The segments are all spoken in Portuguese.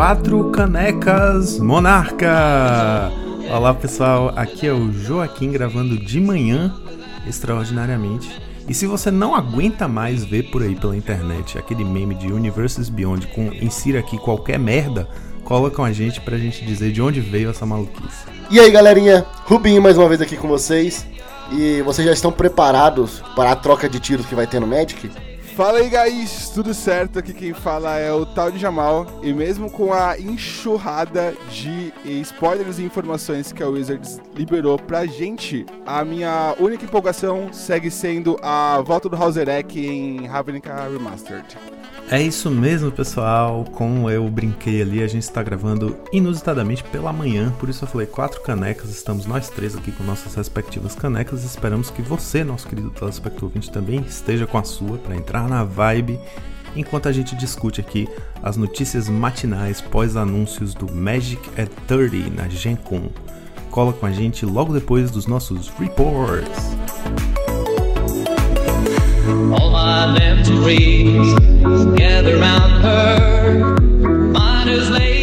Quatro Canecas Monarca! Olá pessoal, aqui é o Joaquim gravando de manhã, extraordinariamente. E se você não aguenta mais ver por aí pela internet aquele meme de Universes Beyond com insira aqui qualquer merda, cola com a gente pra gente dizer de onde veio essa maluquice. E aí galerinha, Rubinho mais uma vez aqui com vocês. E vocês já estão preparados para a troca de tiros que vai ter no Magic? Fala aí, guys, tudo certo? Aqui quem fala é o Tal de Jamal. E mesmo com a enxurrada de spoilers e informações que a Wizards liberou pra gente, a minha única empolgação segue sendo a volta do Hauserek em Ravnica Remastered. É isso mesmo, pessoal. Como eu brinquei ali, a gente está gravando inusitadamente pela manhã, por isso eu falei quatro canecas. Estamos nós três aqui com nossas respectivas canecas. Esperamos que você, nosso querido telespectador ouvinte, também esteja com a sua para entrar na vibe enquanto a gente discute aqui as notícias matinais pós-anúncios do Magic at 30 na Gen Con. Cola com a gente logo depois dos nossos reports. All my memories gather round her. Miner's lady,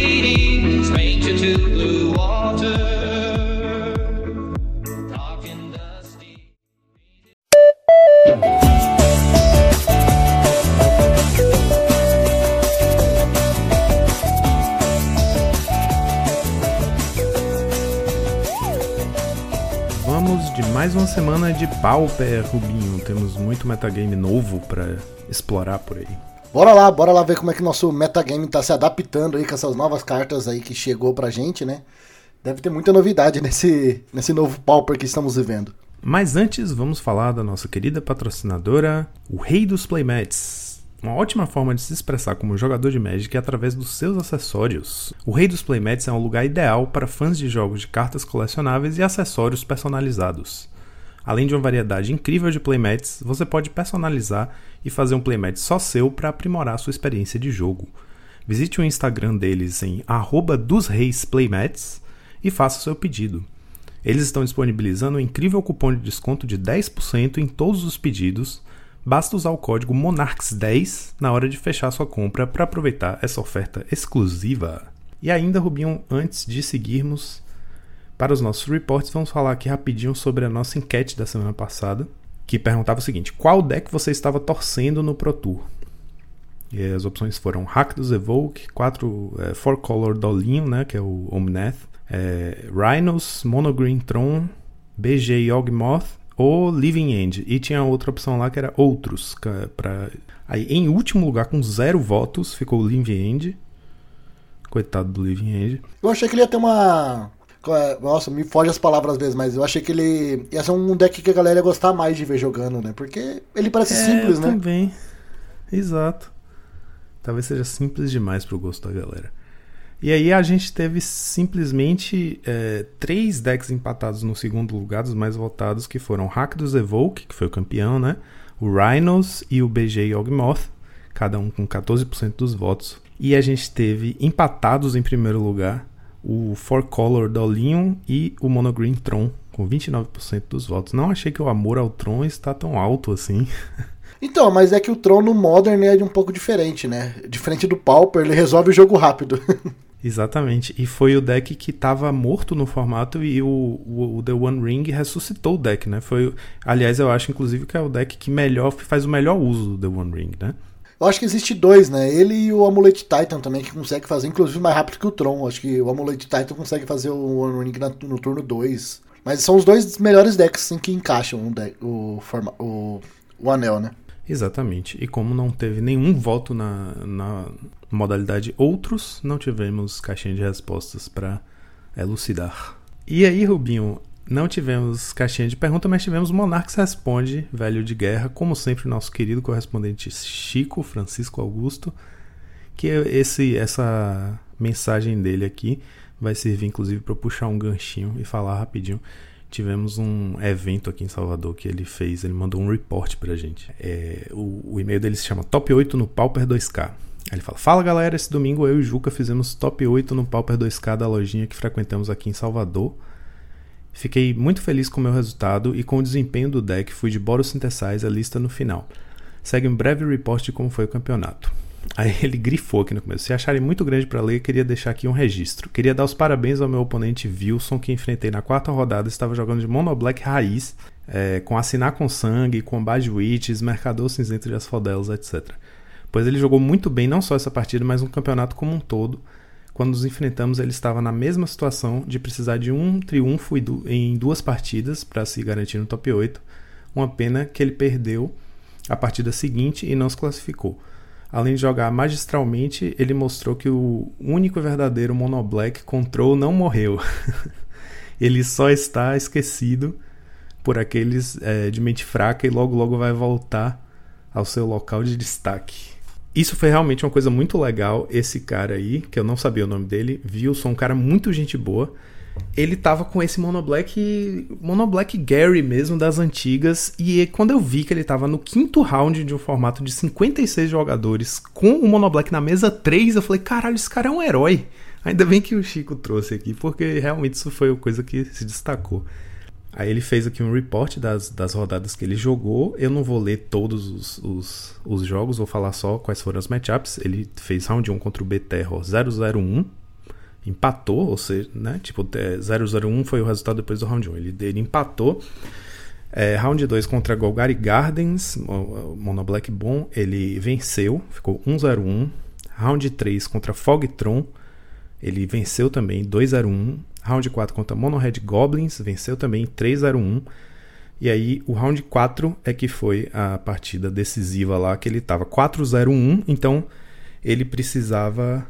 mais uma semana de Pauper, Rubinho. Temos muito metagame novo para explorar por aí. Bora lá, bora lá ver como é que nosso metagame tá se adaptando aí com essas novas cartas aí que chegou pra gente, né? Deve ter muita novidade nesse, nesse novo Pauper que estamos vivendo. Mas antes, vamos falar da nossa querida patrocinadora, o Rei dos Playmats. Uma ótima forma de se expressar como jogador de Magic é através dos seus acessórios. O Rei dos Playmats é um lugar ideal para fãs de jogos de cartas colecionáveis e acessórios personalizados. Além de uma variedade incrível de playmats, você pode personalizar e fazer um playmat só seu para aprimorar sua experiência de jogo. Visite o Instagram deles em @dosreisplaymats e faça seu pedido. Eles estão disponibilizando um incrível cupom de desconto de 10% em todos os pedidos. Basta usar o código MONARCHS10 na hora de fechar sua compra para aproveitar essa oferta exclusiva. E ainda, Rubinho, antes de seguirmos, para os nossos reports, vamos falar aqui rapidinho sobre a nossa enquete da semana passada, que perguntava o seguinte: qual deck você estava torcendo no Pro Tour? E as opções foram Rakdos Evoke, 4 é, Four Color Dolinho, né, que é o Omnath, é, Rhinos, Monogreen Tron, BG Yawgmoth ou Living End. E tinha outra opção lá que era Outros. Pra... Aí, em último lugar, com zero votos, ficou o Living End. Coitado do Living End. Eu achei que ele ia ter uma. Nossa, me foge as palavras às vezes, mas eu achei que ele ia ser um deck que a galera ia gostar mais de ver jogando, né? Porque ele parece é, simples, né? Também. Exato. Talvez seja simples demais pro gosto da galera. E aí a gente teve simplesmente é, três decks empatados no segundo lugar, dos mais votados, que foram Rakdos Evoke, que foi o campeão, né? O Rhinos e o BG Yawgmoth, cada um com 14% dos votos. E a gente teve empatados em primeiro lugar o Four Color Dolion e o Monogreen Tron, com 29% dos votos. Não achei que o amor ao Tron está tão alto assim. Então, mas é que o Tron no Modern é um pouco diferente, né? Diferente do Pauper, ele resolve o jogo rápido. Exatamente. E foi o deck que estava morto no formato e o, o, o, The One Ring ressuscitou o deck, né? Foi, aliás, eu acho inclusive que é o deck que melhor faz o melhor uso do The One Ring, né? Eu acho que existe dois, né? Ele e o Amulet Titan também, que consegue fazer, inclusive, mais rápido que o Tron. Acho que o Amulet Titan consegue fazer o One Ring na, no turno 2. Mas são os dois melhores decks assim, que encaixam o, deck, o, forma, o, o anel, né? Exatamente. E como não teve nenhum voto na, na modalidade outros, não tivemos caixinha de respostas para elucidar. E aí, Rubinho, não tivemos caixinha de pergunta, mas tivemos Monarques Responde, velho de guerra, como sempre, nosso querido correspondente Chico Francisco Augusto, que esse essa mensagem dele aqui vai servir inclusive para puxar um ganchinho e falar rapidinho tivemos um evento aqui em Salvador que ele fez, ele mandou um report pra gente. É, o, o, e-mail dele se chama Top 8 no Pauper 2K. Aí ele fala: Fala galera, esse domingo eu e o Juca fizemos top 8 no Pauper 2K da lojinha que frequentamos aqui em Salvador. Fiquei muito feliz com o meu resultado e com o desempenho do deck, fui de Boros Synthesize a lista no final. Segue um breve report de como foi o campeonato. Aí ele grifou aqui no começo. Se acharem muito grande para ler, queria deixar aqui um registro. Queria dar os parabéns ao meu oponente Wilson, que enfrentei na quarta rodada. Estava jogando de Mono Black Raiz, é, com Assinar com Sangue, com Bad Witches, Mercador Cinzento de Asfodelos, etc. Pois ele jogou muito bem não só essa partida, mas um campeonato como um todo. Quando nos enfrentamos, ele estava na mesma situação de precisar de um triunfo em duas partidas para se garantir no top 8. Uma pena que ele perdeu a partida seguinte e não se classificou. Além de jogar magistralmente, ele mostrou que o único verdadeiro Monoblack Control não morreu. ele só está esquecido por aqueles é, de mente fraca e logo logo vai voltar ao seu local de destaque. Isso foi realmente uma coisa muito legal. Esse cara aí, que eu não sabia o nome dele, viu, sou um cara muito gente boa ele tava com esse monoblack, monoblack Gary mesmo das antigas e quando eu vi que ele tava no quinto round de um formato de 56 jogadores com o monoblack na mesa 3, eu falei, caralho, esse cara é um herói. Ainda bem que o Chico trouxe aqui, porque realmente isso foi a coisa que se destacou. Aí ele fez aqui um report das, das rodadas que ele jogou. Eu não vou ler todos os, os, os jogos, vou falar só quais foram as matchups. Ele fez round 1 contra o B-Terror 001, empatou, ou seja, né? Tipo, 0-0-1 foi o resultado depois do round 1. Ele, ele empatou. É, round 2 contra Golgari Gardens, Mono Black Bom, ele venceu, ficou 1-0-1. Round 3 contra Fogtron, ele venceu também 2-0-1. Round 4 contra Mono Red Goblins, venceu também 3-0-1. E aí, o round 4 é que foi a partida decisiva lá, que ele estava 4-0-1, então ele precisava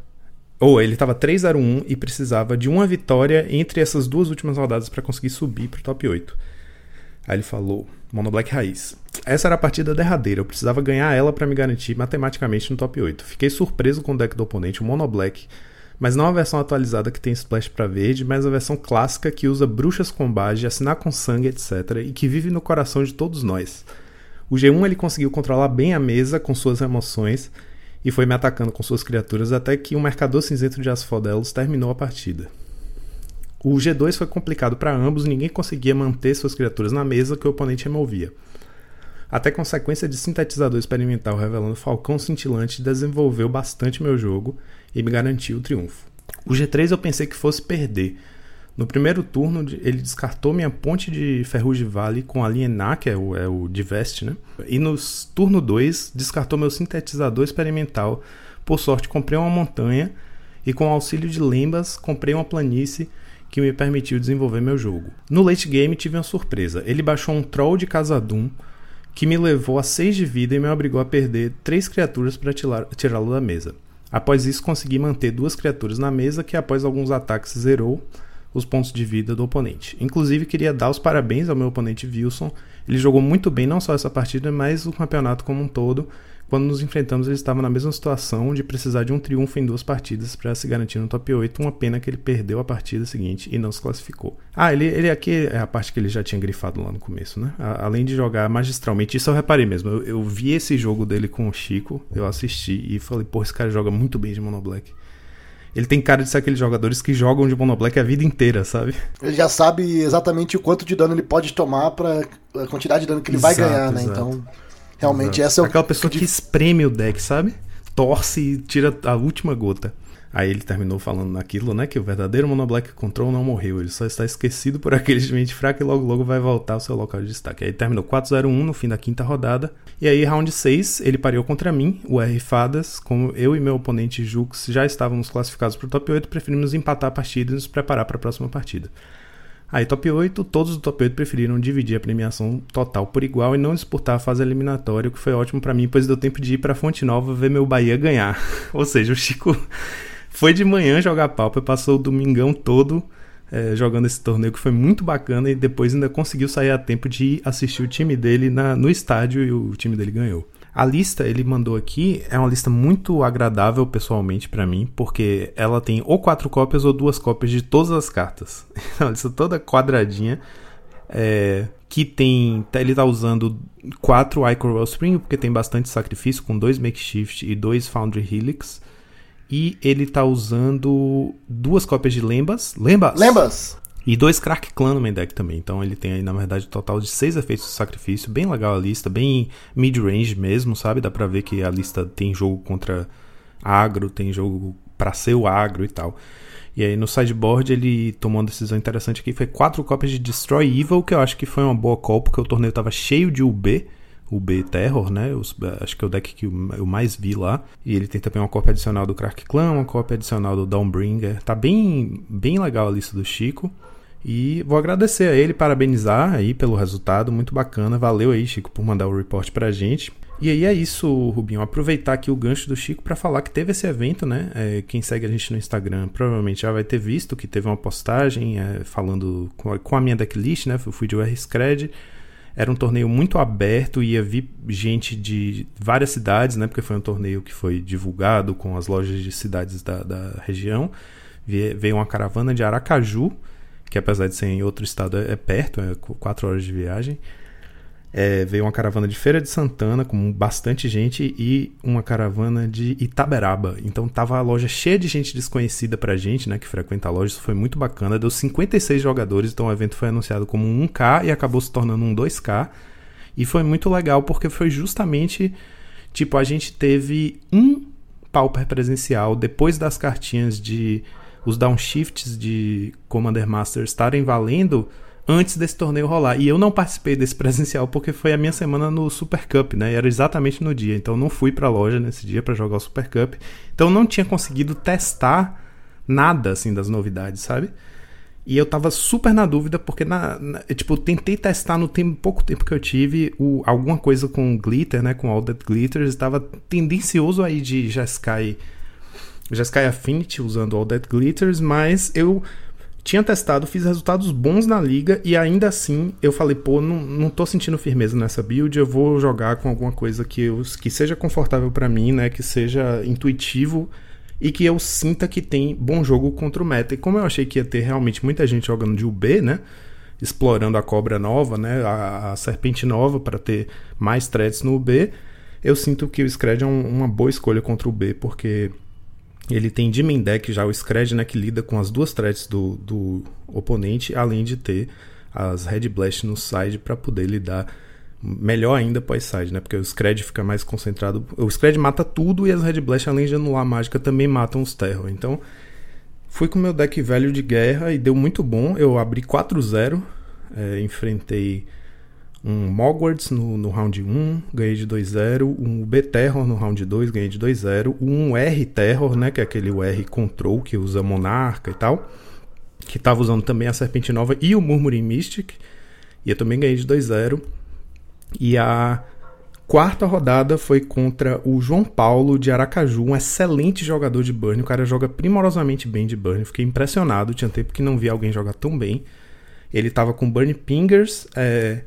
ou ele estava 3-0-1 e precisava de uma vitória entre essas duas últimas rodadas para conseguir subir para o top 8. Aí ele falou: Mono Black Raiz. Essa era a partida derradeira, eu precisava ganhar ela para me garantir matematicamente no top 8. Fiquei surpreso com o deck do oponente, o Mono Black, mas não a versão atualizada que tem splash para verde, mas a versão clássica que usa bruxas com base, assinar com sangue, etc., e que vive no coração de todos nós. O G1 ele conseguiu controlar bem a mesa com suas emoções e foi me atacando com suas criaturas até que o Mercador Cinzento de Asfodelos terminou a partida. O G2 foi complicado para ambos ninguém conseguia manter suas criaturas na mesa que o oponente removia. Até com a sequência de sintetizador experimental revelando Falcão Cintilante desenvolveu bastante meu jogo e me garantiu o triunfo. O G3 eu pensei que fosse perder, no primeiro turno, ele descartou minha ponte de Ferrugem Vale com Alienar, que é o, é o Divest, né? E no turno 2, descartou meu sintetizador experimental. Por sorte, comprei uma montanha e com auxílio de lembas, comprei uma planície que me permitiu desenvolver meu jogo. No late game, tive uma surpresa. Ele baixou um Troll de Casadum que me levou a 6 de vida e me obrigou a perder 3 criaturas para tirá-lo da mesa. Após isso, consegui manter duas criaturas na mesa que, após alguns ataques, zerou os pontos de vida do oponente. Inclusive, queria dar os parabéns ao meu oponente Wilson. Ele jogou muito bem, não só essa partida, mas o campeonato como um todo. Quando nos enfrentamos, ele estava na mesma situação de precisar de um triunfo em duas partidas para se garantir no top 8. Uma pena que ele perdeu a partida seguinte e não se classificou. Ah, ele, ele aqui é a parte que ele já tinha grifado lá no começo, né? A, além de jogar magistralmente, isso eu reparei mesmo. Eu, eu vi esse jogo dele com o Chico, eu assisti e falei, pô, esse cara joga muito bem de Mono Black. Ele tem cara de ser aqueles jogadores que jogam de Monoblack a vida inteira, sabe? Ele já sabe exatamente o quanto de dano ele pode tomar para a quantidade de dano que ele exato, vai ganhar, né? Exato. Então, realmente exato. essa é o... Aquela pessoa que espreme o deck, sabe? Torce e tira a última gota. Aí ele terminou falando naquilo, né? Que o verdadeiro Mono Black Control não morreu. Ele só está esquecido por aquele de mente fraca e logo logo vai voltar ao seu local de destaque. Aí terminou 4-0-1 no fim da quinta rodada. E aí, round 6, ele pareou contra mim, o R Fadas. Como eu e meu oponente Jux já estávamos classificados para o top 8, preferimos empatar a partida e nos preparar para a próxima partida. Aí, top 8, todos do top 8 preferiram dividir a premiação total por igual e não disputar a fase eliminatória, o que foi ótimo para mim, pois deu tempo de ir para Fonte Nova ver meu Bahia ganhar. Ou seja, o Chico foi de manhã jogar pauper, passou o domingão todo é, jogando esse torneio que foi muito bacana e depois ainda conseguiu sair a tempo de assistir o time dele na, no estádio e o time dele ganhou. A lista ele mandou aqui é uma lista muito agradável pessoalmente para mim, porque ela tem ou quatro cópias ou duas cópias de todas as cartas. É uma lista toda quadradinha. É, que tem. Ele tá usando quatro Icor Wellspring, porque tem bastante sacrifício, com dois Makeshift e dois Foundry Helix. E ele tá usando duas cópias de Lembas. Lembas! Lembas! E dois Crack Clan no main deck também. Então ele tem aí, na verdade, um total de seis efeitos de sacrifício. Bem legal a lista, bem mid-range mesmo, sabe? Dá pra ver que a lista tem jogo contra agro, tem jogo para ser o agro e tal. E aí no sideboard ele tomou uma decisão interessante aqui, foi quatro cópias de Destroy Evil, que eu acho que foi uma boa call, porque o torneio tava cheio de UB, UB Terror, né? Os, acho que é o deck que eu mais vi lá. E ele tem também uma cópia adicional do Crack Clan, uma cópia adicional do Dawnbringer. Tá bem, bem legal a lista do Chico. E vou agradecer a ele, parabenizar aí pelo resultado, muito bacana. Valeu aí, Chico, por mandar o report pra gente. E aí é isso, Rubinho. Aproveitar aqui o gancho do Chico para falar que teve esse evento, né? É, quem segue a gente no Instagram provavelmente já vai ter visto que teve uma postagem é, falando com a, com a, minha decklist, né? Eu fui de UR Scred. Era um torneio muito aberto, ia vir gente de várias cidades, né? Porque foi um torneio que foi divulgado com as lojas de cidades da, da região. Veio uma caravana de Aracaju, que apesar de ser em outro estado é, é perto, é quatro horas de viagem. É, veio uma caravana de Feira de Santana com bastante gente e uma caravana de Itaberaba. Então tava a loja cheia de gente desconhecida pra gente, né, que frequenta a loja. Isso foi muito bacana. Deu 56 jogadores, então o evento foi anunciado como um 1K e acabou se tornando um 2K. E foi muito legal porque foi justamente tipo a gente teve um pauper presencial depois das cartinhas de os downshifts de Commander Master estarem valendo antes desse torneio rolar. E eu não participei desse presencial porque foi a minha semana no Super Cup, né? E era exatamente no dia. Então não fui pra loja nesse dia para jogar o Super Cup. Então não tinha conseguido testar nada assim das novidades, sabe? E eu tava super na dúvida porque na, na tipo, eu tentei testar no tempo, pouco tempo que eu tive o, alguma coisa com glitter, né, com All That Glitters, estava tendencioso aí de Jeskai Jeskai Affinity usando All That Glitters, mas eu tinha testado, fiz resultados bons na liga e ainda assim eu falei, pô, não, não tô sentindo firmeza nessa build, eu vou jogar com alguma coisa que, eu, que seja confortável para mim, né, que seja intuitivo e que eu sinta que tem bom jogo contra o meta. E como eu achei que ia ter realmente muita gente jogando de UB, né, explorando a cobra nova, né, a, a serpente nova para ter mais threads no UB, eu sinto que o Scred é um, uma boa escolha contra o B, porque ele tem de deck já o Scred, né, que lida com as duas threats do, do oponente, além de ter as Red Blast no side para poder lidar melhor ainda pós-side, né? Porque o Scred fica mais concentrado. O Scred mata tudo e as Red Blast, além de anular a mágica, também matam os Terror. Então, fui com meu deck velho de guerra e deu muito bom. Eu abri 4-0, é, enfrentei um Mogwarts no, no round 1, ganhei de 2-0, um B-Terror no round 2, ganhei de 2-0, um R-Terror, né, que é aquele R Control que usa Monarca e tal, que tava usando também a Serpente Nova e o Murmuring Mystic, e eu também ganhei de 2-0. E a quarta rodada foi contra o João Paulo de Aracaju, um excelente jogador de Burn, o cara joga primorosamente bem de Burn, fiquei impressionado, tinha tempo que não vi alguém jogar tão bem. Ele tava com Burn Pingers, é,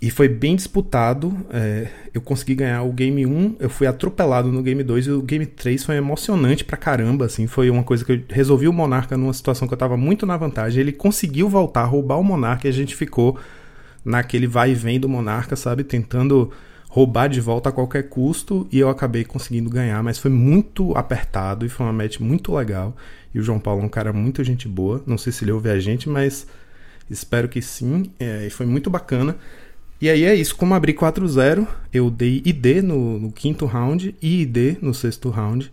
e foi bem disputado. É, eu consegui ganhar o game 1, eu fui atropelado no game 2 e o game 3 foi emocionante pra caramba, assim, foi uma coisa que eu resolvi o Monarca numa situação que eu tava muito na vantagem. Ele conseguiu voltar, roubar o Monarca e a gente ficou naquele vai e vem do Monarca, sabe, tentando roubar de volta a qualquer custo e eu acabei conseguindo ganhar, mas foi muito apertado e foi uma match muito legal. E o João Paulo é um cara muito gente boa, não sei se ele ouve a gente, mas espero que sim, é, e foi muito bacana. E aí é isso, como abri 4-0, eu dei ID no, no, quinto round e ID no sexto round.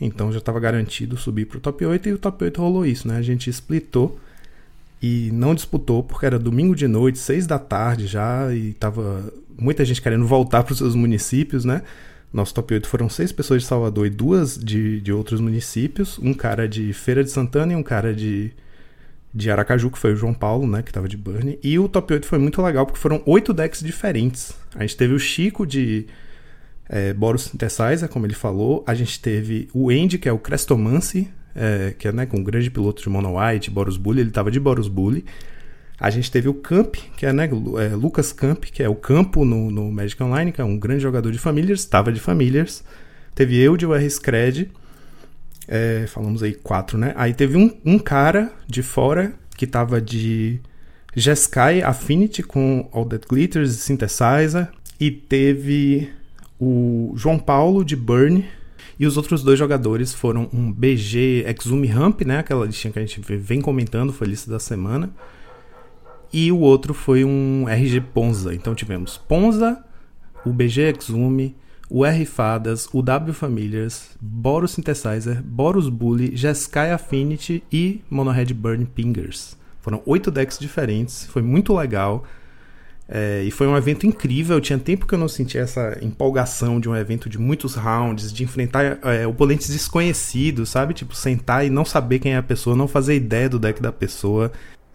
Então já estava garantido subir para o top 8 e o top 8 rolou isso, né? A gente splitou e não disputou porque era domingo de noite, 6 da tarde já, e tava muita gente querendo voltar para os seus municípios, né? Nosso top 8 foram seis pessoas de Salvador e duas de, de outros municípios, um cara de Feira de Santana e um cara de de Aracaju, que foi o João Paulo, né, que tava de Burn. E o top 8 foi muito legal, porque foram oito decks diferentes. A gente teve o Chico de é, Boros Synthesizer, como ele falou. A gente teve o Andy, que é o Crestomancy, é, que é né, com um grande piloto de Mono White, Boros Bully, ele tava de Boros Bully. A gente teve o Camp, que é, né, é, Lucas Camp, que é o campo no, no Magic Online, que é um grande jogador de Familiars, estava de Familiars. Teve eu de UR Scred. É, falamos aí quatro, né? Aí teve um, um cara de fora que tava de Jeskai Affinity com All That Glitters e Synthesizer. E teve o João Paulo de Burn. E os outros dois jogadores foram um BG Exume Ramp, né? Aquela listinha que a gente vem comentando, foi a lista da semana. E o outro foi um RG Ponza. Então tivemos Ponza, o BG Exume, o R Fadas, o W Familiars, Boros Synthesizer, Boros Bully, Jeskai Affinity e Monohead Burn Pingers. Foram oito decks diferentes, foi muito legal. É, e foi um evento incrível. Tinha tempo que eu não sentia essa empolgação de um evento de muitos rounds, de enfrentar é, oponentes desconhecidos, sabe? Tipo, sentar e não saber quem é a pessoa, não fazer ideia do deck da pessoa.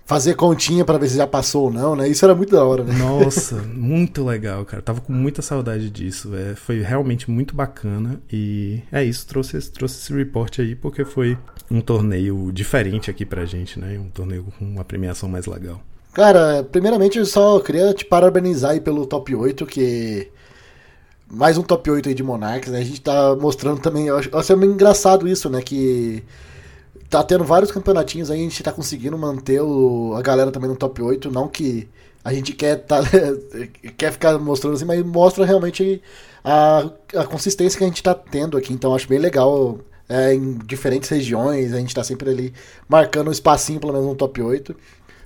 Fazer continha para ver se já passou ou não, né? Isso era muito da hora, né? Nossa, muito legal, cara. Tava com muita saudade disso. É, foi realmente muito bacana. E é isso, trouxe, trouxe esse report aí porque foi um torneio diferente aqui pra gente, né? Um torneio com uma premiação mais legal. Cara, primeiramente eu só queria te parabenizar aí pelo top 8, que. Mais um top 8 aí de Monarchs, né? A gente tá mostrando também. Eu acho, eu acho engraçado isso, né? Que tá tendo vários campeonatinhos aí, a gente tá conseguindo manter o, a galera também no top 8. Não que a gente quer, tá, quer ficar mostrando assim, mas mostra realmente a, a consistência que a gente tá tendo aqui. Então acho bem legal. É, em diferentes regiões, a gente tá sempre ali marcando um espacinho, pelo menos no top 8.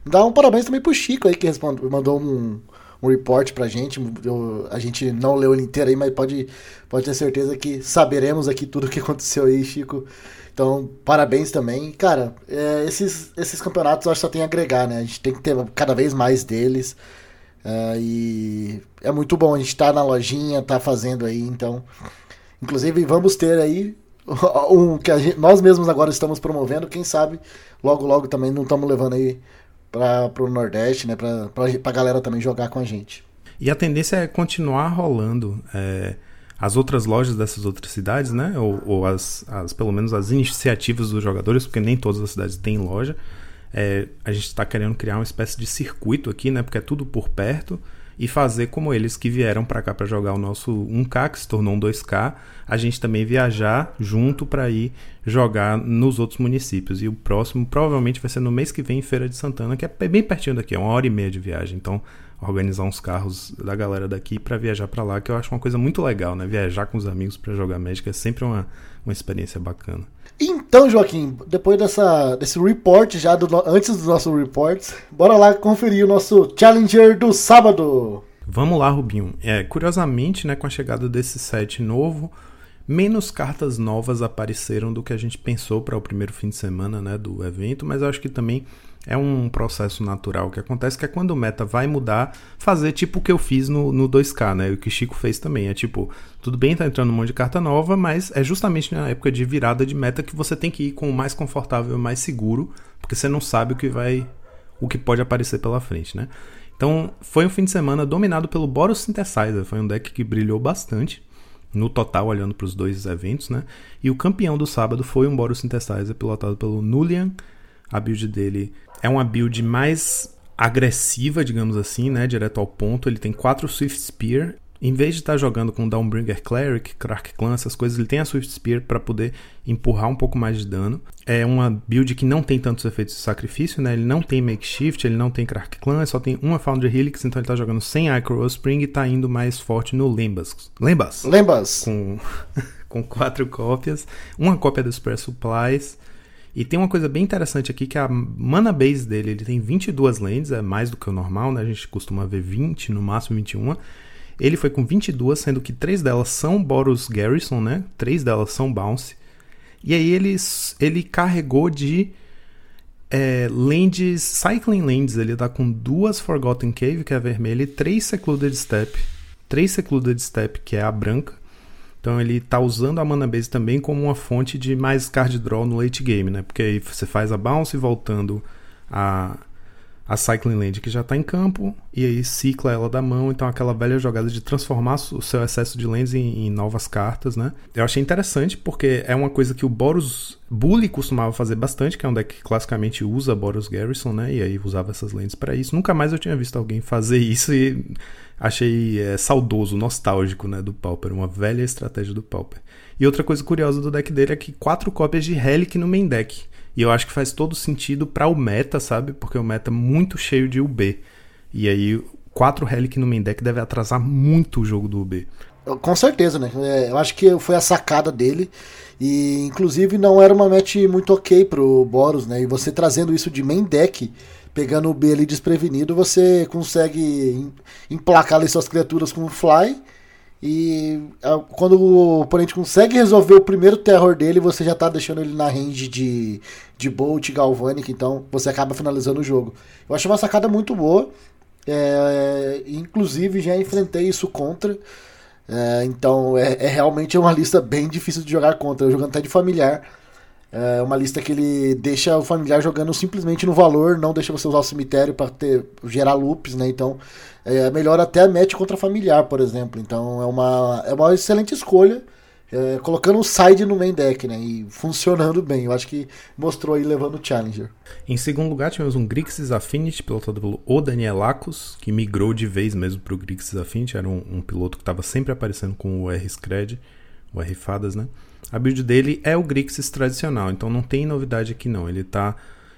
Dá um parabéns também pro Chico aí, que respondeu, mandou um, um report pra gente. Eu, a gente não leu ele inteiro aí, mas pode, pode ter certeza que saberemos aqui tudo o que aconteceu aí, Chico. Então, parabéns também. Cara, é, esses, esses campeonatos eu acho que só tem a agregar, né? A gente tem que ter cada vez mais deles. É, e é muito bom a gente estar tá na lojinha, tá fazendo aí, então. Inclusive, vamos ter aí um que gente, nós mesmos agora estamos promovendo. Quem sabe logo, logo também não estamos levando aí para o Nordeste, né? Para a galera também jogar com a gente. E a tendência é continuar rolando. É, as outras lojas dessas outras cidades, né? Ou, ou as, as, pelo menos as iniciativas dos jogadores, porque nem todas as cidades têm loja. É, a gente está querendo criar uma espécie de circuito aqui, né? Porque é tudo por perto e fazer como eles que vieram para cá para jogar o nosso 1K, que se tornou um 2K, a gente também viajar junto para ir jogar nos outros municípios. E o próximo provavelmente vai ser no mês que vem em Feira de Santana, que é bem pertinho daqui, é uma hora e meia de viagem. Então, organizar uns carros da galera daqui para viajar para lá, que eu acho uma coisa muito legal, né? Viajar com os amigos para jogar Magic é sempre uma, uma experiência bacana. Então, Joaquim, depois dessa, desse report já, do, antes dos nossos reports, bora lá conferir o nosso Challenger do sábado. Vamos lá, Rubinho. É, curiosamente, né, com a chegada desse set novo, menos cartas novas apareceram do que a gente pensou para o primeiro fim de semana né, do evento, mas eu acho que também é um processo natural que acontece, que é quando o meta vai mudar, fazer tipo o que eu fiz no, no 2K, né? O que o Chico fez também. É tipo, tudo bem, tá entrando um monte de carta nova, mas é justamente na época de virada de meta que você tem que ir com o mais confortável, mais seguro, porque você não sabe o que vai. o que pode aparecer pela frente, né? Então, foi um fim de semana dominado pelo Boros Synthesizer. Foi um deck que brilhou bastante no total, olhando para os dois eventos, né? E o campeão do sábado foi um Boros Synthesizer pilotado pelo Nulian. A build dele é uma build mais agressiva, digamos assim, né? Direto ao ponto. Ele tem quatro Swift Spear. Em vez de estar tá jogando com Downbringer Cleric, Crack Clan, essas coisas, ele tem a Swift Spear para poder empurrar um pouco mais de dano. É uma build que não tem tantos efeitos de sacrifício, né? Ele não tem Makeshift, ele não tem Crack Clan, só tem uma Foundry Helix, então ele tá jogando sem Icro Spring e tá indo mais forte no Lembas. Lembas? Lembas! Com, com quatro cópias. Uma cópia do Super Supplies e tem uma coisa bem interessante aqui que a mana base dele, ele tem 22 lands, é mais do que o normal, né? A gente costuma ver 20, no máximo 21. Ele foi com 22, sendo que três delas são Boros Garrison, né? Três delas são Bounce. E aí ele, ele carregou de é, Cycling Lands, ele tá com duas Forgotten Cave, que é a vermelha, e três Secluded Step. Três Secluded Step, que é a branca. Então ele está usando a mana base também como uma fonte de mais card draw no late game, né? Porque aí você faz a bounce voltando a, a Cycling Land que já está em campo e aí cicla ela da mão. Então aquela velha jogada de transformar o seu excesso de lands em, em novas cartas, né? Eu achei interessante porque é uma coisa que o Boros Bully costumava fazer bastante, que é um deck que classicamente usa Boros Garrison, né? E aí usava essas lands para isso. Nunca mais eu tinha visto alguém fazer isso e achei é, saudoso, nostálgico, né, do Pauper, uma velha estratégia do Pauper. E outra coisa curiosa do deck dele é que quatro cópias de Relic no main deck. E eu acho que faz todo sentido para o meta, sabe? Porque o meta é muito cheio de UB. E aí, quatro Relic no main deck deve atrasar muito o jogo do UB. Com certeza, né? É, eu acho que foi a sacada dele. E inclusive não era uma match muito ok pro Boros, né? E você trazendo isso de main deck pegando o B ali desprevenido, você consegue emplacar ali suas criaturas com o Fly E quando o oponente consegue resolver o primeiro terror dele, você já tá deixando ele na range de, de Bolt Galvanic, então você acaba finalizando o jogo. Eu acho uma sacada muito boa. É, inclusive já enfrentei isso contra. É, então é, é, realmente uma lista bem difícil de jogar contra. Eu jogando até de familiar. É uma lista que ele deixa o familiar jogando simplesmente no valor, não deixa você usar o cemitério para gerar loops, né? Então é melhor até match contra familiar, por exemplo. Então é uma, é uma excelente escolha. É, colocando o side no main deck, né? E funcionando bem. Eu acho que mostrou aí levando o Challenger. Em segundo lugar, tivemos um Grixis Affinity, pilotado pelo O Danielakos, que migrou de vez mesmo pro Grixis Affinity. Era um, um piloto que estava sempre aparecendo com o R-Scred, o R-Fadas, né? A build dele é o Grixis tradicional, então não tem novidade aqui não. Ele tá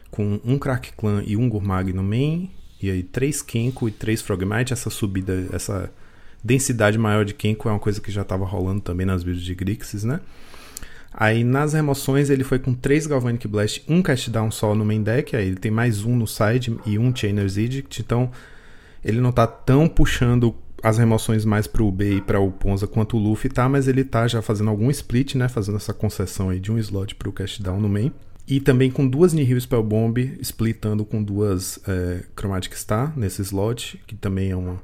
com um Crack Clan e um Gurmag no main, e aí três Kenko e três Frogmite. Essa subida, essa densidade maior de Kenko é uma coisa que já estava rolando também nas builds de Grixis, né? Aí nas remoções ele foi com 3 Galvanic Blast, um Cast Down só no main deck, aí ele tem mais um no side e um Chainer's Edict, então ele não tá tão puxando as remoções mais pro B e para o Ponza quanto o Luffy tá, mas ele tá já fazendo algum split, né? Fazendo essa concessão aí de um slot pro cast down no main. E também com duas Nihil Spell Bomb, splitando com duas é, Chromatic Star nesse slot, que também é um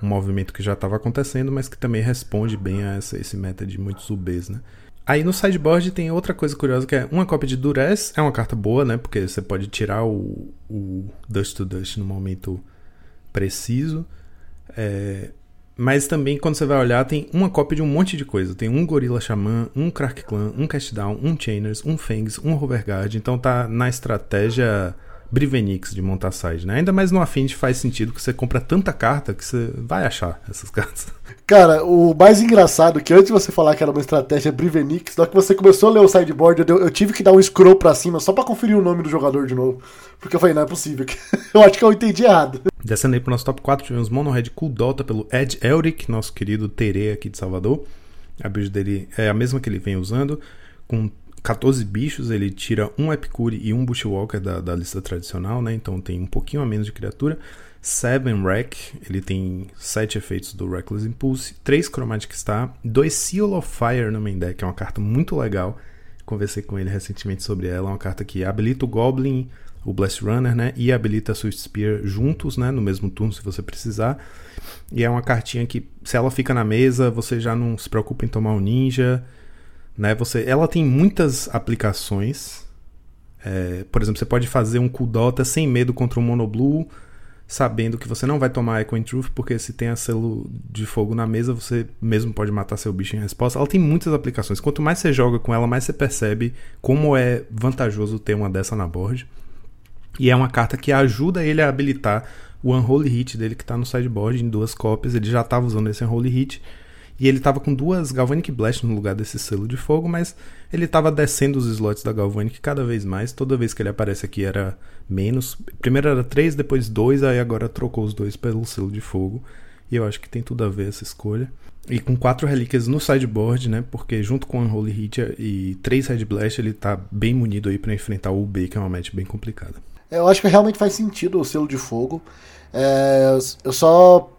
movimento que já estava acontecendo, mas que também responde bem a essa, esse meta de muitos UBs, né? Aí no sideboard tem outra coisa curiosa que é uma cópia de Durez, é uma carta boa, né? Porque você pode tirar o, o Dust to Dust no momento preciso. É, mas também, quando você vai olhar, tem uma cópia de um monte de coisa. Tem um Gorila Xamã, um Crack Clan, um Cashdown, um Chainers, um Fangs, um Hoverguard. Então tá na estratégia Brivenix de montar side, né? Ainda mais no Affinity faz sentido que você compra tanta carta que você vai achar essas cartas. Cara, o mais engraçado é que antes de você falar que era uma estratégia Brivenix, na hora que você começou a ler o sideboard, eu, eu tive que dar um scroll pra cima só pra conferir o nome do jogador de novo. Porque eu falei, não é possível. eu acho que eu entendi errado. Descendo aí pro nosso top 4, tivemos Mono Red Cool Dota pelo Ed Elric, nosso querido Tere aqui de Salvador. A build dele é a mesma que ele vem usando, com 14 bichos, ele tira um Epicure e um Bushwalker da, da lista tradicional, né? Então tem um pouquinho a menos de criatura. 7 Wreck, ele tem 7 efeitos do Reckless Impulse, 3 Chromatic Star, 2 Seal of Fire no main deck, é uma carta muito legal. Conversei com ele recentemente sobre ela, é uma carta que habilita o Goblin, o Blast Runner, né? E habilita a Swift Spear juntos, né? No mesmo turno, se você precisar. E é uma cartinha que, se ela fica na mesa, você já não se preocupa em tomar um ninja né? Você, ela tem muitas aplicações. É, por exemplo, você pode fazer um Kudota sem medo contra um Monoblue, sabendo que você não vai tomar Echo Truth, porque se tem a selo de fogo na mesa, você mesmo pode matar seu bicho em resposta. Ela tem muitas aplicações. Quanto mais você joga com ela, mais você percebe como é vantajoso ter uma dessa na board. E é uma carta que ajuda ele a habilitar o Unholy Hit dele que está no sideboard em duas cópias. Ele já estava usando esse Unholy Hit e ele tava com duas Galvanic Blast no lugar desse selo de fogo, mas ele tava descendo os slots da Galvanic cada vez mais. Toda vez que ele aparece aqui era menos. Primeiro era três, depois dois, aí agora trocou os dois pelo selo de fogo. E eu acho que tem tudo a ver essa escolha. E com quatro relíquias no sideboard, né? Porque junto com o Holy Hit e três Red Blast, ele tá bem munido aí para enfrentar o UB, que é uma match bem complicada. Eu acho que realmente faz sentido o selo de fogo. É, eu só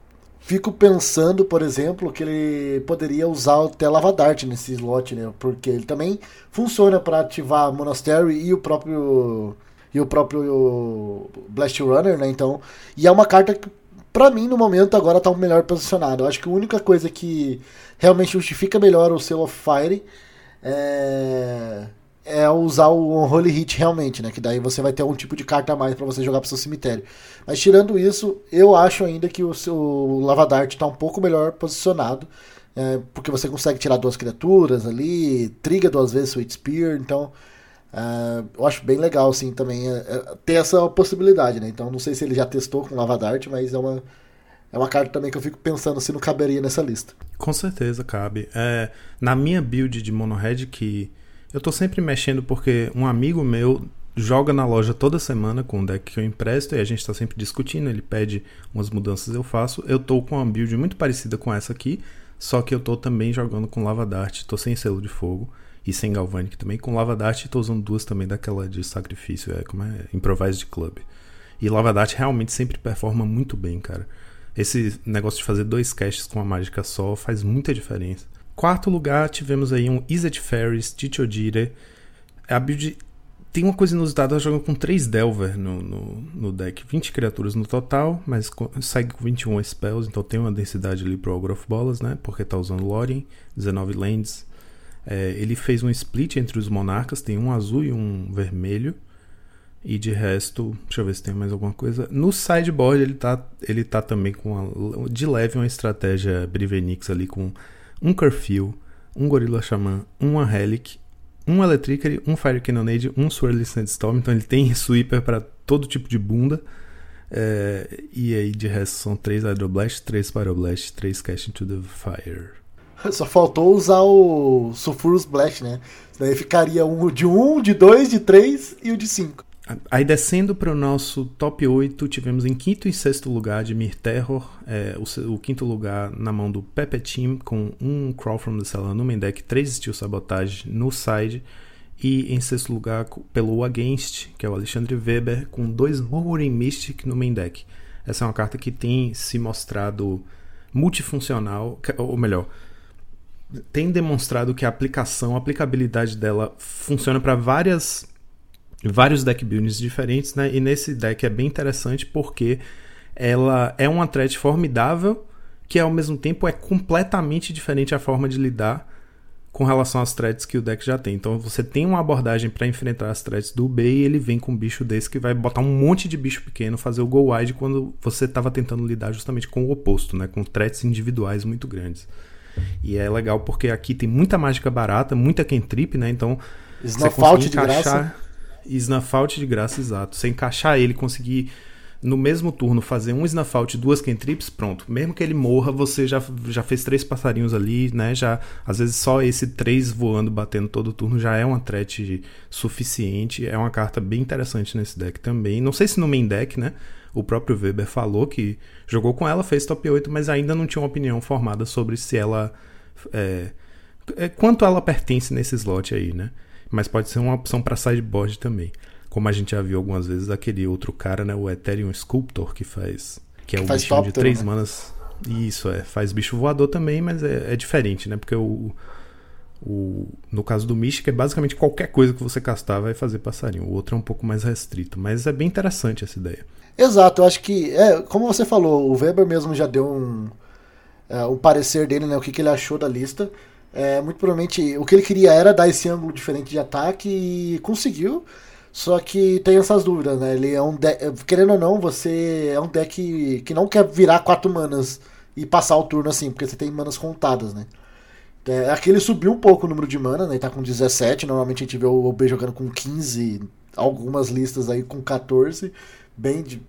fico pensando, por exemplo, que ele poderia usar o Telava Dart nesse slot, né? Porque ele também funciona para ativar Monastery e o próprio e o próprio Blast Runner, né? Então, e é uma carta que para mim no momento agora tá melhor posicionado. Eu acho que a única coisa que realmente justifica melhor o Seal of Fire é é usar o Holy Hit realmente, né? Que daí você vai ter um tipo de carta a mais para você jogar pro seu cemitério. Mas tirando isso, eu acho ainda que o seu Lava Dart tá um pouco melhor posicionado. É, porque você consegue tirar duas criaturas ali, triga duas vezes Sweet Spear, então é, eu acho bem legal assim também é, é, ter essa possibilidade, né? Então não sei se ele já testou com Lava Dart, mas é uma, é uma carta também que eu fico pensando se não caberia nessa lista. Com certeza cabe. É, na minha build de Mono Red, que eu tô sempre mexendo porque um amigo meu joga na loja toda semana com o deck que eu empresto e a gente tá sempre discutindo, ele pede umas mudanças, eu faço. Eu tô com uma build muito parecida com essa aqui, só que eu tô também jogando com Lava Dart, tô sem selo de fogo e sem Galvanic também. Com Lava Dart tô usando duas também daquela de sacrifício, é como é Improvised Club. E Lava Dart realmente sempre performa muito bem, cara. esse negócio de fazer dois caches com uma mágica só faz muita diferença. Quarto lugar, tivemos aí um Izzet Ferris, Chichodire. A build tem uma coisa inusitada, ela joga com 3 Delver no, no, no, deck. 20 criaturas no total, mas segue com 21 spells, então tem uma densidade ali pro Ogre of Bolas, né? Porque tá usando Lorien, 19 lands. É, ele fez um split entre os monarcas, tem um azul e um vermelho. E de resto, deixa eu ver se tem mais alguma coisa. No sideboard ele tá, ele tá também com uma, de leve uma estratégia Brivenix ali com um Curfew, um Gorilla Xamã, uma Relic um Electricity, um Fire Cannonade, um Swirly Sandstorm. Então ele tem sweeper para todo tipo de bunda. É, e aí de resto são 3 Hydroblast, 3 Pyroblast, 3 Cast into the Fire. Só faltou usar o Sulfurous Blast, né? Daí ficaria um de 1, um, de 2, de 3 e o de 5. Aí descendo para o nosso top 8, tivemos em quinto e sexto lugar de Mir Terror, é, o, o, quinto lugar na mão do Pepe Team, com um Crawl from the Cellar no main deck, três Steel Sabotage no side, e em sexto lugar pelo Against, que é o Alexandre Weber, com dois Murmuring Mystic no main deck. Essa é uma carta que tem se mostrado multifuncional, ou melhor, tem demonstrado que a aplicação, a aplicabilidade dela funciona para várias vários deck buildings diferentes, né? E nesse deck é bem interessante porque ela é uma threat formidável que ao mesmo tempo é completamente diferente a forma de lidar com relação às threats que o deck já tem. Então você tem uma abordagem para enfrentar as threats do B e ele vem com um bicho desse que vai botar um monte de bicho pequeno, fazer o go wide quando você estava tentando lidar justamente com o oposto, né? Com threats individuais muito grandes. E é legal porque aqui tem muita mágica barata, muita cantrip, né? Então Snowfault de graça e Snafault de graça, exato. Você encaixar ele, conseguir no mesmo turno fazer um Snafault e duas Kentrips, pronto. Mesmo que ele morra, você já, já fez três passarinhos ali, né? Já, às vezes só esse três voando, batendo todo turno já é uma threat suficiente. É uma carta bem interessante nesse deck também. Não sei se no main deck, né? O próprio Weber falou que jogou com ela, fez top 8, mas ainda não tinha uma opinião formada sobre se ela. É, é, quanto ela pertence nesse slot aí, né? Mas pode ser uma opção para sideboard também. Como a gente já viu algumas vezes, aquele outro cara, né, o Ethereum Sculptor, que faz. Que é o faz bichinho de três né? manas. Isso, é. Faz bicho voador também, mas é, é diferente, né? Porque o, o, no caso do Mystic, é basicamente qualquer coisa que você castar vai fazer passarinho. O outro é um pouco mais restrito, mas é bem interessante essa ideia. Exato, eu acho que, é, como você falou, o Weber mesmo já deu um, é, o parecer dele, né, o que, que ele achou da lista. É, muito provavelmente o que ele queria era dar esse ângulo diferente de ataque e conseguiu. Só que tem essas dúvidas, né? Ele é um deck. Querendo ou não, você é um deck que não quer virar quatro manas e passar o turno assim, porque você tem manas contadas, né? É, aqui ele subiu um pouco o número de mana, né? Ele tá com 17. Normalmente a gente vê o OB jogando com 15, algumas listas aí com 14. Bem de...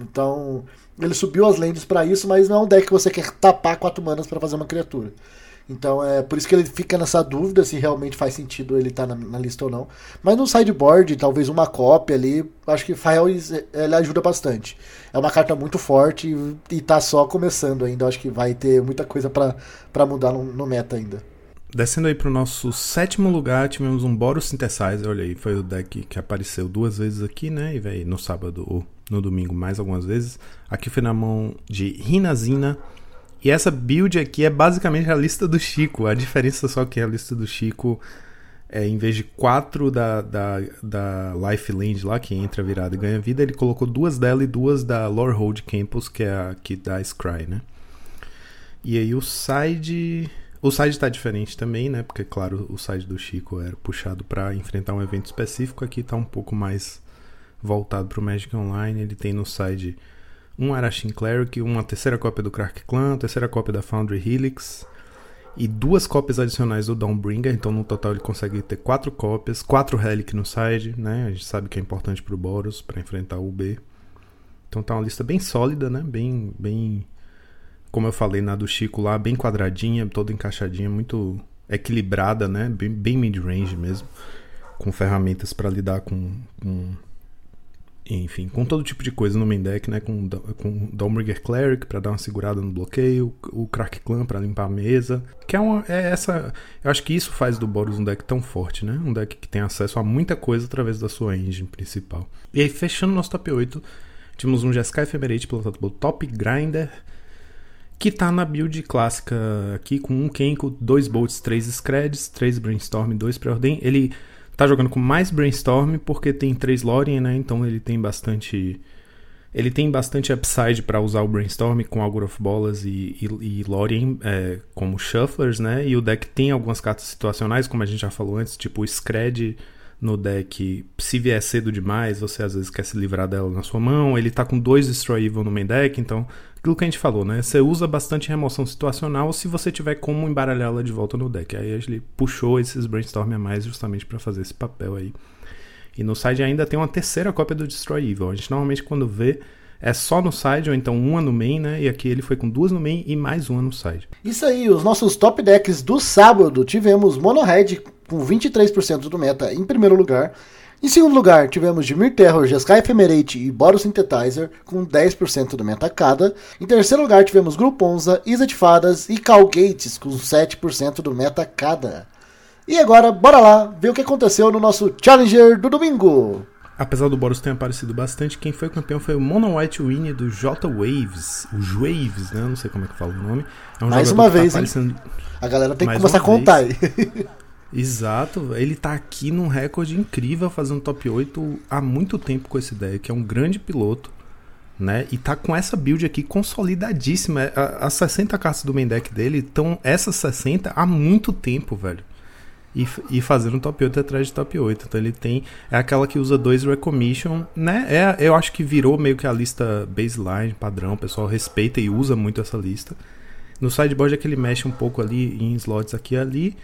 Então, ele subiu as lentes para isso, mas não é um deck que você quer tapar quatro manas para fazer uma criatura. Então é por isso que ele fica nessa dúvida se realmente faz sentido ele estar tá na, na, lista ou não. Mas no sideboard, talvez uma cópia ali, acho que Fael ele ajuda bastante. É uma carta muito forte e, e tá só começando ainda. Acho que vai ter muita coisa para mudar no, no, meta ainda. Descendo aí pro nosso sétimo lugar, tivemos um Boros Synthesizer. Olha aí, foi o deck que apareceu duas vezes aqui, né? E veio no sábado ou no domingo mais algumas vezes. Aqui foi na mão de Rinazina. E essa build aqui é basicamente a lista do Chico. A diferença só que a lista do Chico é, em vez de quatro da, da, da Life Land lá, que entra virada e ganha vida, ele colocou duas dela e duas da Lorehold Campus, que é a que dá Scry, né? E aí o side. O side tá diferente também, né? Porque, claro, o side do Chico era puxado para enfrentar um evento específico. Aqui tá um pouco mais voltado pro Magic Online. Ele tem no side um Arashin Cleric, uma terceira cópia do Crack Clan, terceira cópia da Foundry Helix e duas cópias adicionais do Dawnbringer, então no total ele consegue ter quatro cópias, quatro Relic no side, né? A gente sabe que é importante pro Boros para enfrentar o B. Então tá uma lista bem sólida, né? Bem bem como eu falei na do Chico lá, bem quadradinha, toda encaixadinha, muito equilibrada, né? Bem, bem mid-range mesmo, com ferramentas para lidar com, com enfim, com todo tipo de coisa no main deck, né? Com, com Dawnbringer Cleric para dar uma segurada no bloqueio, o Crack Clan para limpar a mesa. Que é, uma, é essa. Eu acho que isso faz do Boros um deck tão forte, né? Um deck que tem acesso a muita coisa através da sua engine principal. E aí, fechando nosso top 8, tivemos um Jeskai Ephemerate pilotado pelo Top Grinder. que tá na build clássica aqui com um Kenko, dois Bolts, três Screds, três Brainstorm, dois Preordain. Ele tá jogando com mais Brainstorm porque tem três Lorien, né? Então ele tem bastante ele tem bastante upside para usar o Brainstorm com Augur of Bolas e, e, e Lorien é, como shufflers, né? E o deck tem algumas cartas situacionais, como a gente já falou antes, tipo o Scred no deck, se vier cedo demais, você às vezes quer se livrar dela na sua mão. Ele tá com dois Destroy Evil no main deck, então aquilo que a gente falou, né? Você usa bastante remoção situacional se você tiver como embaralhá-la de volta no deck. Aí ele puxou esses Brainstorm a mais justamente para fazer esse papel aí. E no side ainda tem uma terceira cópia do Destroy Evil. A gente normalmente quando vê é só no side, ou então uma no main, né? E aqui ele foi com duas no main e mais uma no side. Isso aí, os nossos top decks do sábado tivemos Mono Red com 23% do meta em primeiro lugar. Em segundo lugar, tivemos Dimir Terror, Jeskai Ephemerate e Boro Synthetizer com 10% do meta cada. Em terceiro lugar, tivemos Gruponza, Isa de Fadas e Cal Gates com 7% do meta cada. E agora, bora lá ver o que aconteceu no nosso Challenger do domingo. Apesar do Boros ter aparecido bastante, quem foi campeão foi o Mono White Winnie do J Waves. Os Waves, né? Não sei como é que fala o nome. É um Mais uma tá vez, tá aparecendo... A galera tem que começar a contar aí. Exato, ele tá aqui num recorde incrível fazendo top 8 há muito tempo com esse deck, é um grande piloto, né? E tá com essa build aqui consolidadíssima. As 60 cartas do main deck dele estão essas 60 há muito tempo, velho. E, e fazendo top 8 atrás de top 8. Então ele tem. É aquela que usa dois Recommission, né? É, eu acho que virou meio que a lista baseline, padrão. O pessoal respeita e usa muito essa lista. No sideboard é que ele mexe um pouco ali em slots aqui e ali.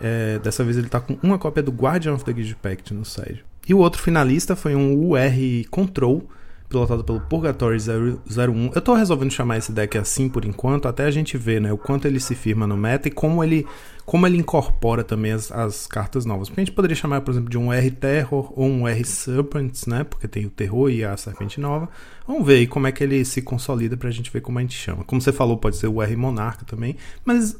É, dessa vez ele está com uma cópia do Guardian of the Guild Pact no site. E o outro finalista foi um UR Control, pilotado pelo Purgatory 01. Eu estou resolvendo chamar esse deck assim por enquanto, até a gente ver né, o quanto ele se firma no meta e como ele, como ele incorpora também as, as cartas novas. Porque a gente poderia chamar, por exemplo, de um R Terror ou um R Serpents, né? Porque tem o Terror e a Serpente Nova. Vamos ver aí como é que ele se consolida para a gente ver como a gente chama. Como você falou, pode ser o R Monarca também, mas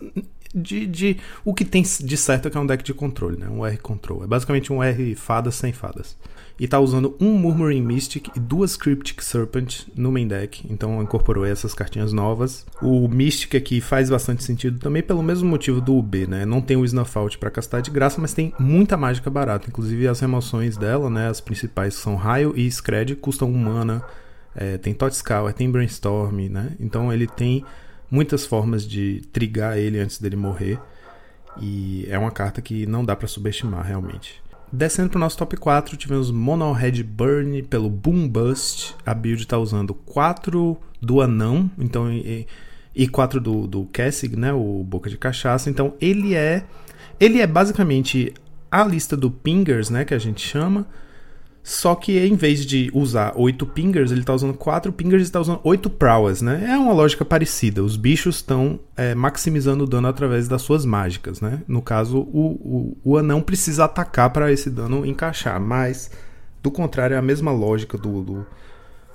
de, de o que tem de certo é que é um deck de controle, né? Um R control. É basicamente um R fadas sem fadas. E tá usando um Murmuring Mystic e duas Cryptic Serpent no main deck. Então incorporou essas cartinhas novas. O Mystic aqui faz bastante sentido também pelo mesmo motivo do UB, né? Não tem o Snuff Out pra castar de graça, mas tem muita mágica barata. Inclusive as remoções dela, né? As principais são Raio e Scred, custam um mana. É, tem Totscour, tem Brainstorm, né? Então ele tem muitas formas de trigar ele antes dele morrer. E é uma carta que não dá para subestimar realmente. Descendo para o nosso top 4, tivemos Mono Red Burn pelo Boom Bust. A build está usando 4 do Anão então, e, e 4 do, do Cassig, né, o Boca de Cachaça. Então ele é ele é basicamente a lista do Pingers, né, que a gente chama, só que em vez de usar 8 pingers, ele está usando 4 pingers e está usando 8 prowess, né? É uma lógica parecida. Os bichos estão é, maximizando o dano através das suas mágicas, né? No caso, o, o, o anão precisa atacar para esse dano encaixar, mas do contrário, é a mesma lógica do, do,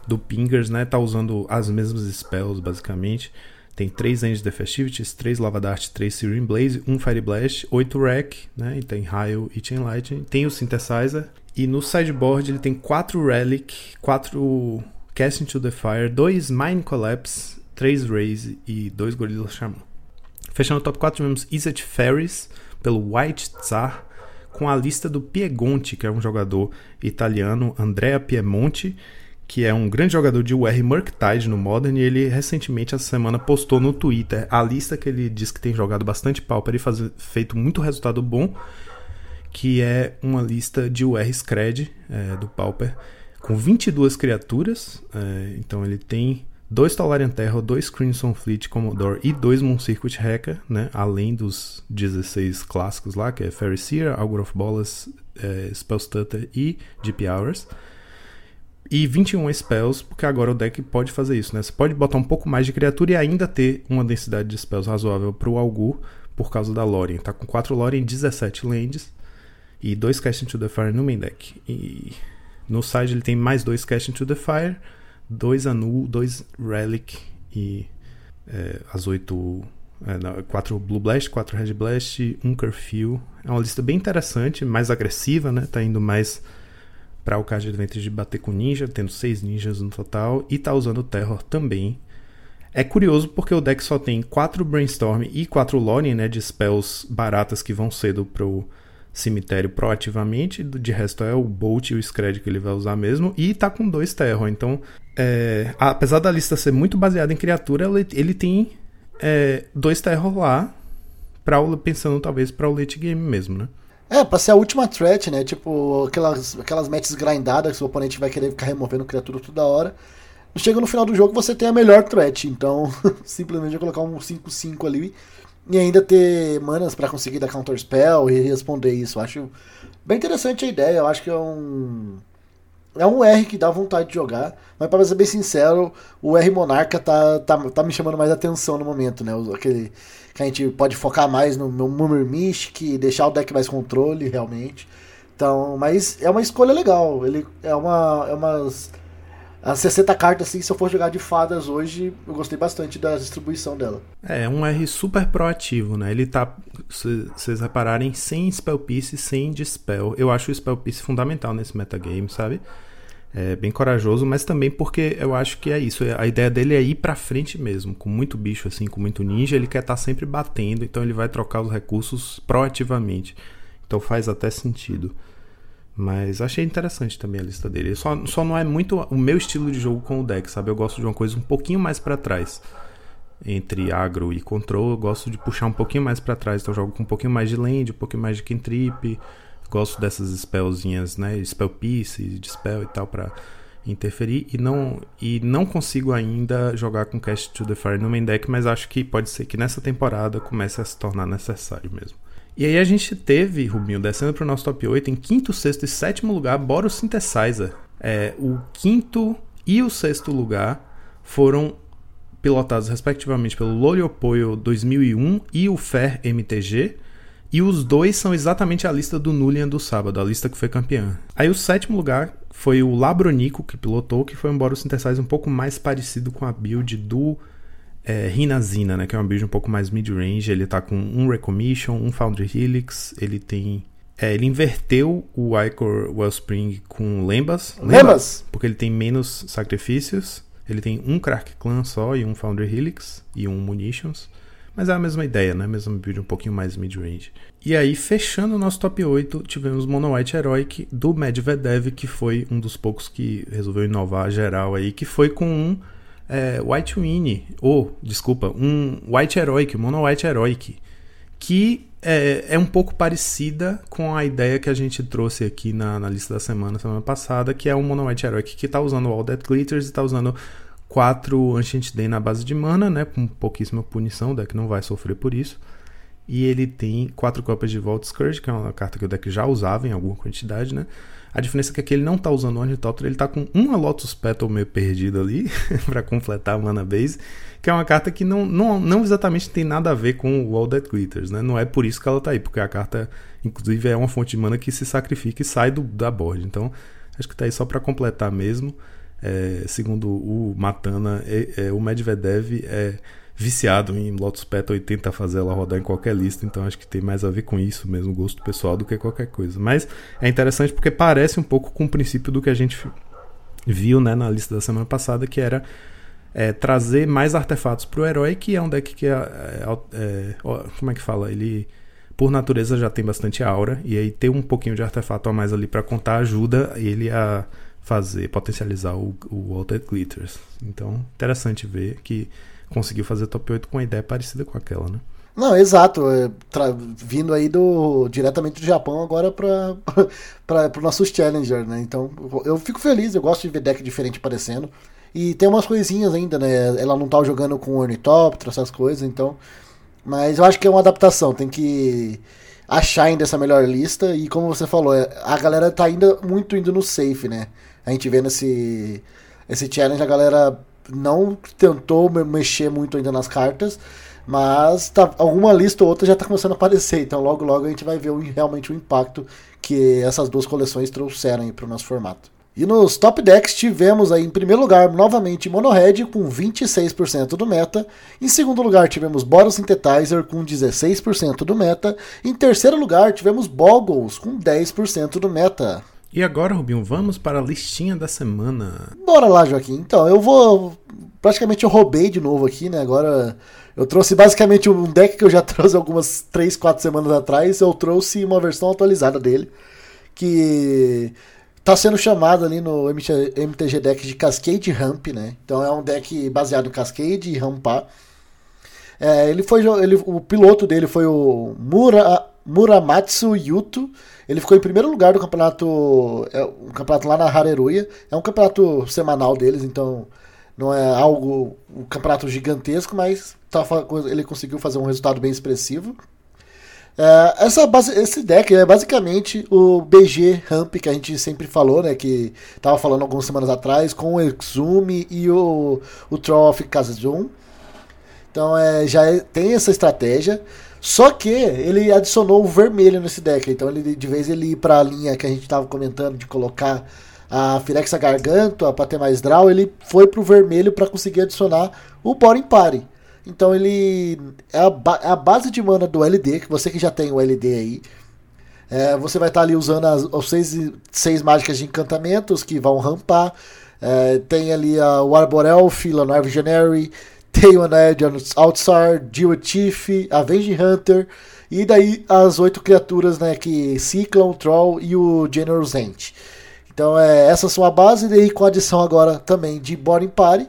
do pingers, né? Tá usando as mesmas spells, basicamente. Tem 3 End the Festivities, 3 Lava Dart, 3 Searing Blaze, 1 Fire Blast, 8 Wreck, né? E tem Raio e Chain Lightning. Tem o Synthesizer e no sideboard ele tem 4 Relic, 4 Cast into the Fire, 2 Mind Collapse, 3 Raise e 2 Gorilla Shaman. Fechando o top 4 tivemos Izzet Ferris pelo White Tsar com a lista do Piegonte, que é um jogador italiano, Andrea Piemonte, que é um grande jogador de UR Murktide no Modern, e ele recentemente, essa semana, postou no Twitter a lista que ele diz que tem jogado bastante Pauper e feito muito resultado bom, que é uma lista de UR Scred é, do Pauper, com 22 criaturas. É, então ele tem dois Tolarian Terror, dois Crimson Fleet Commodore e dois Moon Circuit Hacker, né? além dos 16 clássicos lá, que é Fairy Seer, Augur of Bolas, é, Spellstutter e Deep Hours. E 21 spells, porque agora o deck pode fazer isso, né? Você pode botar um pouco mais de criatura e ainda ter uma densidade de spells razoável para o Augur por causa da Lorien. Tá com 4 Lorien, 17 lands e dois Cast into the Fire no main deck. E no side ele tem mais dois Cast into the Fire, dois Anul, dois Relic e é, as oito. É, não, quatro Blue Blast, quatro Red Blast, um Curfew. É uma lista bem interessante, mais agressiva, né? Tá indo mais para o card advantage de bater com ninja, tendo seis ninjas no total, e tá usando Terror também. É curioso porque o deck só tem 4 Brainstorm e 4 Lore, né, de spells baratas que vão cedo pro cemitério proativamente. De resto é o Bolt e o Scred que ele vai usar mesmo. E tá com dois Terror. Então, é, apesar da lista ser muito baseada em criatura, ele, ele tem é, dois Terror lá, pra, pensando talvez para o late game mesmo, né? É, pra ser a última threat, né? Tipo, aquelas, aquelas matches grindadas que o oponente vai querer ficar removendo criatura toda hora. Chega no final do jogo, você tem a melhor threat. Então, simplesmente colocar um 5-5 ali e ainda ter manas para conseguir dar counter spell e responder isso. Acho bem interessante a ideia. Eu acho que é um é um R que dá vontade de jogar, mas para ser bem sincero, o R Monarca tá, tá, tá me chamando mais atenção no momento, né? Aquele que a gente pode focar mais no meu Mummer Mystic, deixar o deck mais controle, realmente. Então, mas é uma escolha legal. Ele é uma é umas as 60 cartas, assim, se eu for jogar de fadas hoje, eu gostei bastante da distribuição dela. É, um R super proativo, né? Ele tá, se vocês repararem, sem Spell Piece, sem Dispel. Eu acho o Spell Piece fundamental nesse metagame, sabe? É bem corajoso, mas também porque eu acho que é isso. A ideia dele é ir pra frente mesmo, com muito bicho, assim, com muito ninja. Ele quer estar tá sempre batendo, então ele vai trocar os recursos proativamente. Então faz até sentido. Mas achei interessante também a lista dele. Só, só não é muito o meu estilo de jogo com o deck, sabe? Eu gosto de uma coisa um pouquinho mais para trás. Entre agro e control, eu gosto de puxar um pouquinho mais para trás. Então eu jogo com um pouquinho mais de land, um pouquinho mais de cantrip. Gosto dessas spellzinhas, né? Spell piece, dispel e tal para interferir e não e não consigo ainda jogar com Cast to the Fire no main deck, mas acho que pode ser que nessa temporada comece a se tornar necessário mesmo. E aí a gente teve, Rubinho, descendo para o nosso top 8, em quinto, sexto e sétimo lugar, Boros Synthesizer. É, o quinto e o sexto lugar foram pilotados respectivamente pelo Loriopoio 2001 e o Fer MTG. E os dois são exatamente a lista do Nulian do sábado, a lista que foi campeã. Aí o sétimo lugar foi o Labronico que pilotou, que foi um Boros Synthesizer um pouco mais parecido com a build do é, Rinazina, né, que é uma build um pouco mais mid-range. Ele tá com um Recommission, um Foundry Helix, ele tem. É, ele inverteu o Icor Wellspring com Lembas. Lembas! Porque ele tem menos sacrifícios. Ele tem um Crack Clan só e um Foundry Helix e um Munitions. Mas é a mesma ideia, né? Mesma build um pouquinho mais mid-range. E aí, fechando o nosso top 8, tivemos Mono White Heroic do Medvedev, que foi um dos poucos que resolveu inovar geral aí, que foi com um é, White Winnie, ou, desculpa, um White Heroic, Mono White Heroic, que é, é, um pouco parecida com a ideia que a gente trouxe aqui na, na lista da semana, semana passada, que é um Mono White Heroic que está usando All That Glitters e está usando 4 Ancient Day na base de mana, né, com pouquíssima punição, o deck não vai sofrer por isso. E ele tem 4 cópias de Vault Scourge, que é uma carta que o deck já usava em alguma quantidade, né? A diferença é que aqui ele não tá usando o Ornithopter, ele tá com uma Lotus Petal meio perdido ali para completar a mana base, que é uma carta que não, não, não exatamente tem nada a ver com o All That Glitters, né? Não é por isso que ela tá aí, porque a carta, inclusive, é uma fonte de mana que se sacrifica e sai do, da board. Então, acho que tá aí só para completar mesmo. É, segundo o Matana, é, é, o Medvedev é viciado em Lotus Petal e tenta fazer ela rodar em qualquer lista, então acho que tem mais a ver com isso mesmo, gosto pessoal, do que qualquer coisa. Mas é interessante porque parece um pouco com o princípio do que a gente viu né, na lista da semana passada, que era é, trazer mais artefatos para o herói, que é um deck que é, é, é, como é que fala? Ele por natureza já tem bastante aura, e aí ter um pouquinho de artefato a mais ali para contar ajuda ele a fazer, potencializar o, o Altered Glitters. Então, interessante ver que conseguiu fazer top 8 com uma ideia parecida com aquela, né? Não, exato. É, vindo aí do diretamente do Japão agora para os nossos Challenger, né? Então eu fico feliz, eu gosto de ver deck diferente aparecendo. E tem umas coisinhas ainda, né? Ela não tá jogando com Ornithopter, essas coisas, então. Mas eu acho que é uma adaptação, tem que achar ainda essa melhor lista. E como você falou, é, a galera tá ainda muito indo no safe, né? A gente vê nesse esse challenge a galera não tentou mexer muito ainda nas cartas, mas tá, alguma lista ou outra já está começando a aparecer, então logo logo a gente vai ver o, realmente o impacto que essas duas coleções trouxeram para o nosso formato. E nos top decks tivemos aí em primeiro lugar novamente Monohead com 26% do meta. Em segundo lugar tivemos Boros Synthetizer com 16% do meta. Em terceiro lugar tivemos Boggles com 10% do meta. E agora, Rubinho, vamos para a listinha da semana. Bora lá, Joaquim. Então, eu vou. Praticamente eu roubei de novo aqui, né? Agora eu trouxe basicamente um deck que eu já trouxe algumas 3, 4 semanas atrás. Eu trouxe uma versão atualizada dele. Que tá sendo chamado ali no MTG Deck de Cascade Ramp, né? Então é um deck baseado em Cascade e Rampar. É, ele foi, ele, o piloto dele foi o Mura, Muramatsu Yuto. Ele ficou em primeiro lugar do campeonato, é, um campeonato lá na Hareruya. É um campeonato semanal deles, então não é algo um campeonato gigantesco, mas tá, ele conseguiu fazer um resultado bem expressivo. É, essa base, esse deck é basicamente o BG Ramp que a gente sempre falou, né? Que tava falando algumas semanas atrás, com o Exume e o, o Troll of Kazazun. Então é, já é, tem essa estratégia. Só que ele adicionou o vermelho nesse deck. Então ele, de vez ele ir para a linha que a gente estava comentando de colocar a Firexa Gargantua para ter mais draw, ele foi pro vermelho para conseguir adicionar o Boring Party. Então ele é a, ba é a, base de mana do LD, que você que já tem o LD aí. É, você vai estar tá ali usando as, as seis, seis mágicas de encantamentos que vão rampar. É, tem ali a, o Arborelf, Leonard Visionary, tem o Ned Outsar, Jill Chief, Avenge Hunter, e daí as oito criaturas né, que Cyclone, Troll e o Generous Ant. Então é, essas são a base, e daí com adição agora também de Boring Party.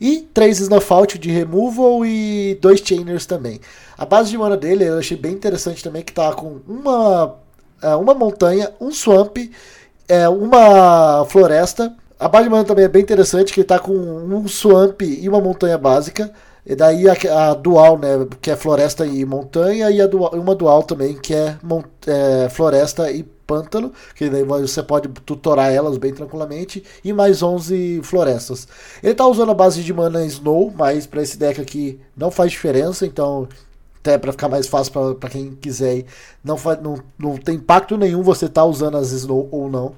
E três Snuff de Removal e dois Chainers também. A base de mana dele eu achei bem interessante também, que tá com uma, é, uma montanha, um swamp, é, uma floresta a base de mana também é bem interessante, que ele tá com um swamp e uma montanha básica. E daí a, a, dual, né, que é floresta e montanha, e dual, uma dual também, que é, é, floresta e pântano, que daí você pode tutorar elas bem tranquilamente, e mais 11 florestas. Ele tá usando a base de mana Snow, mas para esse deck aqui não faz diferença, então até para ficar mais fácil para quem quiser, não, faz, não, não tem impacto nenhum você tá usando as Snow ou não.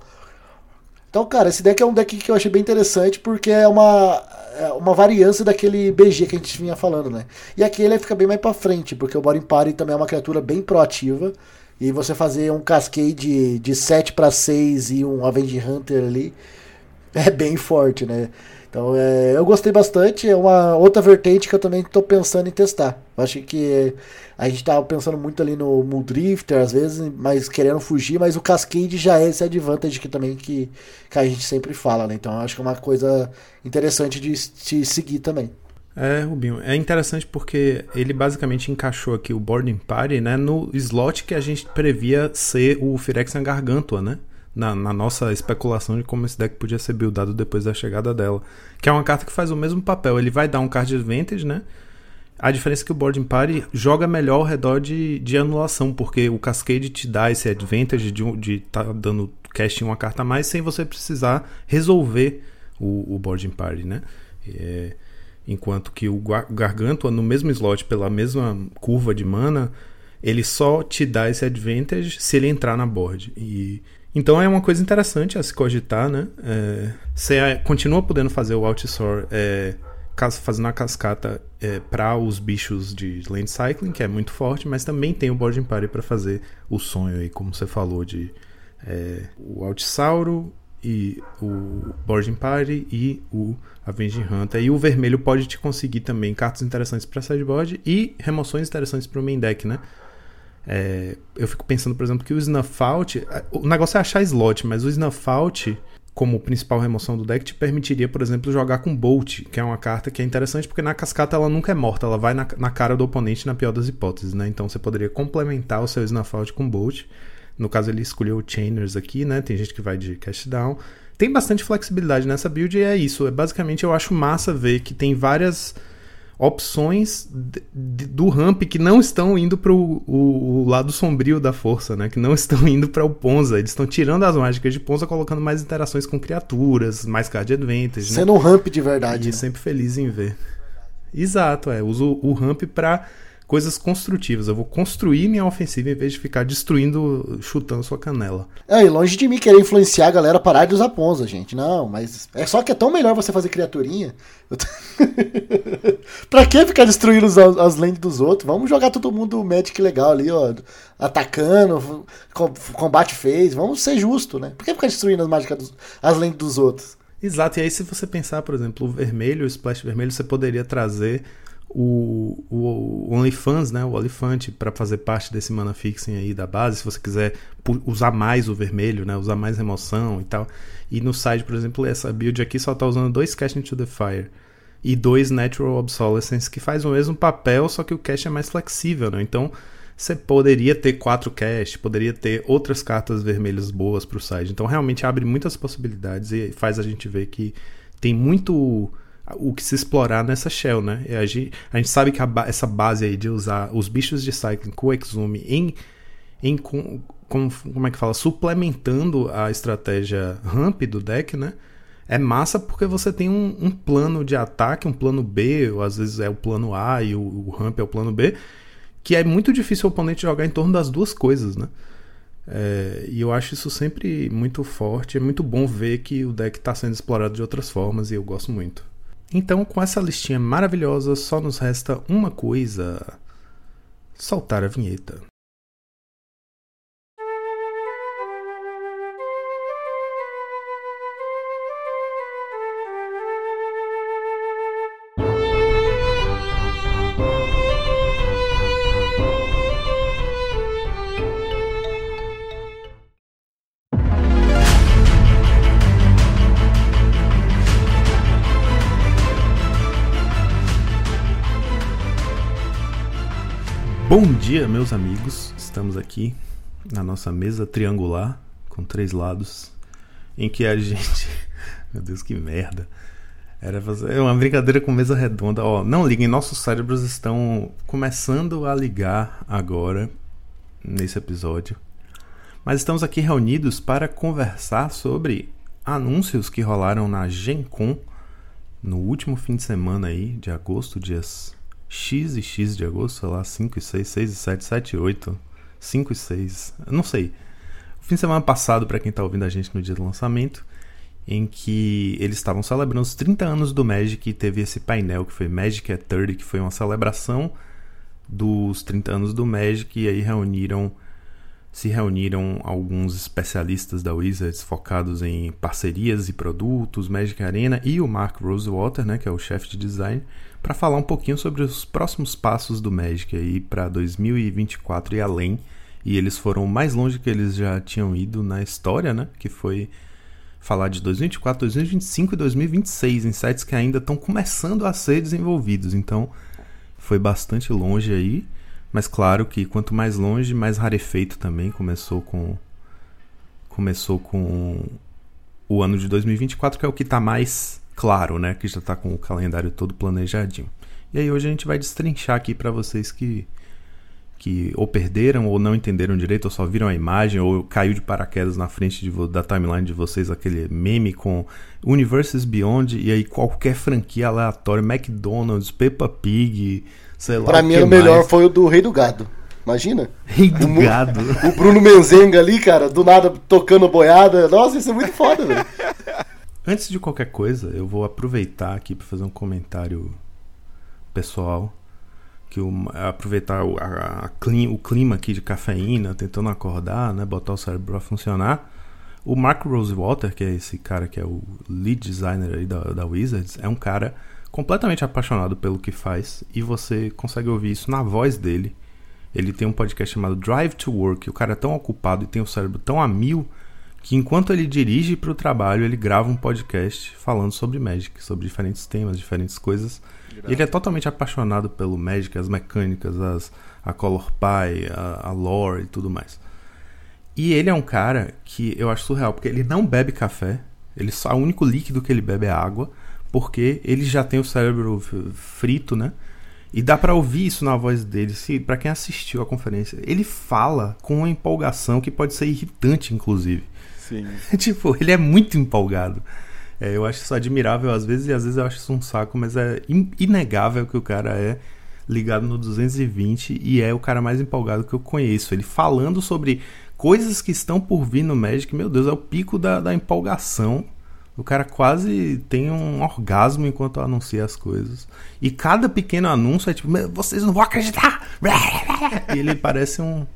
Então, cara, esse deck é um deck que eu achei bem interessante porque é uma, é uma variância daquele BG que a gente vinha falando, né? E aqui ele fica bem mais pra frente, porque o Boring Party também é uma criatura bem proativa. E você fazer um Cascade de 7 para 6 e um Avenge Hunter ali é bem forte, né? Então é, eu gostei bastante, é uma outra vertente que eu também estou pensando em testar. Eu acho que a gente estava pensando muito ali no Muldrifter, às vezes, mas querendo fugir, mas o Cascade já é esse advantage que também que, que a gente sempre fala, né? Então acho que é uma coisa interessante de, de seguir também. É, Rubinho, é interessante porque ele basicamente encaixou aqui o Boarding Party né, no slot que a gente previa ser o Phyrexian Gargantua, né? Na, na, nossa especulação de como esse deck podia ser buildado depois da chegada dela. Que é uma carta que faz o mesmo papel. Ele vai dar um card advantage, né? A diferença é que o Boarding Party joga melhor ao redor de, de anulação, porque o Cascade te dá esse advantage de estar tá dando cast em uma carta a mais sem você precisar resolver o, o Boarding Party, né? É, enquanto que o Gargantua, no mesmo slot, pela mesma curva de mana, ele só te dá esse advantage se ele entrar na board. E então é uma coisa interessante a se cogitar, né? É, você continua podendo fazer o outsource é, fazendo a cascata é, para os bichos de land cycling, que é muito forte, mas também tem o boarding party para fazer o sonho aí, como você falou, de é, o Altsauro e o boarding party e o Avenging Hunter. E o vermelho pode te conseguir também cartas interessantes para sideboard e remoções interessantes para o main deck, né? É, eu fico pensando, por exemplo, que o Snuff Out. O negócio é achar slot, mas o Snuff Out, como principal remoção do deck, te permitiria, por exemplo, jogar com Bolt, que é uma carta que é interessante porque na cascata ela nunca é morta, ela vai na, na cara do oponente na pior das hipóteses, né? Então você poderia complementar o seu Snuff Out com Bolt. No caso, ele escolheu o Chainers aqui, né? Tem gente que vai de Cast Down. Tem bastante flexibilidade nessa build e é isso. É, basicamente, eu acho massa ver que tem várias opções do ramp que não estão indo para o, lado sombrio da força, né? Que não estão indo para o Ponza. Eles estão tirando as mágicas de Ponza, colocando mais interações com criaturas, mais card advantage. Né? Sendo né? um ramp de verdade. E né? sempre feliz em ver. Exato, é. Uso o ramp para coisas construtivas. Eu vou construir minha ofensiva em vez de ficar destruindo, chutando sua canela. É, e longe de mim querer influenciar a galera a parar de usar Ponza, gente. Não, mas é só que é tão melhor você fazer criaturinha. Tô... pra que ficar destruindo as, as lentes dos outros? Vamos jogar todo mundo Magic legal ali, ó. Atacando, combate fez. Vamos ser justo, né? Por que ficar destruindo as mágicas dos, as lentes dos outros? Exato, e aí se você pensar, por exemplo, o vermelho, o splash vermelho, você poderia trazer o, o OnlyFans, né, o Olifante, para fazer parte desse mana fixing aí da base, se você quiser usar mais o vermelho, né, usar mais remoção e tal. E no site, por exemplo, essa build aqui só tá usando dois Cash into the Fire e dois Natural Obsolescence, que faz o mesmo papel, só que o cache é mais flexível, né? Então, você poderia ter quatro cash, poderia ter outras cartas vermelhas boas para o site. Então realmente abre muitas possibilidades e faz a gente ver que tem muito o que se explorar nessa shell, né? A gente, a gente sabe que a, essa base aí de usar os bichos de cycling com o Exume em, em com, com, como é que fala, suplementando a estratégia ramp do deck, né? É massa porque você tem um, um, plano de ataque, um plano B, ou às vezes é o plano A e o, o ramp é o plano B, que é muito difícil o oponente jogar em torno das duas coisas, né? É, e eu acho isso sempre muito forte. É muito bom ver que o deck está sendo explorado de outras formas e eu gosto muito. Então, com essa listinha maravilhosa, só nos resta uma coisa: soltar a vinheta. Bom dia, meus amigos. Estamos aqui na nossa mesa triangular com três lados, em que a gente, meu Deus, que merda. Era fazer uma brincadeira com mesa redonda. Ó, não liguem, nossos cérebros estão começando a ligar agora nesse episódio. Mas estamos aqui reunidos para conversar sobre anúncios que rolaram na Gen Con no último fim de semana aí, de agosto, dias X e X de agosto, sei lá, 5 e 6, 6 e 7, 7 e 8, 5 e 6, eu não sei. O fim de semana passado, para quem está ouvindo a gente no dia do lançamento, em que eles estavam celebrando os 30 anos do Magic e teve esse painel que foi Magic at 30, que foi uma celebração dos 30 anos do Magic e aí reuniram se reuniram alguns especialistas da Wizards focados em parcerias e produtos, Magic Arena e o Mark Rosewater, né, que é o chefe de design, para falar um pouquinho sobre os próximos passos do Magic aí para 2024 e além. E eles foram mais longe que eles já tinham ido na história, né? Que foi falar de 2024, 2025 e 2026 em sites que ainda estão começando a ser desenvolvidos. Então, foi bastante longe aí, mas claro que quanto mais longe, mais rarefeito também. Começou com começou com o ano de 2024, que é o que está mais claro, né? Que já está com o calendário todo planejadinho. E aí hoje a gente vai destrinchar aqui para vocês que que ou perderam ou não entenderam direito, ou só viram a imagem, ou caiu de paraquedas na frente de, da timeline de vocês aquele meme com Universes Beyond e aí qualquer franquia aleatória, McDonald's, Peppa Pig, sei lá. Pra mim, o melhor foi o do Rei do Gado. Imagina? Rei do o, Gado. O Bruno Menzenga ali, cara, do nada tocando boiada. Nossa, isso é muito foda, velho. Antes de qualquer coisa, eu vou aproveitar aqui para fazer um comentário pessoal. Que o, aproveitar o, a, a, o clima aqui de cafeína, tentando acordar, né, botar o cérebro para funcionar. O Mark Rosewater, que é esse cara que é o lead designer aí da, da Wizards, é um cara completamente apaixonado pelo que faz e você consegue ouvir isso na voz dele. Ele tem um podcast chamado Drive to Work. O cara é tão ocupado e tem o cérebro tão a mil que enquanto ele dirige para o trabalho, ele grava um podcast falando sobre Magic, sobre diferentes temas, diferentes coisas. Ele é totalmente apaixonado pelo Magic, as mecânicas, as, a Color Pie, a, a lore e tudo mais. E ele é um cara que eu acho surreal, porque ele não bebe café, ele só, o único líquido que ele bebe é água, porque ele já tem o cérebro frito, né? E dá para ouvir isso na voz dele, se para quem assistiu a conferência. Ele fala com uma empolgação que pode ser irritante, inclusive. Sim. tipo, ele é muito empolgado. É, eu acho isso admirável às vezes e às vezes eu acho isso um saco, mas é inegável que o cara é ligado no 220 e é o cara mais empolgado que eu conheço. Ele falando sobre coisas que estão por vir no Magic, meu Deus, é o pico da, da empolgação. O cara quase tem um orgasmo enquanto anuncia as coisas. E cada pequeno anúncio é tipo, vocês não vão acreditar! E ele parece um.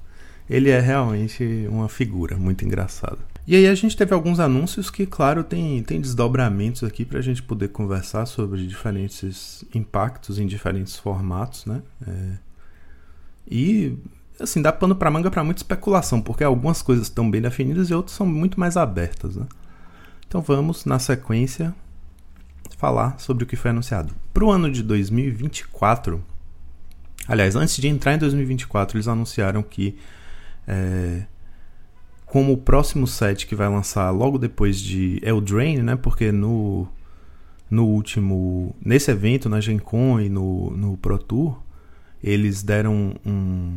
Ele é realmente uma figura muito engraçada. E aí a gente teve alguns anúncios que, claro, tem, tem desdobramentos aqui para a gente poder conversar sobre diferentes impactos em diferentes formatos, né? É... E, assim, dá pano para manga para muita especulação, porque algumas coisas estão bem definidas e outras são muito mais abertas, né? Então vamos, na sequência, falar sobre o que foi anunciado. Para o ano de 2024, aliás, antes de entrar em 2024, eles anunciaram que... É, como o próximo set que vai lançar logo depois de Eldraine, né? Porque no no último nesse evento na Gen Con e no, no Pro Tour eles deram um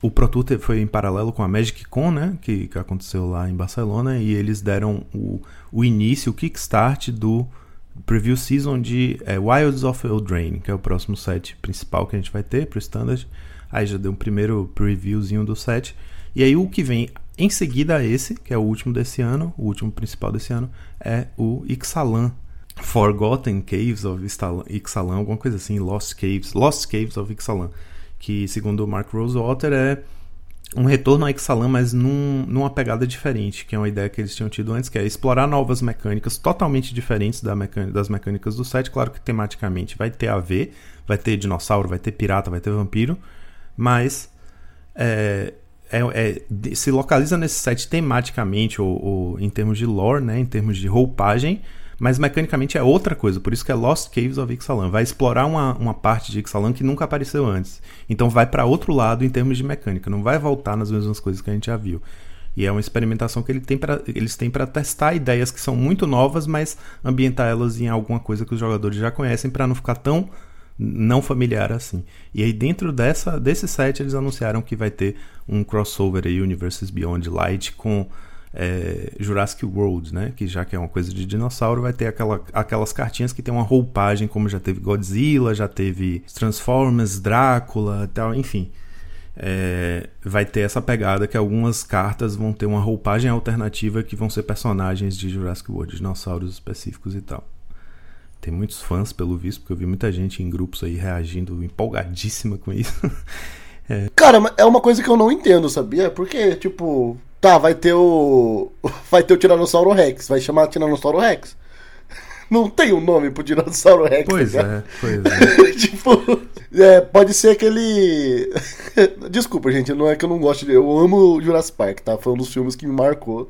o Pro Tour foi em paralelo com a Magic Con, né, que, que aconteceu lá em Barcelona e eles deram o, o início, o kickstart do preview season de é, Wilds of Eldraine, que é o próximo set principal que a gente vai ter para Standard. Aí já deu um primeiro previewzinho do set. E aí o que vem em seguida a esse, que é o último desse ano, o último principal desse ano, é o Ixalan. Forgotten Caves of Ixalan, alguma coisa assim, Lost Caves, Lost Caves of Ixalan, que segundo o Mark Rosewater é um retorno a Ixalan, mas num, numa pegada diferente, que é uma ideia que eles tinham tido antes, que é explorar novas mecânicas totalmente diferentes da mecânica, das mecânicas do set. Claro que tematicamente vai ter a ver, vai ter dinossauro, vai ter pirata, vai ter vampiro, mas é, é, é, se localiza nesse set tematicamente ou, ou, em termos de lore, né, em termos de roupagem, mas mecanicamente é outra coisa. Por isso que é Lost Caves of Ixalan. Vai explorar uma, uma parte de Ixalan que nunca apareceu antes. Então vai para outro lado em termos de mecânica. Não vai voltar nas mesmas coisas que a gente já viu. E é uma experimentação que ele tem pra, eles têm para testar ideias que são muito novas, mas ambientar elas em alguma coisa que os jogadores já conhecem para não ficar tão não familiar assim. E aí dentro dessa desse set eles anunciaram que vai ter um crossover aí Universes Beyond Light com é, Jurassic World, né? Que já que é uma coisa de dinossauro, vai ter aquela, aquelas cartinhas que tem uma roupagem, como já teve Godzilla, já teve Transformers, Drácula, tal, enfim. É, vai ter essa pegada que algumas cartas vão ter uma roupagem alternativa que vão ser personagens de Jurassic World, dinossauros específicos e tal. Tem muitos fãs, pelo visto, porque eu vi muita gente em grupos aí reagindo empolgadíssima com isso. é. Cara, é uma coisa que eu não entendo, sabia? Porque, tipo, tá, vai ter o. Vai ter o Tiranossauro Rex, vai chamar Tiranossauro Rex. Não tem um nome pro Dinossauro Rex. Pois é, pois é. tipo, é, pode ser aquele. Desculpa, gente, não é que eu não gosto de. Eu amo Jurassic Park, tá? Foi um dos filmes que me marcou.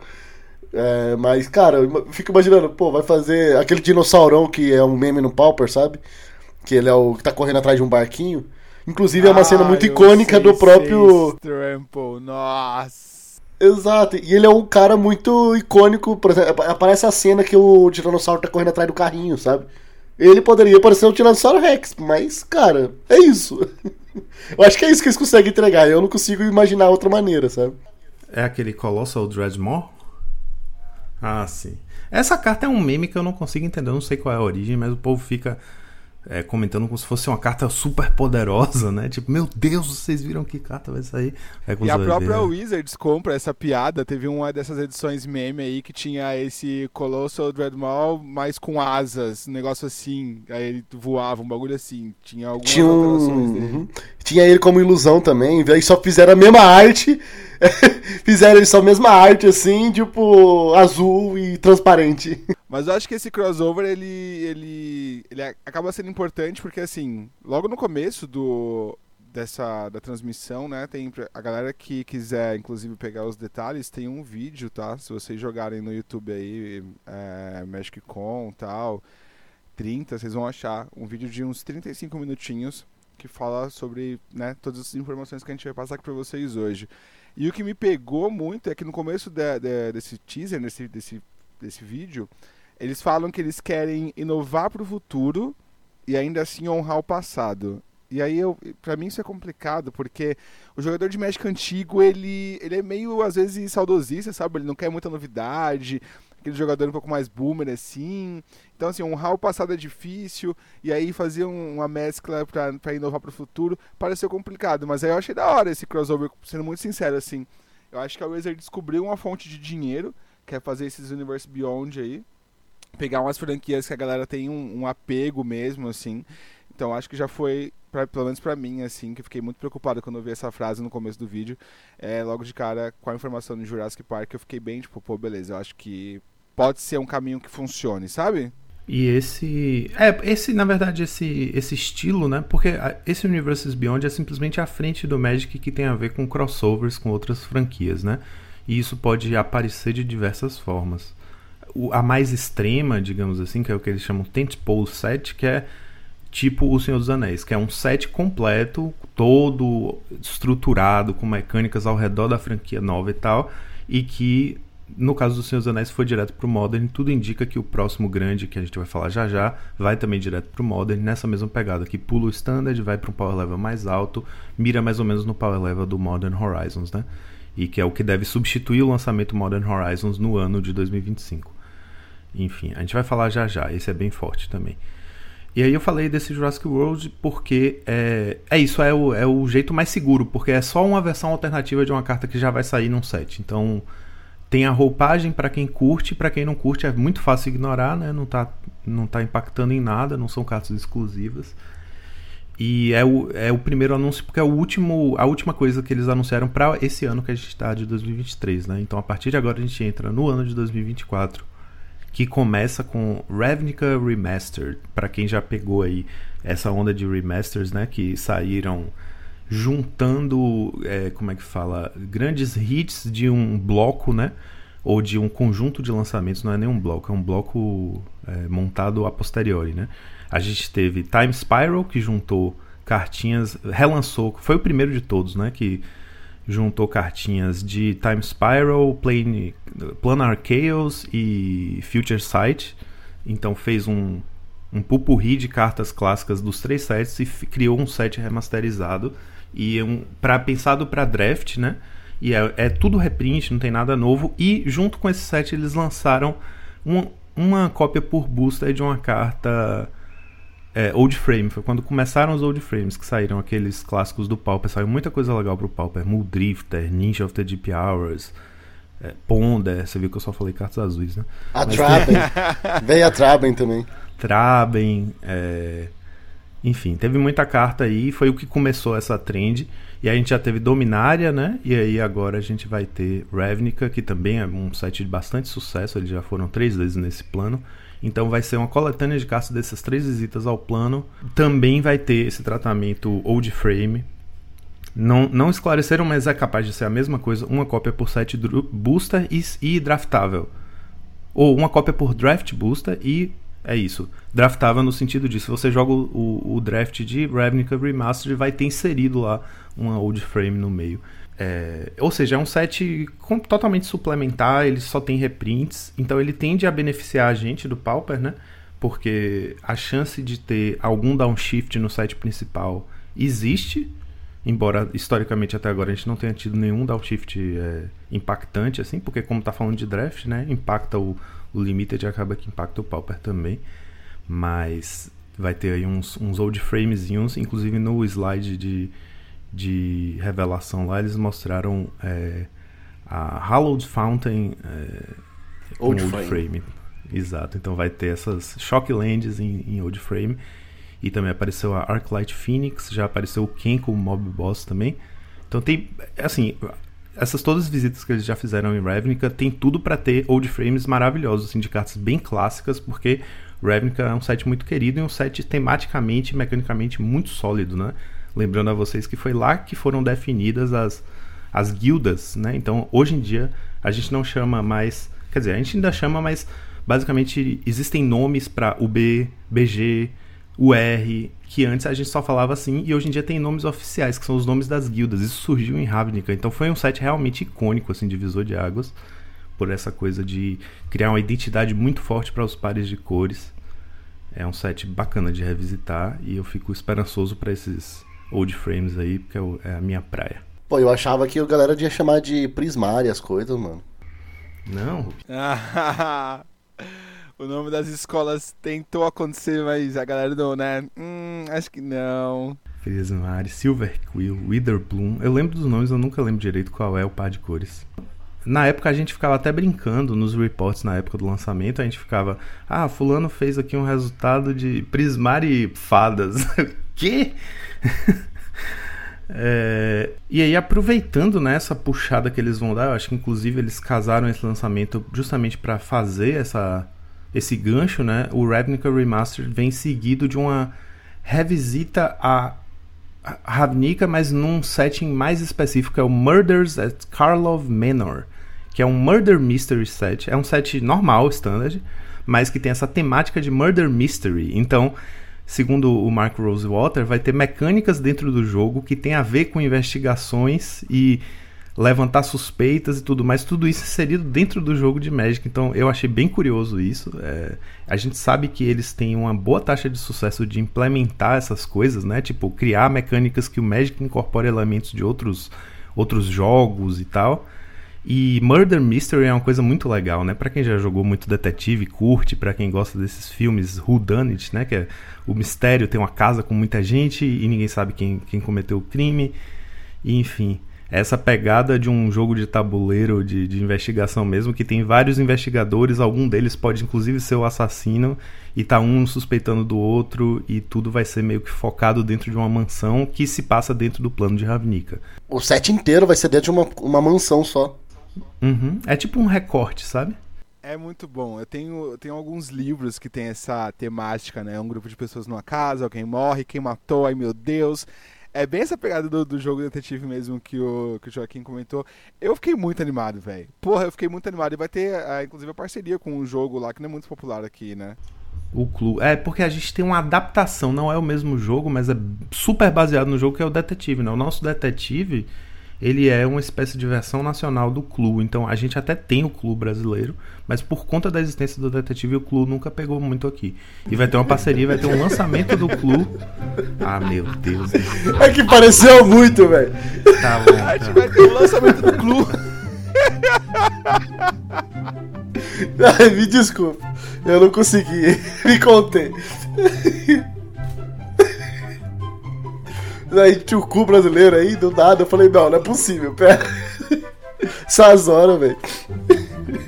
É, mas, cara, eu fico imaginando, pô, vai fazer aquele dinossaurão que é um meme no Pauper, sabe? Que ele é o que tá correndo atrás de um barquinho. Inclusive, é uma ah, cena muito icônica do próprio. Trample, nossa. Exato, e ele é um cara muito icônico. Por exemplo, aparece a cena que o Tiranossauro tá correndo atrás do carrinho, sabe? Ele poderia parecer um Tiranossauro Rex, mas, cara, é isso. Eu acho que é isso que eles conseguem entregar. Eu não consigo imaginar outra maneira, sabe? É aquele Colossal Dreadmore? Ah, sim. Essa carta é um meme que eu não consigo entender, eu não sei qual é a origem, mas o povo fica é, comentando como se fosse uma carta super poderosa, né? Tipo, meu Deus, vocês viram que carta vai sair? e a própria ver. Wizards compra essa piada. Teve uma dessas edições meme aí que tinha esse Colossal Dreadmaw, mas com asas, um negócio assim. Aí ele voava, um bagulho assim. Tinha algumas tinha um... alterações dele. Uhum. Tinha ele como ilusão também, aí só fizeram a mesma arte. fizeram só a mesma arte, assim, tipo, azul e transparente. Mas eu acho que esse crossover, ele, ele, ele acaba sendo importante porque, assim, logo no começo do, dessa da transmissão, né? Tem a galera que quiser, inclusive, pegar os detalhes, tem um vídeo, tá? Se vocês jogarem no YouTube aí, é, Magic Con tal, 30, vocês vão achar um vídeo de uns 35 minutinhos que fala sobre né, todas as informações que a gente vai passar aqui para vocês hoje. E o que me pegou muito é que no começo de, de, desse teaser, desse, desse, desse vídeo, eles falam que eles querem inovar para o futuro e ainda assim honrar o passado. E aí, eu, mim, isso é complicado, porque o jogador de Magic antigo, ele, ele é meio, às vezes, saudosista, sabe? Ele não quer muita novidade. Aquele jogador um pouco mais boomer assim. Então, assim, honrar o passado é difícil, e aí fazer um, uma mescla pra inovar pro futuro pareceu complicado, mas aí eu achei da hora esse crossover, sendo muito sincero, assim. Eu acho que a Wizard descobriu uma fonte de dinheiro, que é fazer esses Universe Beyond aí, pegar umas franquias que a galera tem um, um apego mesmo, assim. Então acho que já foi, pra, pelo menos pra mim, assim, que fiquei muito preocupado quando eu vi essa frase no começo do vídeo. É, logo de cara, com a informação do Jurassic Park, eu fiquei bem, tipo, pô, beleza, eu acho que pode ser um caminho que funcione, sabe? E esse. É, esse, na verdade, esse, esse estilo, né? Porque esse Universes Beyond é simplesmente a frente do Magic que tem a ver com crossovers com outras franquias, né? E isso pode aparecer de diversas formas. O, a mais extrema, digamos assim, que é o que eles chamam Tentpole Set, que é tipo O Senhor dos Anéis, que é um set completo, todo estruturado, com mecânicas ao redor da franquia nova e tal, e que no caso dos Anéis foi direto pro Modern, tudo indica que o próximo grande, que a gente vai falar já já, vai também direto pro Modern, nessa mesma pegada, que pula o Standard, vai para um power level mais alto, mira mais ou menos no power level do Modern Horizons, né? E que é o que deve substituir o lançamento Modern Horizons no ano de 2025. Enfim, a gente vai falar já já, esse é bem forte também. E aí eu falei desse Jurassic World porque é, é isso, é o, é o jeito mais seguro, porque é só uma versão alternativa de uma carta que já vai sair num set. Então tem a roupagem para quem curte, para quem não curte é muito fácil ignorar, né? Não tá, não tá impactando em nada, não são cartas exclusivas. E é o, é o primeiro anúncio porque é o último, a última coisa que eles anunciaram para esse ano que a gente está de 2023, né? Então a partir de agora a gente entra no ano de 2024, que começa com Ravnica Remastered, para quem já pegou aí essa onda de remasters, né, que saíram juntando, é, como é que fala, grandes hits de um bloco, né? Ou de um conjunto de lançamentos, não é nem um bloco, é um bloco é, montado a posteriori, né? A gente teve Time Spiral, que juntou cartinhas, relançou, foi o primeiro de todos, né? Que juntou cartinhas de Time Spiral, Plane, Planar Chaos e Future Sight. Então fez um, um pupurri de cartas clássicas dos três sets e criou um set remasterizado e um, para pensado para draft, né? E é, é, tudo reprint, não tem nada novo. E junto com esse set eles lançaram um, uma cópia por booster de uma carta é, Old Frame. Foi quando começaram os Old Frames que saíram aqueles clássicos do Pauper. Saiu muita coisa legal pro Pauper. Muldrifter, Ninja of the Deep Hours. É, Ponder, você viu que eu só falei cartas azuis, né? A Traben. Veio a Traben também. Traben, é, enfim, teve muita carta aí, foi o que começou essa trend. E a gente já teve Dominária, né? E aí agora a gente vai ter Ravnica, que também é um site de bastante sucesso, eles já foram três vezes nesse plano. Então vai ser uma coletânea de cartas dessas três visitas ao plano. Também vai ter esse tratamento Old Frame. Não, não esclareceram, mas é capaz de ser a mesma coisa. Uma cópia por set booster e, e draftável. Ou uma cópia por draft booster e é isso. Draftava no sentido disso. Você joga o, o draft de Ravnica Remastered vai ter inserido lá uma old frame no meio. É, ou seja, é um set com, totalmente suplementar, ele só tem reprints, então ele tende a beneficiar a gente do Pauper, né? Porque a chance de ter algum downshift no site principal existe, embora historicamente até agora a gente não tenha tido nenhum downshift é, impactante, assim, porque como está falando de draft, né? Impacta o, o Limited acaba que impacta o Pauper também. Mas vai ter aí uns, uns old framezinhos, inclusive no slide de, de revelação lá, eles mostraram é, a Hallowed Fountain é, old, old frame. frame. Exato, então vai ter essas Shocklands em, em old frame. E também apareceu a Arclight Phoenix, já apareceu o Ken como Mob Boss também. Então tem, assim, essas todas as visitas que eles já fizeram em Ravnica tem tudo para ter old frames maravilhosos, assim, de cartas bem clássicas, porque Ravnica é um set muito querido e um set tematicamente e mecanicamente muito sólido, né? Lembrando a vocês que foi lá que foram definidas as, as guildas, né? Então, hoje em dia, a gente não chama mais... Quer dizer, a gente ainda chama, mas basicamente existem nomes para UB, BG, o R, que antes a gente só falava assim, e hoje em dia tem nomes oficiais, que são os nomes das guildas. Isso surgiu em Ravnica, então foi um set realmente icônico, assim, divisor de águas, por essa coisa de criar uma identidade muito forte para os pares de cores. É um set bacana de revisitar e eu fico esperançoso para esses old frames aí, porque é, é a minha praia. Pô, eu achava que a galera ia chamar de Prismari as coisas, mano. Não. o nome das escolas tentou acontecer, mas a galera não, né? Hum, acho que não. Prismari, Silver Quill, Witherbloom. Eu lembro dos nomes, eu nunca lembro direito qual é o par de cores. Na época a gente ficava até brincando nos reports na época do lançamento, a gente ficava, ah, fulano fez aqui um resultado de Prismari fadas. que? é, e aí aproveitando né, puxada que eles vão dar, eu acho que inclusive eles casaram esse lançamento justamente para fazer essa esse gancho, né? O Ravnica Remastered vem seguido de uma revisita a Ravnica, mas num setting mais específico, é o Murders at Karlov Manor que é um Murder Mystery set. É um set normal, standard, mas que tem essa temática de Murder Mystery. Então, segundo o Mark Rosewater, vai ter mecânicas dentro do jogo que tem a ver com investigações e levantar suspeitas e tudo mais, tudo isso inserido dentro do jogo de Magic. Então eu achei bem curioso isso. É, a gente sabe que eles têm uma boa taxa de sucesso de implementar essas coisas, né? Tipo, criar mecânicas que o Magic incorpora elementos de outros, outros jogos e tal. E Murder Mystery é uma coisa muito legal, né? Para quem já jogou muito detetive, curte, para quem gosta desses filmes Who Done It, né? Que é o mistério, tem uma casa com muita gente e ninguém sabe quem, quem cometeu o crime. E, enfim, essa pegada de um jogo de tabuleiro de, de investigação mesmo, que tem vários investigadores, algum deles pode inclusive ser o assassino, e tá um suspeitando do outro, e tudo vai ser meio que focado dentro de uma mansão que se passa dentro do plano de Ravnica. O set inteiro vai ser dentro de uma, uma mansão só. Uhum. É tipo um recorte, sabe? É muito bom. Eu tenho, eu tenho alguns livros que tem essa temática, né? Um grupo de pessoas numa casa, alguém morre, quem matou, ai meu Deus. É bem essa pegada do, do jogo detetive mesmo que o, que o Joaquim comentou. Eu fiquei muito animado, velho. Porra, eu fiquei muito animado. E vai ter, uh, inclusive, a parceria com um jogo lá que não é muito popular aqui, né? O Clue. É, porque a gente tem uma adaptação, não é o mesmo jogo, mas é super baseado no jogo que é o Detetive, né? O nosso Detetive ele é uma espécie de versão nacional do Clue. Então a gente até tem o Clue brasileiro, mas por conta da existência do detetive, o Clue nunca pegou muito aqui. E vai ter uma parceria, vai ter um lançamento do Clue. Ah, meu Deus. É que pareceu muito, velho. Tá bom. Tá. A gente vai ter um lançamento do Clue. Ai, me desculpa. Eu não consegui. Me contei. Aí tinha o cu brasileiro aí, do nada. Eu falei, não, não é possível, pera. Essas horas, velho.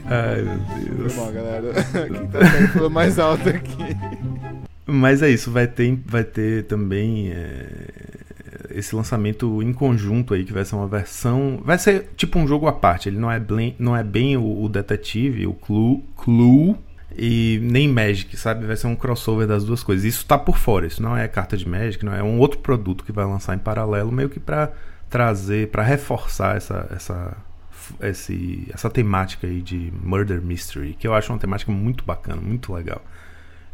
Ai, meu Deus. Foi mal, galera. Quem tá falando mais alto aqui. Mas é isso, vai ter, vai ter também é, esse lançamento em conjunto aí, que vai ser uma versão. Vai ser tipo um jogo à parte. Ele não é bem, não é bem o, o detetive, o Clue, Clue e nem Magic, sabe? Vai ser um crossover das duas coisas. Isso tá por fora, isso não é carta de Magic, não é, um outro produto que vai lançar em paralelo, meio que para trazer, para reforçar essa essa esse, essa temática aí de Murder Mystery, que eu acho uma temática muito bacana, muito legal.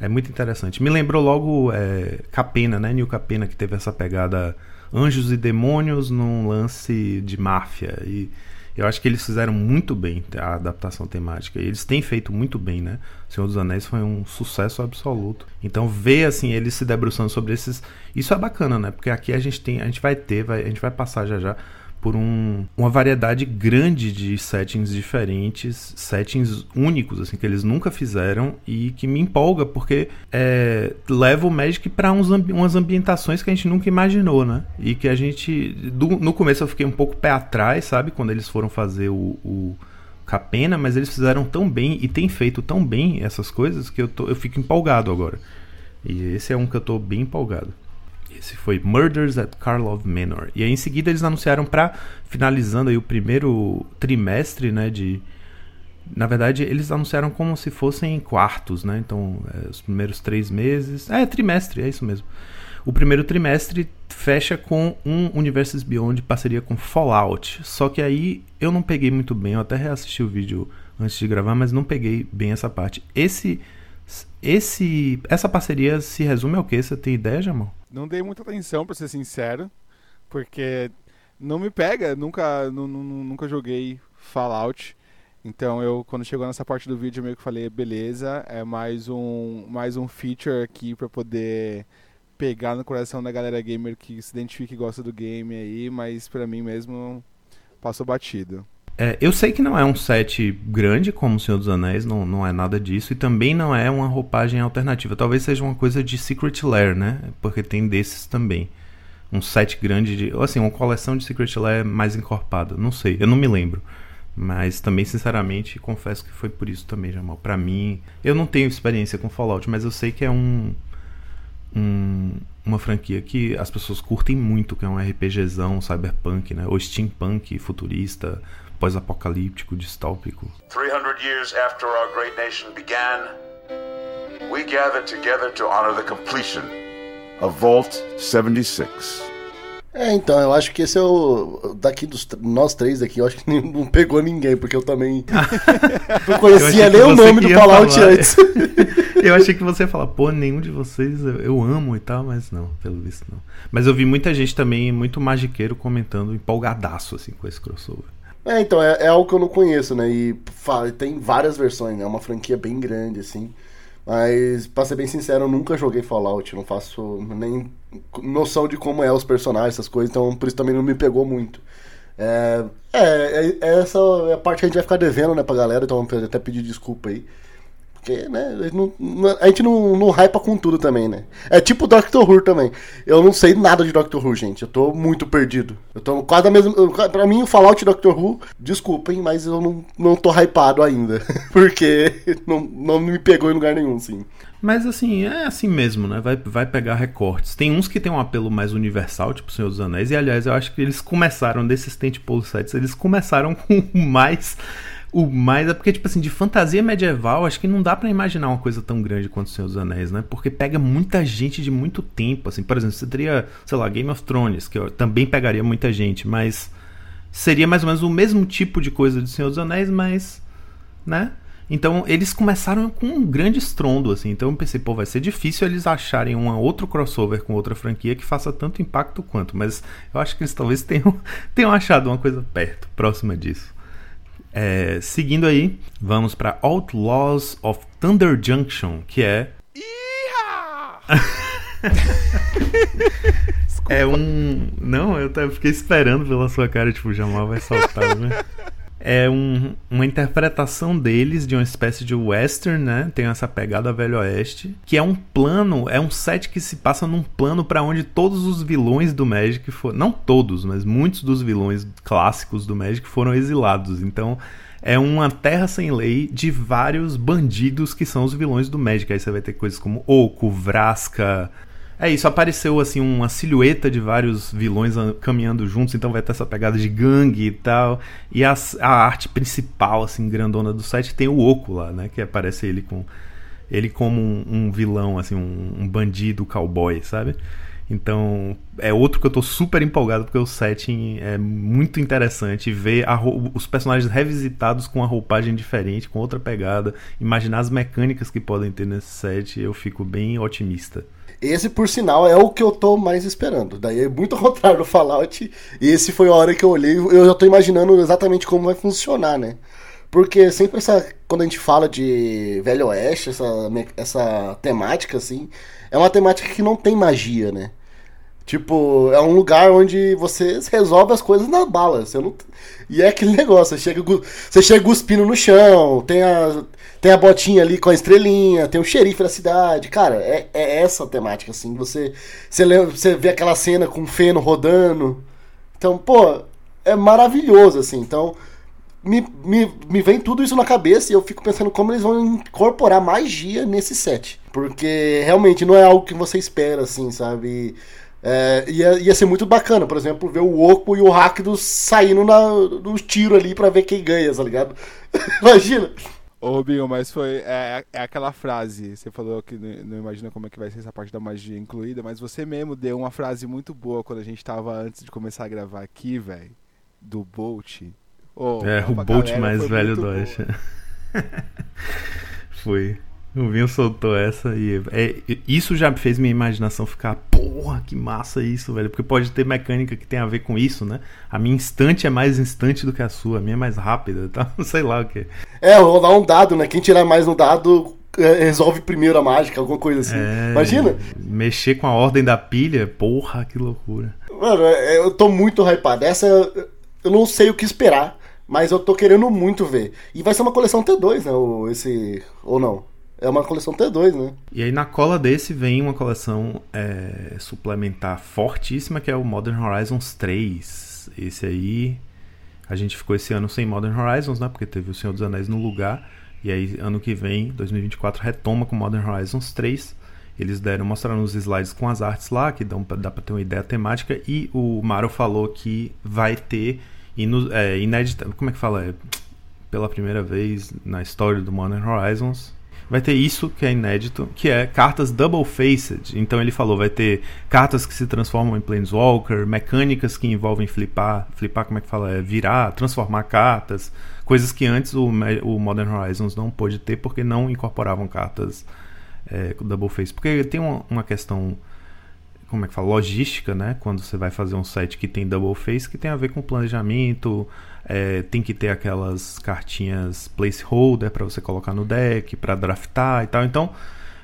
É muito interessante. Me lembrou logo é, Capena, né? New Capena, que teve essa pegada anjos e demônios num lance de máfia. E eu acho que eles fizeram muito bem a adaptação temática. Eles têm feito muito bem, né? O Senhor dos Anéis foi um sucesso absoluto. Então ver assim eles se debruçando sobre esses, isso é bacana, né? Porque aqui a gente tem, a gente vai ter, vai, a gente vai passar já já por um, uma variedade grande de settings diferentes, settings únicos, assim, que eles nunca fizeram e que me empolga, porque é, leva o Magic para ambi umas ambientações que a gente nunca imaginou, né? E que a gente. Do, no começo eu fiquei um pouco pé atrás, sabe? Quando eles foram fazer o, o Capena, mas eles fizeram tão bem e têm feito tão bem essas coisas que eu, tô, eu fico empolgado agora. E esse é um que eu tô bem empolgado. Esse foi Murders at Karlov Manor. E aí em seguida eles anunciaram para finalizando aí o primeiro trimestre, né, de na verdade, eles anunciaram como se fossem quartos, né? Então, é, os primeiros três meses. É, trimestre, é isso mesmo. O primeiro trimestre fecha com um Universes Beyond parceria com Fallout. Só que aí eu não peguei muito bem, eu até reassisti o vídeo antes de gravar, mas não peguei bem essa parte. Esse esse essa parceria se resume ao que? Você tem ideia, Jamal? Não dei muita atenção, pra ser sincero, porque não me pega, nunca, nunca joguei Fallout. Então eu, quando chegou nessa parte do vídeo, meio que falei, beleza, é mais um, mais um feature aqui para poder pegar no coração da galera gamer que se identifica e gosta do game aí, mas para mim mesmo passou batido. É, eu sei que não é um set grande como o Senhor dos Anéis, não, não é nada disso, e também não é uma roupagem alternativa. Talvez seja uma coisa de Secret Lair, né? Porque tem desses também. Um set grande de. Ou assim, uma coleção de Secret Lair mais encorpada. Não sei, eu não me lembro. Mas também, sinceramente, confesso que foi por isso também, Jamal. Pra mim, eu não tenho experiência com Fallout, mas eu sei que é um. um uma franquia que as pessoas curtem muito, que é um RPGzão, cyberpunk, né? Ou steampunk, futurista, pós-apocalíptico, distópico. 300 years after our great nation began, we gathered together to honor the completion of Vault 76. É, então, eu acho que esse é o. Daqui dos nós três aqui, eu acho que não pegou ninguém, porque eu também não conhecia nem o nome do Fallout falar. antes. eu achei que você ia falar, pô, nenhum de vocês eu, eu, amo e tal, mas não, pelo visto não. Mas eu vi muita gente também, muito magiqueiro, comentando empolgadaço assim com esse crossover. É, então, é, é algo que eu não conheço, né? E tem várias versões, né? É uma franquia bem grande, assim. Mas, pra ser bem sincero, eu nunca joguei Fallout, não faço nem noção de como é os personagens, essas coisas, então por isso também não me pegou muito. É, é, é essa é a parte que a gente vai ficar devendo, né, pra galera, então até pedir desculpa aí. Porque, né, a gente não, não hypa com tudo também, né? É tipo Doctor Who também. Eu não sei nada de Doctor Who, gente. Eu tô muito perdido. Eu tô quase a mesma. Pra mim, o Fallout Doctor Who, desculpem, mas eu não, não tô hypado ainda. Porque não, não me pegou em lugar nenhum, sim. Mas assim, é assim mesmo, né? Vai, vai pegar recortes. Tem uns que tem um apelo mais universal, tipo Senhor dos Anéis, e aliás, eu acho que eles começaram desses tentpole sets, eles começaram com mais o mais é porque, tipo assim, de fantasia medieval, acho que não dá para imaginar uma coisa tão grande quanto o Senhor dos Anéis, né? Porque pega muita gente de muito tempo, assim. Por exemplo, você teria, sei lá, Game of Thrones, que também pegaria muita gente, mas seria mais ou menos o mesmo tipo de coisa de Senhor dos Anéis, mas, né? Então, eles começaram com um grande estrondo, assim. Então, eu pensei, pô, vai ser difícil eles acharem um outro crossover com outra franquia que faça tanto impacto quanto. Mas eu acho que eles talvez tenham, tenham achado uma coisa perto, próxima disso. É, seguindo aí, vamos para Outlaws of Thunder Junction, que é. é um. Não, eu fiquei esperando pela sua cara, tipo, o Jamal vai saltar, né? é um, uma interpretação deles de uma espécie de western, né? Tem essa pegada velho oeste, que é um plano, é um set que se passa num plano para onde todos os vilões do Magic foram, não todos, mas muitos dos vilões clássicos do Magic foram exilados. Então, é uma terra sem lei de vários bandidos que são os vilões do Magic. Aí você vai ter coisas como Oco, Vrasca, é isso, apareceu assim uma silhueta de vários vilões caminhando juntos, então vai ter essa pegada de gangue e tal. E a, a arte principal, assim, grandona do site tem o Oco lá, né? Que aparece ele com. Ele como um, um vilão, assim, um, um, bandido cowboy, sabe? Então, é outro que eu tô super empolgado porque o setting é muito interessante. Ver a, os personagens revisitados com uma roupagem diferente, com outra pegada, imaginar as mecânicas que podem ter nesse set, eu fico bem otimista. Esse, por sinal, é o que eu tô mais esperando. Daí é muito ao contrário do Fallout. E esse foi a hora que eu olhei. Eu já tô imaginando exatamente como vai funcionar, né? Porque sempre essa. Quando a gente fala de Velho Oeste, essa, essa temática, assim, é uma temática que não tem magia, né? Tipo, é um lugar onde você resolve as coisas na bala. Você não... E é aquele negócio, você chega, você chega cuspindo no chão, tem a, tem a botinha ali com a estrelinha, tem o xerife da cidade. Cara, é, é essa a temática, assim. Você, você, lembra, você vê aquela cena com o feno rodando. Então, pô, é maravilhoso, assim. Então, me, me, me vem tudo isso na cabeça e eu fico pensando como eles vão incorporar magia nesse set. Porque realmente não é algo que você espera, assim, sabe? É, ia, ia ser muito bacana, por exemplo, ver o Oco e o Rakdos saindo na, no tiro ali para ver quem ganha, tá ligado? Imagina! Ô, Binho, mas foi. É, é, aquela frase. Você falou que não imagina como é que vai ser essa parte da magia incluída, mas você mesmo deu uma frase muito boa quando a gente tava antes de começar a gravar aqui, velho. Do Bolt. Oh, é, o Bolt mais velho do foi. O Vinho soltou essa e é, isso já fez minha imaginação ficar, porra, que massa isso, velho. Porque pode ter mecânica que tem a ver com isso, né? A minha instante é mais instante do que a sua, a minha é mais rápida, tá? Não sei lá o que. É, rolar um dado, né? Quem tirar mais no dado é, resolve primeiro a mágica, alguma coisa assim. É, Imagina? Mexer com a ordem da pilha, porra, que loucura. Mano, é, eu tô muito hypado. Essa eu não sei o que esperar. Mas eu tô querendo muito ver. E vai ser uma coleção T2, né? Esse. Ou não? É uma coleção T2, né? E aí na cola desse vem uma coleção é, suplementar fortíssima que é o Modern Horizons 3. Esse aí. A gente ficou esse ano sem Modern Horizons, né? Porque teve o Senhor dos Anéis no lugar. E aí, ano que vem, 2024, retoma com Modern Horizons 3. Eles deram, mostraram os slides com as artes lá, que dão, dá pra ter uma ideia temática. E o Maro falou que vai ter inu, é, inédita. Como é que fala? É, pela primeira vez na história do Modern Horizons. Vai ter isso que é inédito, que é cartas double faced. Então ele falou, vai ter cartas que se transformam em planeswalker, mecânicas que envolvem flipar, flipar como é que fala, é virar, transformar cartas, coisas que antes o, o Modern Horizons não pôde ter porque não incorporavam cartas é, double face. Porque tem uma, uma, questão, como é que fala, logística, né? Quando você vai fazer um site que tem double face, que tem a ver com planejamento, é, tem que ter aquelas cartinhas placeholder para você colocar no deck, para draftar e tal. Então,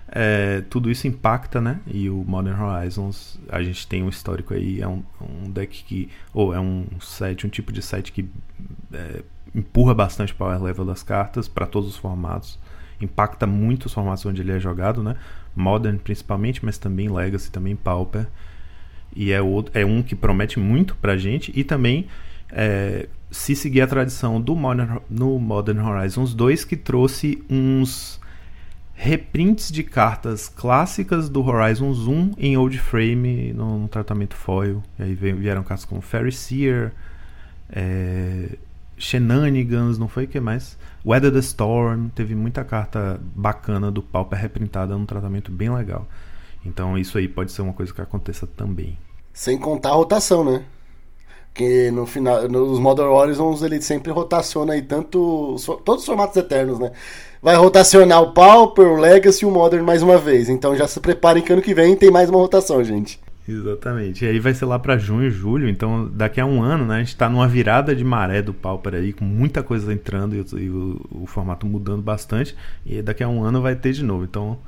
é, tudo isso impacta, né? E o Modern Horizons, a gente tem um histórico aí, é um, um deck que, ou é um set, um tipo de set que é, empurra bastante o power level das cartas para todos os formatos impacta muito os formatos onde ele é jogado, né? Modern principalmente, mas também Legacy, também Pauper. E é, outro, é um que promete muito pra gente. E também, é, se seguir a tradição do Modern, no Modern Horizons 2, que trouxe uns reprints de cartas clássicas do Horizons 1 em old frame no, tratamento foil. E aí vieram cartas como Fairy Seer, é, Shenanigans, não foi o que mais? Weather the Storm, teve muita carta bacana do Pauper reprintada num tratamento bem legal. Então isso aí pode ser uma coisa que aconteça também. Sem contar a rotação, né? Que no final, nos Modern Horizons ele sempre rotaciona aí tanto todos os formatos eternos, né? Vai rotacionar o Pauper, o Legacy e o Modern mais uma vez. Então já se preparem que ano que vem tem mais uma rotação, gente. Exatamente. E aí vai ser lá para junho, julho, então daqui a um ano, né? A gente tá numa virada de maré do Pauper aí, com muita coisa entrando e, e o, o, formato mudando bastante. E daqui a um ano vai ter de novo. Então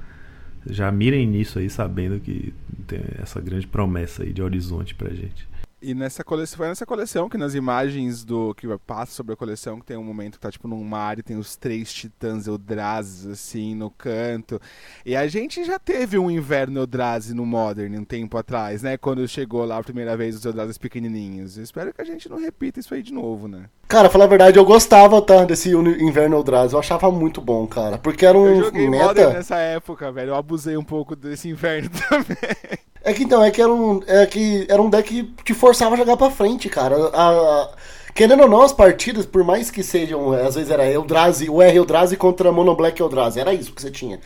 já mirem nisso aí, sabendo que tem essa grande promessa aí de horizonte pra gente. E nessa coleção, foi nessa coleção que nas imagens do que passa sobre a coleção, que tem um momento que tá tipo num mar e tem os três titãs Eldrazi assim no canto. E a gente já teve um inverno Eldrazi no Modern um tempo atrás, né? Quando chegou lá a primeira vez os Eldrazi pequenininhos. Eu espero que a gente não repita isso aí de novo, né? Cara, falar a verdade, eu gostava tá, desse inverno Eldrazi. Eu achava muito bom, cara. Porque era um eu joguei meta... Nessa época, velho. Eu abusei um pouco desse inverno também. É que então, é que era um, é que era um deck que te forçava a jogar pra frente, cara. A, a, querendo ou não, as partidas, por mais que sejam, às vezes era Eldrazi, o R Eldrazi contra Mono Black Eldrazi, era isso que você tinha.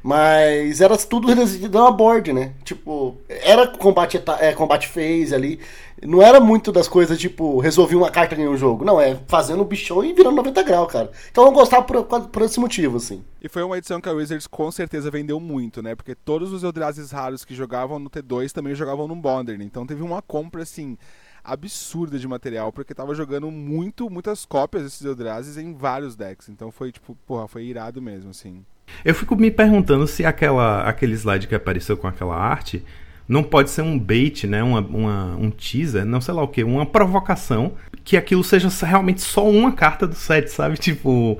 Mas era tudo residido na board, né? Tipo, era combate, é, combate phase ali. Não era muito das coisas, tipo, resolvi uma carta em um jogo. Não, é fazendo o bichão e virando 90 graus, cara. Então eu gostava por, por esse motivo, assim. E foi uma edição que a Wizards com certeza vendeu muito, né? Porque todos os Eldrazi raros que jogavam no T2 também jogavam no Modern. Então teve uma compra, assim, absurda de material, porque tava jogando muito, muitas cópias desses Eldrazi em vários decks. Então foi, tipo, porra, foi irado mesmo, assim. Eu fico me perguntando se aquela, aquele slide que apareceu com aquela arte não pode ser um bait, né? Uma, uma, um teaser, não sei lá o que, uma provocação que aquilo seja realmente só uma carta do set, sabe? Tipo,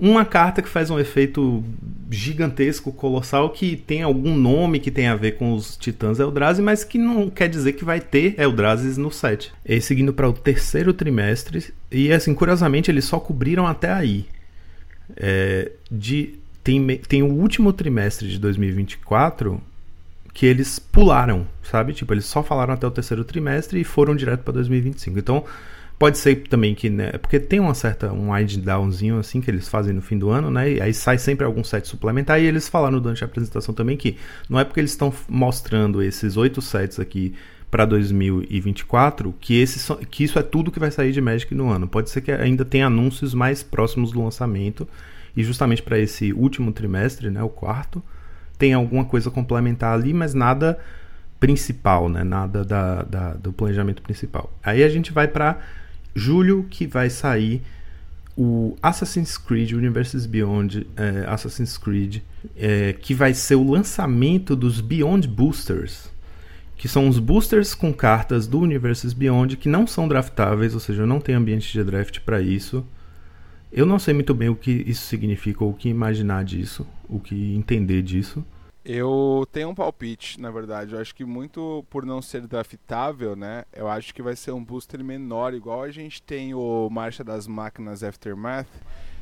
uma carta que faz um efeito gigantesco, colossal, que tem algum nome que tem a ver com os Titãs Eldrazi, mas que não quer dizer que vai ter Eldrazi no set. E seguindo para o terceiro trimestre, e assim, curiosamente, eles só cobriram até aí. É, de, tem, tem o último trimestre de 2024 que eles pularam, sabe? Tipo, eles só falaram até o terceiro trimestre e foram direto para 2025. Então, pode ser também que, né, porque tem uma certa um wind downzinho assim que eles fazem no fim do ano, né? E aí sai sempre algum set suplementar e eles falaram durante a apresentação também que não é porque eles estão mostrando esses oito sets aqui para 2024 que esse que isso é tudo que vai sair de Magic no ano. Pode ser que ainda tenha anúncios mais próximos do lançamento e justamente para esse último trimestre, né, o quarto, tem alguma coisa complementar ali, mas nada principal, né? Nada da, da do planejamento principal. Aí a gente vai para julho, que vai sair o Assassin's Creed Universes Beyond é, Assassin's Creed, é, que vai ser o lançamento dos Beyond Boosters, que são os boosters com cartas do Universes Beyond que não são draftáveis, ou seja, não tem ambiente de draft para isso. Eu não sei muito bem o que isso significa, ou o que imaginar disso, o que entender disso. Eu tenho um palpite, na verdade. Eu acho que muito por não ser draftável, né? Eu acho que vai ser um booster menor, igual a gente tem o Marcha das Máquinas Aftermath,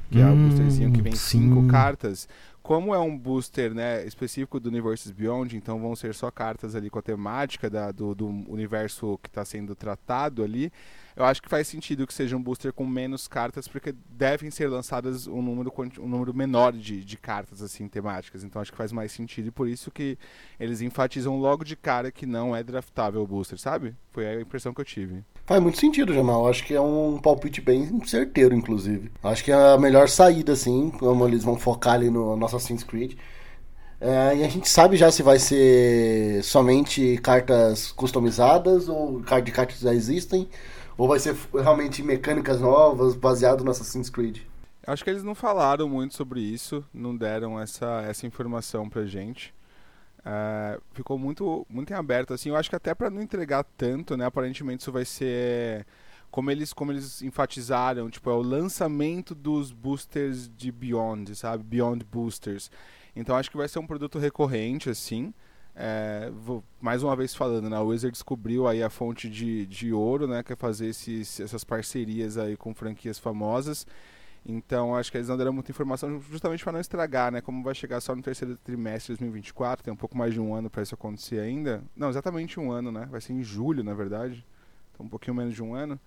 que hum, é o hum, boosterzinho que vem sim. cinco cartas. Como é um booster né, específico do Universes Beyond, então vão ser só cartas ali com a temática da, do, do universo que está sendo tratado ali eu acho que faz sentido que seja um booster com menos cartas, porque devem ser lançadas um número, um número menor de, de cartas assim temáticas. Então acho que faz mais sentido e por isso que eles enfatizam logo de cara que não é draftável o booster, sabe? Foi a impressão que eu tive. Faz muito sentido, Jamal. Acho que é um palpite bem certeiro, inclusive. Acho que é a melhor saída, assim, como eles vão focar ali no nosso Assassin's Creed. É, e a gente sabe já se vai ser somente cartas customizadas ou de cartas que já existem ou vai ser realmente mecânicas novas, baseado no Assassin's Creed? Acho que eles não falaram muito sobre isso, não deram essa, essa informação pra gente. Uh, ficou muito, muito em aberto, assim. Eu acho que até para não entregar tanto, né? Aparentemente isso vai ser como eles, como eles enfatizaram, tipo, é o lançamento dos boosters de Beyond, sabe? Beyond Boosters. Então acho que vai ser um produto recorrente, assim. É, vou, mais uma vez falando, né, o Wizard descobriu aí a fonte de, de ouro, né, que é fazer esses, essas parcerias aí com franquias famosas. Então acho que eles não deram muita informação justamente para não estragar, né? Como vai chegar só no terceiro trimestre de 2024, tem um pouco mais de um ano para isso acontecer ainda. Não, exatamente um ano, né? Vai ser em julho, na verdade. Então um pouquinho menos de um ano.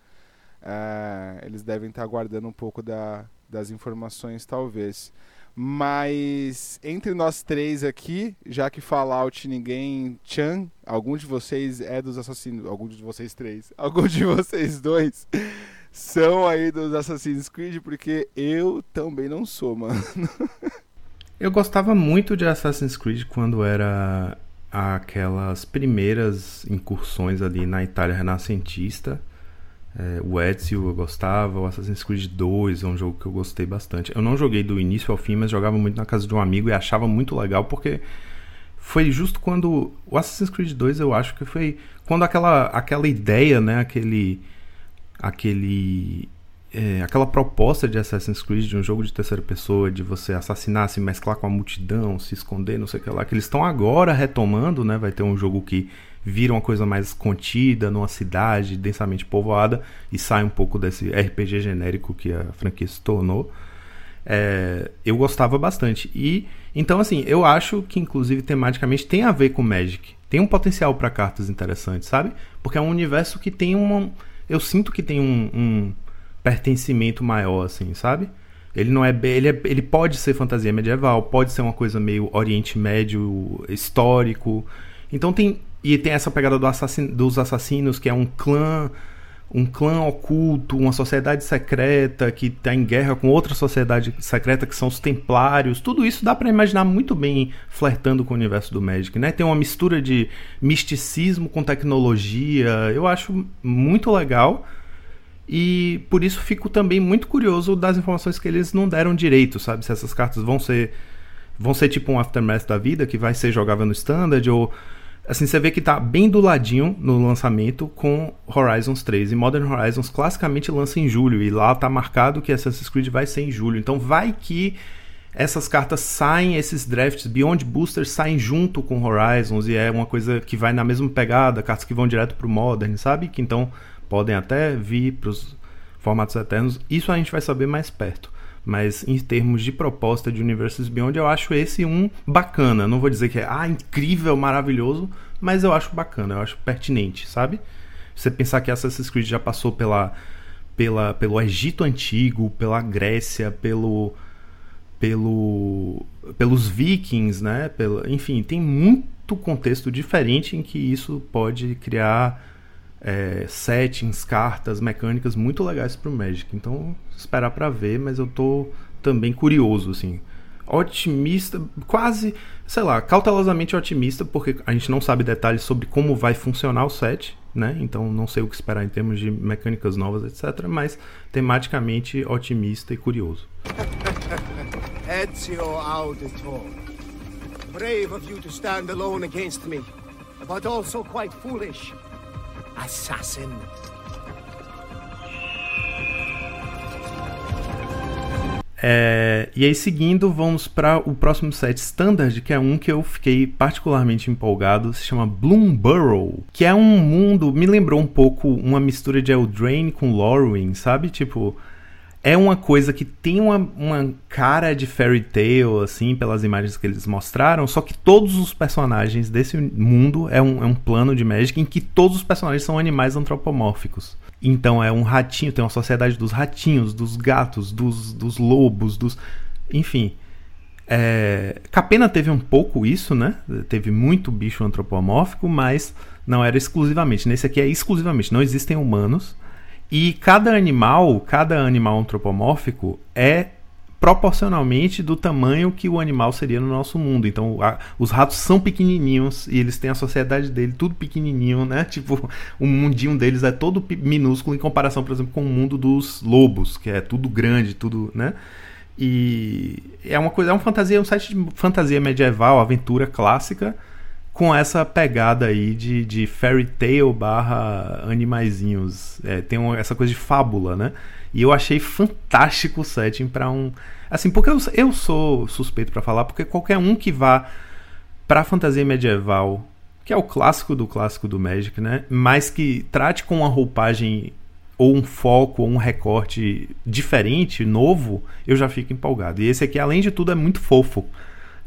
É, eles devem estar aguardando um pouco da, das informações, talvez. Mas entre nós três aqui, já que Fallout ninguém Chan, algum de vocês é dos assassinos, algum de vocês três, algum de vocês dois são aí dos Assassin's Creed, porque eu também não sou, mano. Eu gostava muito de Assassin's Creed quando era aquelas primeiras incursões ali na Itália renascentista. É, o Ezio eu gostava, o Assassin's Creed 2 é um jogo que eu gostei bastante. Eu não joguei do início ao fim, mas jogava muito na casa de um amigo e achava muito legal porque foi justo quando o Assassin's Creed 2 eu acho que foi quando aquela aquela ideia, né, aquele aquele é, aquela proposta de Assassin's Creed de um jogo de terceira pessoa, de você assassinar, se mesclar com a multidão, se esconder, não sei o que lá, que eles estão agora retomando, né? Vai ter um jogo que vira uma coisa mais contida, numa cidade densamente povoada e sai um pouco desse RPG genérico que a franquia se tornou. É, eu gostava bastante. E então, assim, eu acho que inclusive tematicamente tem a ver com Magic. Tem um potencial para cartas interessantes, sabe? Porque é um universo que tem uma. Eu sinto que tem um, um pertencimento maior, assim, sabe? Ele não é, ele é, ele pode ser fantasia medieval, pode ser uma coisa meio Oriente Médio histórico. Então tem e tem essa pegada do dos assassinos, que é um clã, um clã oculto, uma sociedade secreta que está em guerra com outra sociedade secreta que são os Templários. Tudo isso dá para imaginar muito bem flertando com o universo do Magic, né? Tem uma mistura de misticismo com tecnologia. Eu acho muito legal. E por isso fico também muito curioso das informações que eles não deram direito, sabe? Se essas cartas vão ser vão ser tipo um aftermath da vida que vai ser jogável no standard ou Assim, você vê que tá bem do ladinho no lançamento com Horizons 3. E Modern Horizons classicamente lança em julho. E lá tá marcado que Assassin's Creed vai ser em julho. Então vai que essas cartas saem, esses drafts Beyond Boosters saem junto com Horizons. E é uma coisa que vai na mesma pegada. Cartas que vão direto pro Modern, sabe? Que então podem até vir pros formatos eternos. Isso a gente vai saber mais perto. Mas em termos de proposta de Universes Beyond, eu acho esse um bacana. Não vou dizer que é ah, incrível, maravilhoso, mas eu acho bacana, eu acho pertinente, sabe? Você pensar que Assassin's Creed já passou pela, pela, pelo Egito Antigo, pela Grécia, pelo, pelo, pelos Vikings, né? Pela, enfim, tem muito contexto diferente em que isso pode criar é, settings, cartas, mecânicas muito legais para o Magic. Então, esperar para ver, mas eu tô também curioso, assim. Otimista, quase, sei lá, cautelosamente otimista, porque a gente não sabe detalhes sobre como vai funcionar o set, né? Então não sei o que esperar em termos de mecânicas novas, etc. Mas tematicamente otimista e curioso. Ezio Auditor. Brave of you to stand alone against me. but also quite foolish. Assassin. É, e aí, seguindo, vamos para o próximo set standard, que é um que eu fiquei particularmente empolgado, se chama Bloom Burrow, que é um mundo, me lembrou um pouco uma mistura de Eldraine com Lorwyn, sabe? Tipo, é uma coisa que tem uma, uma cara de fairy tale, assim, pelas imagens que eles mostraram, só que todos os personagens desse mundo é um, é um plano de Magic em que todos os personagens são animais antropomórficos. Então é um ratinho, tem uma sociedade dos ratinhos, dos gatos, dos, dos lobos, dos. Enfim. É... Capena teve um pouco isso, né? Teve muito bicho antropomórfico, mas não era exclusivamente. Nesse aqui é exclusivamente. Não existem humanos. E cada animal, cada animal antropomórfico é proporcionalmente do tamanho que o animal seria no nosso mundo. Então, a, os ratos são pequenininhos e eles têm a sociedade dele tudo pequenininho, né? Tipo, o mundinho deles é todo minúsculo em comparação, por exemplo, com o mundo dos lobos, que é tudo grande, tudo, né? E é uma coisa, é uma fantasia, um site de fantasia medieval, aventura clássica, com essa pegada aí de, de fairy tale barra animaizinhos. É, tem uma, essa coisa de fábula, né? E eu achei fantástico o setting para um. Assim, porque eu, eu sou suspeito para falar, porque qualquer um que vá pra fantasia medieval, que é o clássico do clássico do Magic, né? Mas que trate com uma roupagem ou um foco ou um recorte diferente, novo, eu já fico empolgado. E esse aqui, além de tudo, é muito fofo.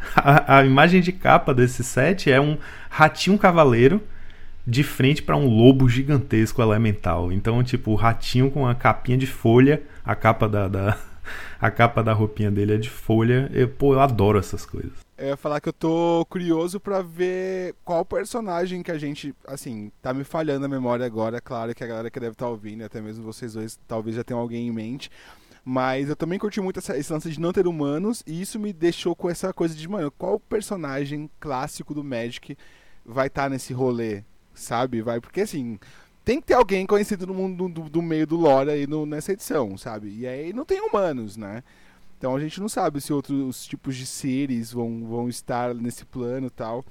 A, a imagem de capa desse set é um ratinho cavaleiro de frente para um lobo gigantesco elemental. Então, tipo, o ratinho com a capinha de folha, a capa da, da a capa da roupinha dele é de folha. Eu, pô, eu adoro essas coisas. Eu ia falar que eu tô curioso para ver qual personagem que a gente, assim, tá me falhando a memória agora. Claro que a galera que deve estar tá ouvindo, até mesmo vocês dois, talvez já tenham alguém em mente. Mas eu também curti muito essa, esse lance de não ter humanos, e isso me deixou com essa coisa de, mano, qual personagem clássico do Magic vai estar tá nesse rolê? sabe? Vai, porque assim, tem que ter alguém conhecido no mundo do, do meio do lore aí no, nessa edição, sabe? E aí não tem humanos, né? Então a gente não sabe se outros tipos de seres vão, vão estar nesse plano e tal.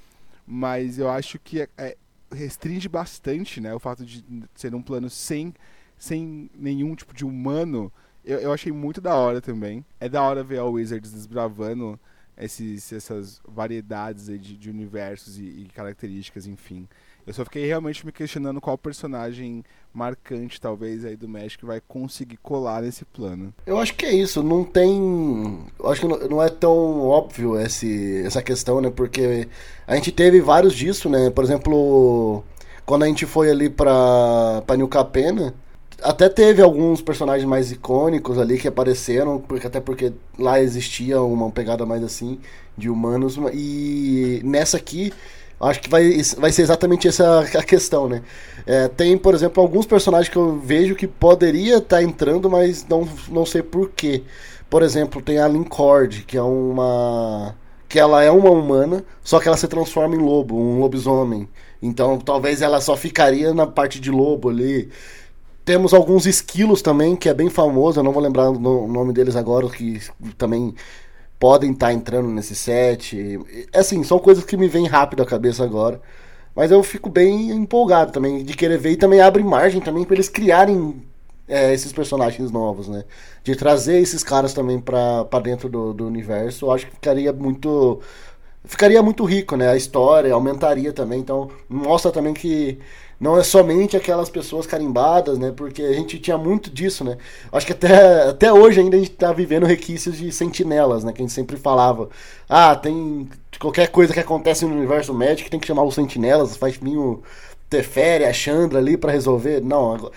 Mas eu acho que é, é, restringe bastante, né? O fato de ser um plano sem, sem nenhum tipo de humano. Eu, eu achei muito da hora também. É da hora ver a Wizards desbravando esses, essas variedades de, de universos e, e características, enfim. Eu só fiquei realmente me questionando qual personagem marcante, talvez, aí do Magic vai conseguir colar nesse plano. Eu acho que é isso, não tem. Eu acho que não é tão óbvio esse, essa questão, né? Porque a gente teve vários disso, né? Por exemplo, quando a gente foi ali pra, pra New Capena. Até teve alguns personagens mais icônicos ali que apareceram, porque, até porque lá existia uma pegada mais assim de humanos. E nessa aqui, Acho que vai, vai ser exatamente essa a questão, né? É, tem, por exemplo, alguns personagens que eu vejo que poderia estar tá entrando, mas não, não sei porquê. Por exemplo, tem a Lincord, que é uma. que ela é uma humana, só que ela se transforma em lobo, um lobisomem. Então talvez ela só ficaria na parte de lobo ali. Temos alguns esquilos também, que é bem famoso, eu não vou lembrar o nome deles agora, que também podem estar tá entrando nesse set. Assim, são coisas que me vêm rápido à cabeça agora. Mas eu fico bem empolgado também de querer ver e também abre margem também para eles criarem é, esses personagens novos, né? De trazer esses caras também para dentro do, do universo, eu acho que ficaria muito ficaria muito rico, né? A história aumentaria também, então mostra também que não é somente aquelas pessoas carimbadas, né? Porque a gente tinha muito disso, né? Acho que até, até hoje ainda a gente tá vivendo requisitos de sentinelas, né? Que a gente sempre falava. Ah, tem qualquer coisa que acontece no universo médico tem que chamar os sentinelas, faz vir o Teferi, a Chandra ali para resolver. Não, agora...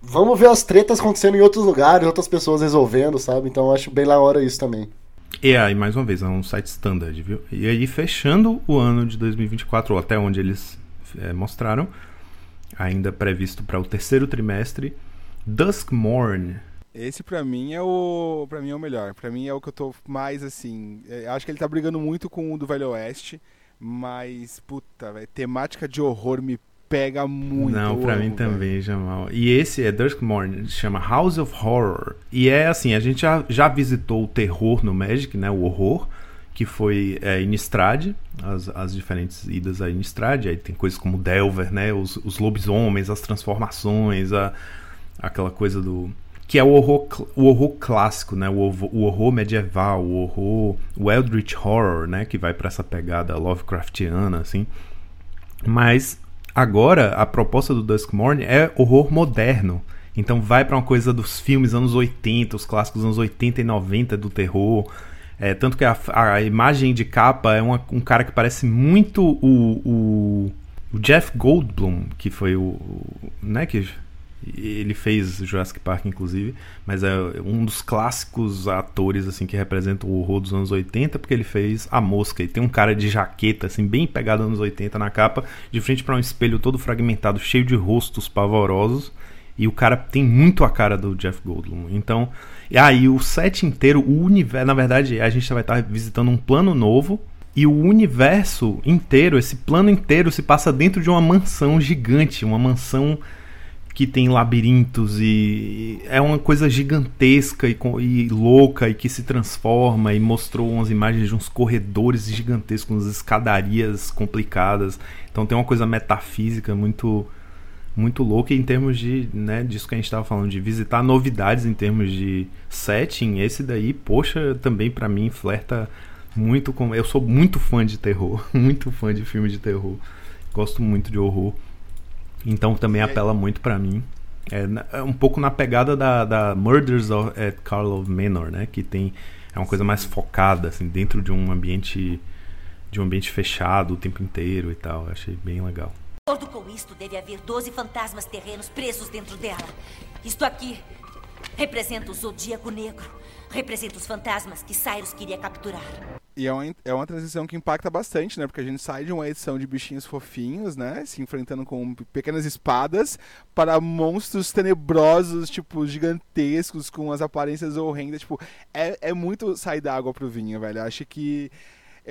vamos ver as tretas acontecendo em outros lugares, outras pessoas resolvendo, sabe? Então acho bem lá hora isso também. E aí, mais uma vez, é um site standard, viu? E aí, fechando o ano de 2024, ou até onde eles é, mostraram, ainda previsto para o terceiro trimestre, Duskmorn. Esse para mim é o para mim é o melhor. Para mim é o que eu tô mais assim, é, acho que ele tá brigando muito com o do Velho Oeste, mas puta, véio, temática de horror me pega muito. Não, para mim também, Jamal. E esse é Duskmorn, chama House of Horror. E é assim, a gente já, já visitou o terror no Magic, né, o horror que foi é, Innistrad, as, as diferentes idas a Innistrad, aí tem coisas como Delver, né, os, os lobisomens, as transformações, a, aquela coisa do... que é o horror, o horror clássico, né, o horror, o horror medieval, o horror, o Eldritch Horror, né, que vai para essa pegada Lovecraftiana, assim. Mas agora a proposta do Duskmorn é horror moderno, então vai para uma coisa dos filmes anos 80, os clássicos anos 80 e 90 do terror, é, tanto que a, a, imagem de capa é uma, um cara que parece muito o, o, o, Jeff Goldblum, que foi o. Né, que ele fez Jurassic Park, inclusive, mas é um dos clássicos atores assim que representa o horror dos anos 80, porque ele fez A Mosca. E tem um cara de jaqueta, assim, bem pegado anos 80 na capa, de frente para um espelho todo fragmentado, cheio de rostos pavorosos. E o cara tem muito a cara do Jeff Goldblum. Então, e aí o set inteiro, o universo, na verdade, a gente vai estar visitando um plano novo e o universo inteiro, esse plano inteiro se passa dentro de uma mansão gigante, uma mansão que tem labirintos e é uma coisa gigantesca e, e, louca e que se transforma e mostrou umas imagens de uns corredores gigantescos, umas escadarias complicadas. Então tem uma coisa metafísica muito muito louca em termos de, né, disso que a gente estava falando, de visitar novidades em termos de setting. Esse daí, poxa, também para mim flerta muito com. Eu sou muito fã de terror, muito fã de filme de terror. Gosto muito de horror. Então também apela muito para mim. É, é, um pouco na pegada da, da Murders of, at Carl of Manor, né? Que tem é uma coisa mais focada, assim, dentro de um ambiente de um ambiente fechado o tempo inteiro e tal. Eu achei bem legal. De acordo com isto, deve haver 12 fantasmas terrenos presos dentro dela. Isto aqui representa o Zodíaco Negro. Representa os fantasmas que Cyrus queria capturar. E é uma, é uma transição que impacta bastante, né? Porque a gente sai de uma edição de bichinhos fofinhos, né? Se enfrentando com pequenas espadas, para monstros tenebrosos, tipo, gigantescos, com as aparências horrendas. Tipo, é, é muito sair da água pro vinho, velho. Acho que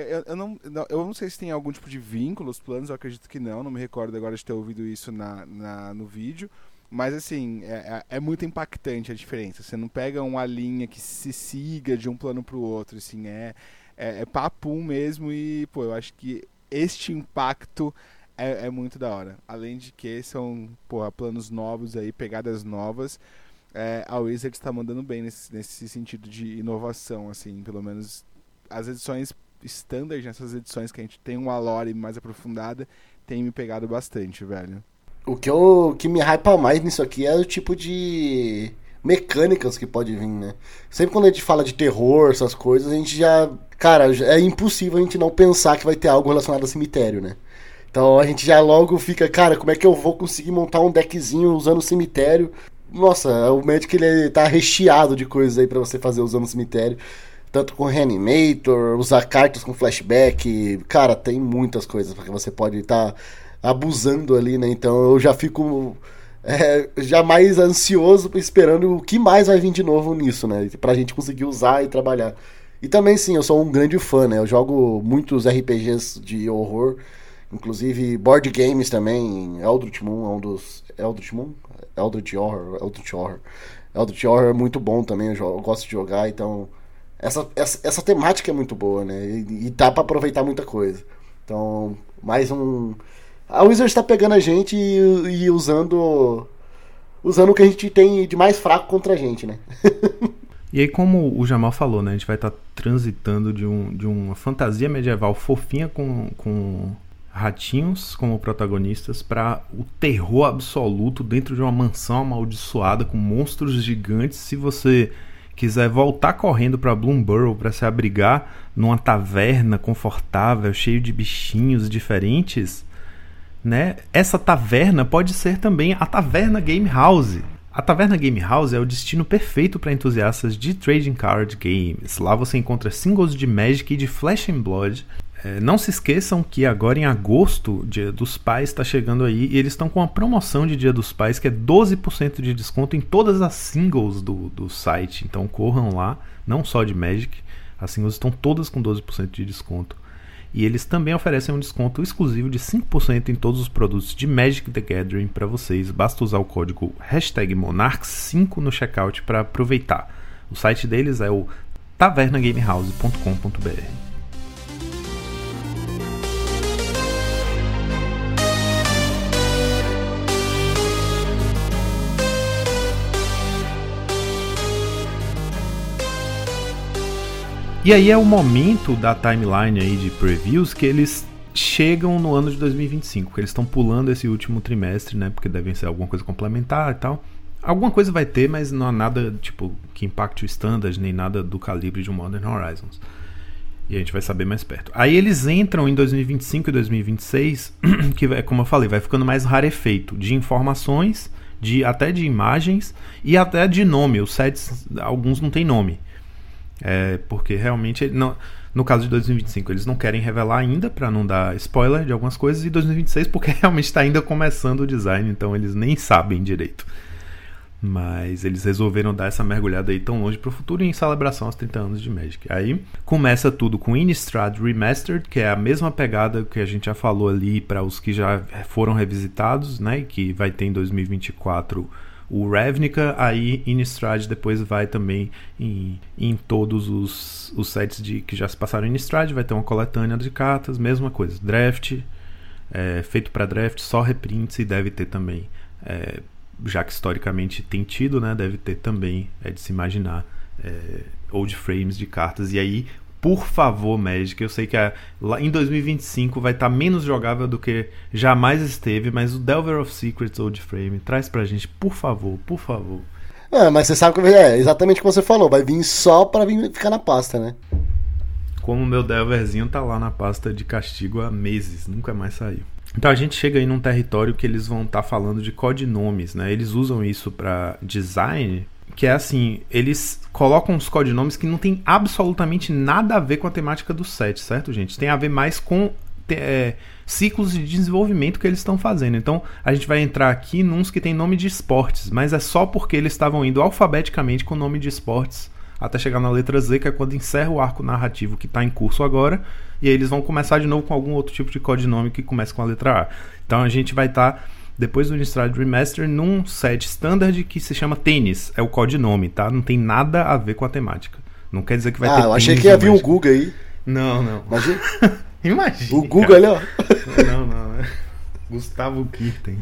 eu, eu, não, eu não sei se tem algum tipo de vínculo, os planos, eu acredito que não, não me recordo agora de ter ouvido isso na, na no vídeo. Mas assim, é, é, é muito impactante a diferença. Você não pega uma linha que se siga de um plano para o outro, assim, é, é, é papum mesmo e, pô, eu acho que este impacto é, é, muito da hora. Além de que são, pô, planos novos aí, pegadas novas. É, a Wizards está mandando bem nesse, nesse sentido de inovação, assim, pelo menos as edições standard nessas edições que a gente tem uma lore mais aprofundada, tem me pegado bastante, velho. O que, eu, que me hypa mais nisso aqui é o tipo de mecânicas que pode vir, né? Sempre quando a gente fala de terror, essas coisas, a gente já. Cara, é impossível a gente não pensar que vai ter algo relacionado a cemitério, né? Então a gente já logo fica, cara, como é que eu vou conseguir montar um deckzinho usando cemitério? Nossa, o Magic ele tá recheado de coisas aí para você fazer usando cemitério tanto com Reanimator, usar cartas com flashback. Cara, tem muitas coisas porque você pode estar tá abusando ali, né? Então eu já fico é, já mais ansioso esperando o que mais vai vir de novo nisso, né? Pra gente conseguir usar e trabalhar. E também, sim, eu sou um grande fã, né? Eu jogo muitos RPGs de horror, inclusive board games também. Eldritch Moon é um dos. Eldritch Moon? Eldritch Horror. Eldritch Horror. Eldritch Horror é muito bom também, eu, eu gosto de jogar, então essa, essa, essa temática é muito boa, né? E, e dá para aproveitar muita coisa. Então, mais um. A Wizard está pegando a gente e, e, usando. Usando o que a gente tem de mais fraco contra a gente, né? e aí, como o Jamal falou, né? A gente vai estar tá transitando de, um, de uma fantasia medieval fofinha com, com ratinhos como protagonistas para o terror absoluto dentro de uma mansão amaldiçoada com monstros gigantes. Se você quiser voltar correndo para Bloomburrow para se abrigar numa taverna confortável, cheio de bichinhos diferentes, né? Essa taverna pode ser também a Taverna Game House. A Taverna Game House é o destino perfeito para entusiastas de trading card games. Lá você encontra singles de Magic e de Flash and Blood não se esqueçam que agora em agosto, Dia dos Pais está chegando aí e eles estão com uma promoção de Dia dos Pais que é 12% de desconto em todas as singles do, do site. Então corram lá, não só de Magic, as singles estão todas com 12% de desconto. E eles também oferecem um desconto exclusivo de 5% em todos os produtos de Magic the Gathering para vocês. Basta usar o código Monarchs5 no checkout para aproveitar. O site deles é o tavernagamehouse.com.br. E aí é o momento da timeline aí de previews que eles chegam no ano de 2025, que eles estão pulando esse último trimestre, né? Porque devem ser alguma coisa complementar e tal. Alguma coisa vai ter, mas não há nada tipo que impacte o standard, nem nada do calibre de Modern Horizons. E a gente vai saber mais perto. Aí eles entram em 2025 e 2026, que é como eu falei, vai ficando mais rarefeito de informações, de até de imagens e até de nome. Os sets, alguns não tem nome. É, porque realmente não, no caso de 2025 eles não querem revelar ainda para não dar spoiler de algumas coisas e 2026 porque realmente está ainda começando o design, então eles nem sabem direito. Mas eles resolveram dar essa mergulhada aí tão longe pro futuro em celebração aos 30 anos de Magic. Aí começa tudo com Innistrad Remastered, que é a mesma pegada que a gente já falou ali para os que já foram revisitados, né? Que vai ter em 2024 o Ravnica, aí Innistrad depois vai também em, em todos os, os sets de, que já se passaram em Innistrad, vai ter uma coletânea de cartas, mesma coisa. Draft, é, feito para draft, só reprints e deve ter também. É, já que historicamente tem tido, né, deve ter também, é de se imaginar, é, old frames de cartas. E aí, por favor, Magic, eu sei que a, lá em 2025 vai estar tá menos jogável do que jamais esteve, mas o Delver of Secrets Old Frame traz pra gente, por favor, por favor. É, mas você sabe que é exatamente como você falou, vai vir só para vir ficar na pasta, né? Como o meu Delverzinho tá lá na pasta de castigo há meses, nunca mais saiu. Então a gente chega aí num território que eles vão estar tá falando de codinomes, né? Eles usam isso para design, que é assim, eles colocam os codinomes que não tem absolutamente nada a ver com a temática do set, certo, gente? Tem a ver mais com é, ciclos de desenvolvimento que eles estão fazendo. Então a gente vai entrar aqui nos que tem nome de esportes, mas é só porque eles estavam indo alfabeticamente com o nome de esportes até chegar na letra Z, que é quando encerra o arco narrativo que está em curso agora e aí eles vão começar de novo com algum outro tipo de codinome que começa com a letra A. Então a gente vai estar, tá, depois do Innistrad Remaster, num set standard que se chama Tênis. É o codinome, tá? Não tem nada a ver com a temática. Não quer dizer que vai ah, ter. Ah, eu achei que ia vir um Google aí. Não, não. Imagina. Imagina. O Google ali, ó. Não, não. Gustavo Kirten.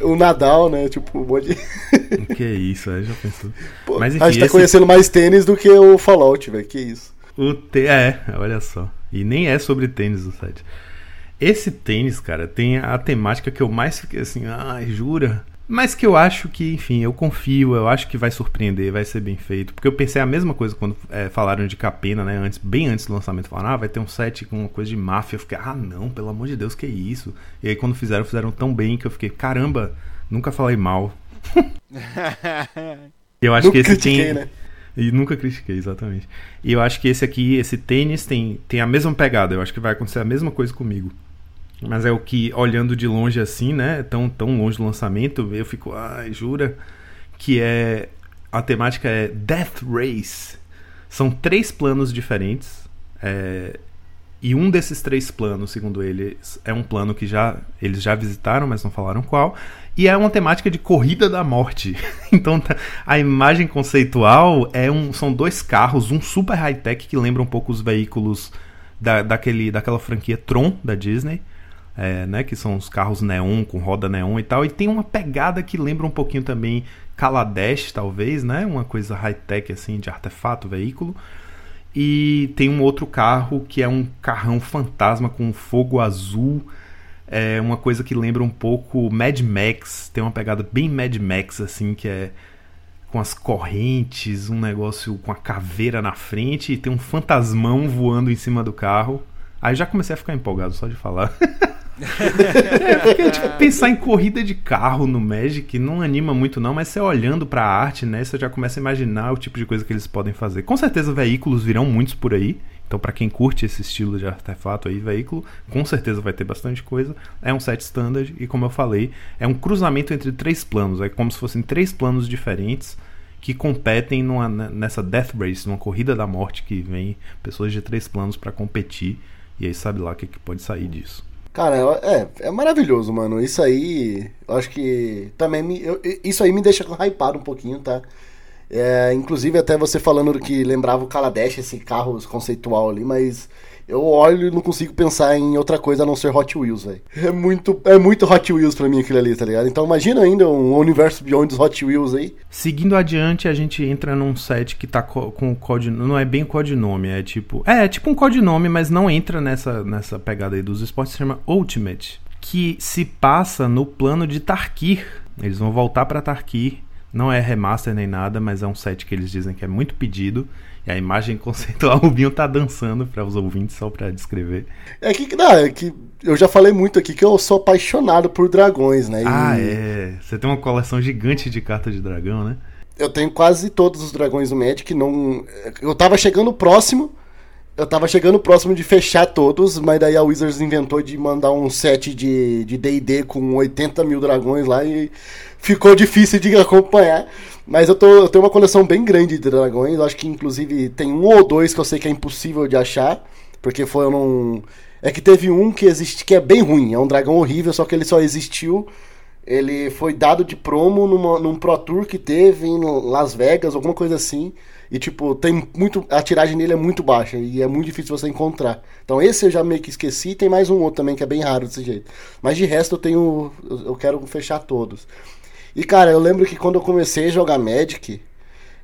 O Nadal, né? Tipo, um monte de. Que isso, aí já pensou. Pô, Mas enfim, a gente tá esse... conhecendo mais tênis do que o Fallout, velho. Que isso. O T. É, olha só. E nem é sobre tênis o site. Esse tênis, cara, tem a temática que eu mais fiquei assim, ai, ah, jura? Mas que eu acho que, enfim, eu confio, eu acho que vai surpreender, vai ser bem feito. Porque eu pensei a mesma coisa quando é, falaram de Capena, né? Antes, bem antes do lançamento, falaram, ah, vai ter um set com uma coisa de máfia. Eu fiquei, ah, não, pelo amor de Deus, que isso? E aí quando fizeram, fizeram tão bem que eu fiquei, caramba, nunca falei mal. eu acho que esse tem. Né? E nunca critiquei, exatamente. E eu acho que esse aqui, esse tênis, tem, tem a mesma pegada. Eu acho que vai acontecer a mesma coisa comigo. Mas é o que, olhando de longe assim, né? Tão, tão longe do lançamento, eu fico, ai, jura? Que é. A temática é Death Race. São três planos diferentes. É, e um desses três planos, segundo eles, é um plano que já eles já visitaram, mas não falaram qual. E é uma temática de corrida da morte. então tá, a imagem conceitual é um, são dois carros, um super high-tech que lembra um pouco os veículos da, daquele, daquela franquia Tron da Disney. É, né, que são os carros neon com roda neon e tal, e tem uma pegada que lembra um pouquinho também Kaladesh, talvez, né, uma coisa high-tech assim de artefato, veículo. E tem um outro carro que é um carrão fantasma com fogo azul. É uma coisa que lembra um pouco Mad Max. Tem uma pegada bem Mad Max, assim, que é com as correntes, um negócio com a caveira na frente e tem um fantasmão voando em cima do carro. Aí já comecei a ficar empolgado só de falar. é, porque, tipo, pensar em corrida de carro no Magic não anima muito, não, mas você olhando pra arte, né, você já começa a imaginar o tipo de coisa que eles podem fazer. Com certeza, veículos virão muitos por aí. Então, para quem curte esse estilo de artefato aí, veículo, com certeza vai ter bastante coisa. É um set standard e, como eu falei, é um cruzamento entre três planos. É como se fossem três planos diferentes que competem numa, nessa Death Race, numa corrida da morte que vem pessoas de três planos para competir. E aí sabe lá o que, que pode sair disso. Cara, é, é maravilhoso, mano. Isso aí, eu acho que também me, eu, isso aí me deixa hypado um pouquinho, tá? É, inclusive até você falando que lembrava o Kaladesh, esse carro conceitual ali, mas eu olho e não consigo pensar em outra coisa a não ser Hot Wheels, velho. É muito, é muito Hot Wheels pra mim aquilo ali, tá ligado? Então imagina ainda um universo Beyond dos Hot Wheels aí. Seguindo adiante, a gente entra num set que tá co com o codinome. Não é bem codinome, é tipo. É, é tipo um codinome, mas não entra nessa, nessa pegada aí dos esportes, se chama Ultimate. Que se passa no plano de Tarkir. Eles vão voltar pra Tarkir. Não é remaster nem nada, mas é um set que eles dizem que é muito pedido. E a imagem conceitual, o Binho tá dançando para os ouvintes, só para descrever. É que, não, é que eu já falei muito aqui que eu sou apaixonado por dragões, né? E Ah, é. Você tem uma coleção gigante de cartas de dragão, né? Eu tenho quase todos os dragões do Magic, não... Eu tava chegando próximo, eu tava chegando próximo de fechar todos, mas daí a Wizards inventou de mandar um set de D&D com 80 mil dragões lá e ficou difícil de acompanhar. Mas eu, tô, eu tenho uma coleção bem grande de dragões. Eu acho que inclusive tem um ou dois que eu sei que é impossível de achar. Porque foram. É que teve um que existe que é bem ruim. É um dragão horrível, só que ele só existiu. Ele foi dado de promo numa, num Pro Tour que teve em Las Vegas, alguma coisa assim. E tipo, tem muito. A tiragem dele é muito baixa e é muito difícil você encontrar. Então esse eu já meio que esqueci. Tem mais um outro também que é bem raro desse jeito. Mas de resto eu tenho. Eu quero fechar todos. E cara, eu lembro que quando eu comecei a jogar Magic,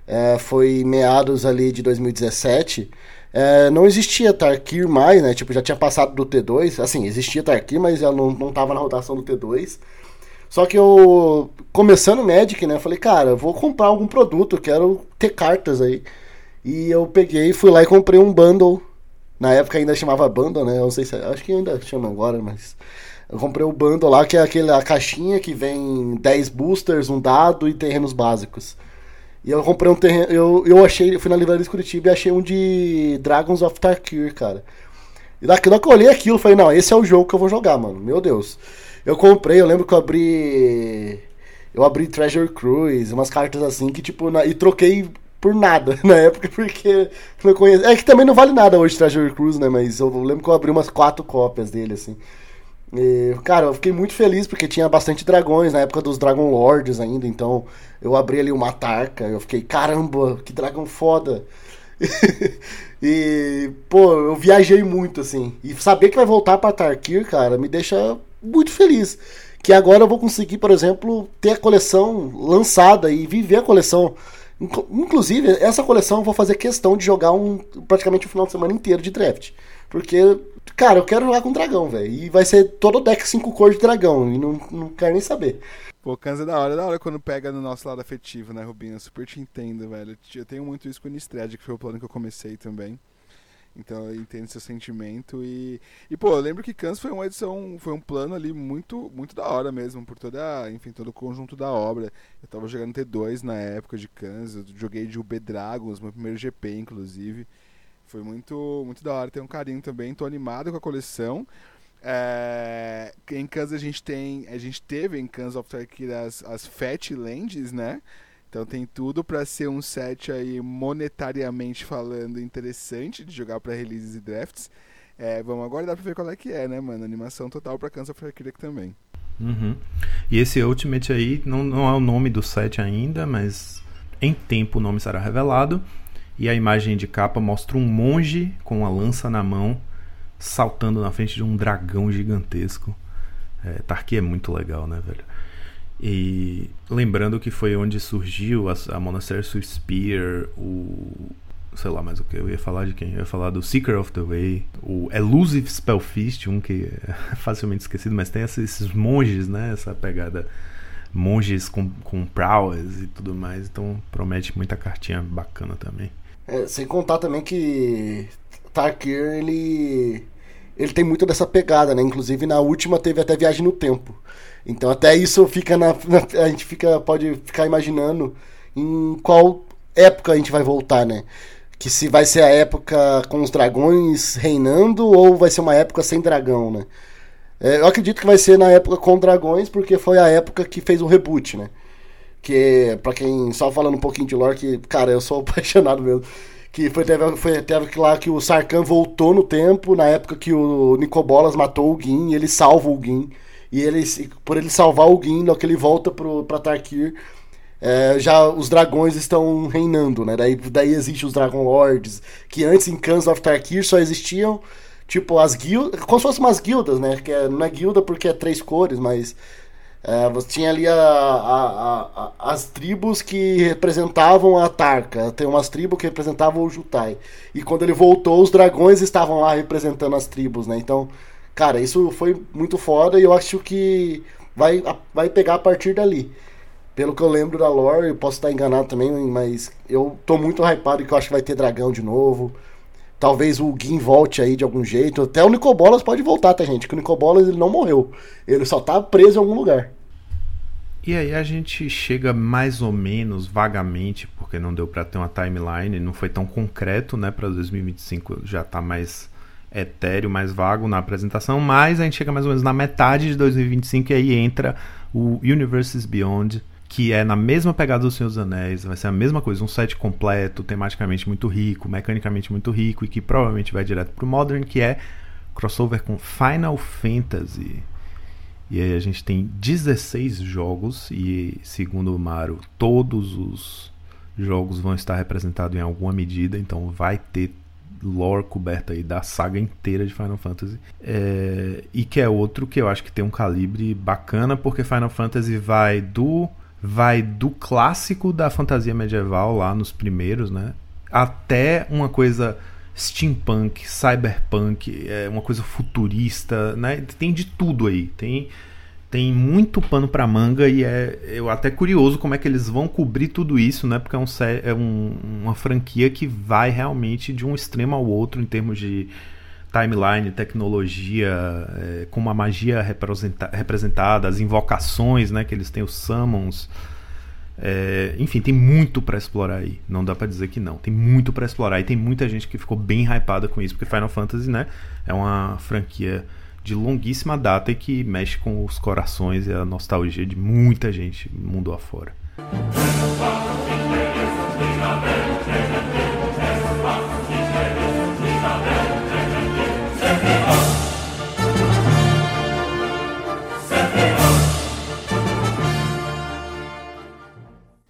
é, foi meados ali de 2017. É, não existia Tarkir mais, né? Tipo, já tinha passado do T2. Assim, existia Tarkir, mas ela não, não tava na rotação do T2. Só que eu, começando Magic, né? Falei, cara, vou comprar algum produto, quero ter cartas aí. E eu peguei, fui lá e comprei um bundle. Na época ainda chamava bundle, né? Eu não sei se. Acho que ainda chama agora, mas. Eu comprei o bundle lá, que é aquela caixinha que vem 10 boosters, um dado e terrenos básicos. E eu comprei um terreno. Eu, eu achei, fui na livraria de Curitiba e achei um de Dragons of Tarkir, cara. E daqui que eu olhei aquilo, eu falei, não, esse é o jogo que eu vou jogar, mano. Meu Deus. Eu comprei, eu lembro que eu abri. Eu abri Treasure Cruise, umas cartas assim que, tipo, na, e troquei por nada na época, porque não conheço. É que também não vale nada hoje Treasure Cruise, né? Mas eu lembro que eu abri umas quatro cópias dele, assim. E, cara, eu fiquei muito feliz porque tinha bastante dragões na época dos Dragon Lords ainda, então eu abri ali uma tarca, eu fiquei, caramba, que dragão foda. e, pô, eu viajei muito assim. E saber que vai voltar para Tarkir, cara, me deixa muito feliz. Que agora eu vou conseguir, por exemplo, ter a coleção lançada e viver a coleção. Inclusive, essa coleção eu vou fazer questão de jogar um praticamente o um final de semana inteiro de draft. Porque Cara, eu quero jogar com dragão, velho. E vai ser todo o deck 5 cores de dragão. E não, não quero nem saber. Pô, Kanza é da hora, é da hora quando pega no nosso lado afetivo, né, Rubinho? Eu super te entendo, velho. Eu tenho muito isso com o Innistrad, que foi o plano que eu comecei também. Então eu entendo seu sentimento e. E, pô, eu lembro que Kansas foi uma edição, foi um plano ali muito, muito da hora mesmo, por toda, enfim, todo o conjunto da obra. Eu tava jogando T2 na época de Kansas, eu joguei de UB Dragons, meu primeiro GP, inclusive. Foi muito, muito da hora, tem um carinho também, tô animado com a coleção. É, em Kansas a gente tem, a gente teve em Kansas of Tarkir as, as Fat Lands, né? Então tem tudo para ser um set aí monetariamente falando interessante de jogar para releases e drafts. É, vamos aguardar para ver qual é que é, né, mano? Animação total para Kansas of Tarkir também. Uhum. E esse Ultimate aí não, não é o nome do set ainda, mas em tempo o nome será revelado. E a imagem de capa mostra um monge com uma lança na mão saltando na frente de um dragão gigantesco. É, Tarki é muito legal, né, velho? E lembrando que foi onde surgiu a, a Monastery Spear, o. sei lá mais o que. Eu ia falar de quem? Eu ia falar do Seeker of the Way, o Elusive Spellfist, um que é facilmente esquecido, mas tem esses monges, né? Essa pegada monges com, com prowess e tudo mais. Então promete muita cartinha bacana também. É, sem contar também que Tarkir, ele ele tem muito dessa pegada, né? Inclusive na última teve até viagem no tempo. Então até isso fica na, na, a gente fica pode ficar imaginando em qual época a gente vai voltar, né? Que se vai ser a época com os dragões reinando ou vai ser uma época sem dragão, né? É, eu acredito que vai ser na época com dragões porque foi a época que fez o reboot, né? Que, pra quem. Só falando um pouquinho de lore, que, cara, eu sou apaixonado mesmo. Que foi, teve, foi, teve lá que o Sarkhan voltou no tempo, na época que o Nicobolas matou o Gin, ele salva o Gin. E ele, por ele salvar o Gin, que ele volta pro, pra Tarkir, é, já os dragões estão reinando, né? Daí, daí existem os Dragon Lords, que antes em Khans of Tarkir só existiam Tipo, as guildas. Como se fossem umas guildas, né? Que é, não é guilda porque é três cores, mas. É, você tinha ali a, a, a, as tribos que representavam a Tarka. Tem umas tribos que representavam o Jutai. E quando ele voltou, os dragões estavam lá representando as tribos, né? Então, cara, isso foi muito foda e eu acho que vai, vai pegar a partir dali. Pelo que eu lembro da lore, eu posso estar enganado também, mas eu tô muito hypado que eu acho que vai ter dragão de novo. Talvez o Gin volte aí de algum jeito. Até o Nicobolas pode voltar, tá, gente? Que o Nicobolas ele não morreu. Ele só tá preso em algum lugar. E aí a gente chega mais ou menos vagamente, porque não deu para ter uma timeline, não foi tão concreto, né, para 2025 já tá mais etéreo, mais vago na apresentação, mas a gente chega mais ou menos na metade de 2025 e aí entra o Universes Beyond, que é na mesma pegada do Senhor dos Anéis, vai ser a mesma coisa, um set completo, tematicamente muito rico, mecanicamente muito rico e que provavelmente vai direto pro Modern, que é crossover com Final Fantasy. E aí a gente tem 16 jogos e segundo o Mario, todos os jogos vão estar representados em alguma medida, então vai ter lore coberta aí da saga inteira de Final Fantasy. É, e que é outro que eu acho que tem um calibre bacana, porque Final Fantasy vai do vai do clássico da fantasia medieval lá nos primeiros, né? Até uma coisa steampunk, cyberpunk, é uma coisa futurista, né? Tem de tudo aí. Tem tem muito pano para manga e é eu até curioso como é que eles vão cobrir tudo isso, né? Porque é, um, é um, uma franquia que vai realmente de um extremo ao outro em termos de timeline, tecnologia, é, com uma magia representa representada, as invocações, né, que eles têm os summons. É, enfim, tem muito para explorar aí. Não dá para dizer que não. Tem muito para explorar e tem muita gente que ficou bem hypada com isso, porque Final Fantasy, né, é uma franquia de longuíssima data e que mexe com os corações e a nostalgia de muita gente mundo afora.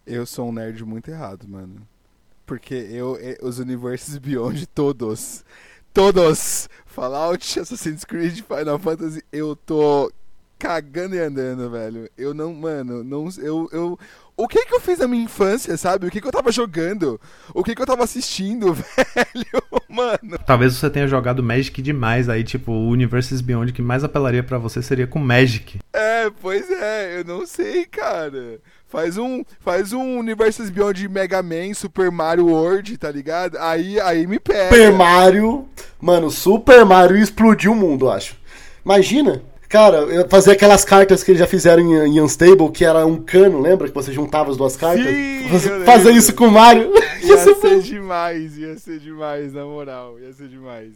Eu sou um nerd muito errado, mano. Porque eu, os universos Beyond todos, todos, Fallout, Assassin's Creed, Final Fantasy, eu tô cagando e andando, velho. Eu não, mano, não, eu, eu, o que que eu fiz na minha infância, sabe? O que que eu tava jogando? O que que eu tava assistindo, velho? Mano. Talvez você tenha jogado Magic demais aí, tipo, o Universes Beyond que mais apelaria para você seria com Magic. É, pois é, eu não sei, cara. Faz um, faz um Universes Beyond Mega Man, Super Mario World, tá ligado? Aí, aí me pega. Super Mario, mano, Super Mario explodiu o mundo, eu acho. Imagina, cara, fazer aquelas cartas que eles já fizeram em, em Unstable, que era um cano, lembra? Que você juntava as duas cartas? Sim, fazer isso com o Mario. Ia, ia ser demais, ia ser demais, na moral, ia ser demais.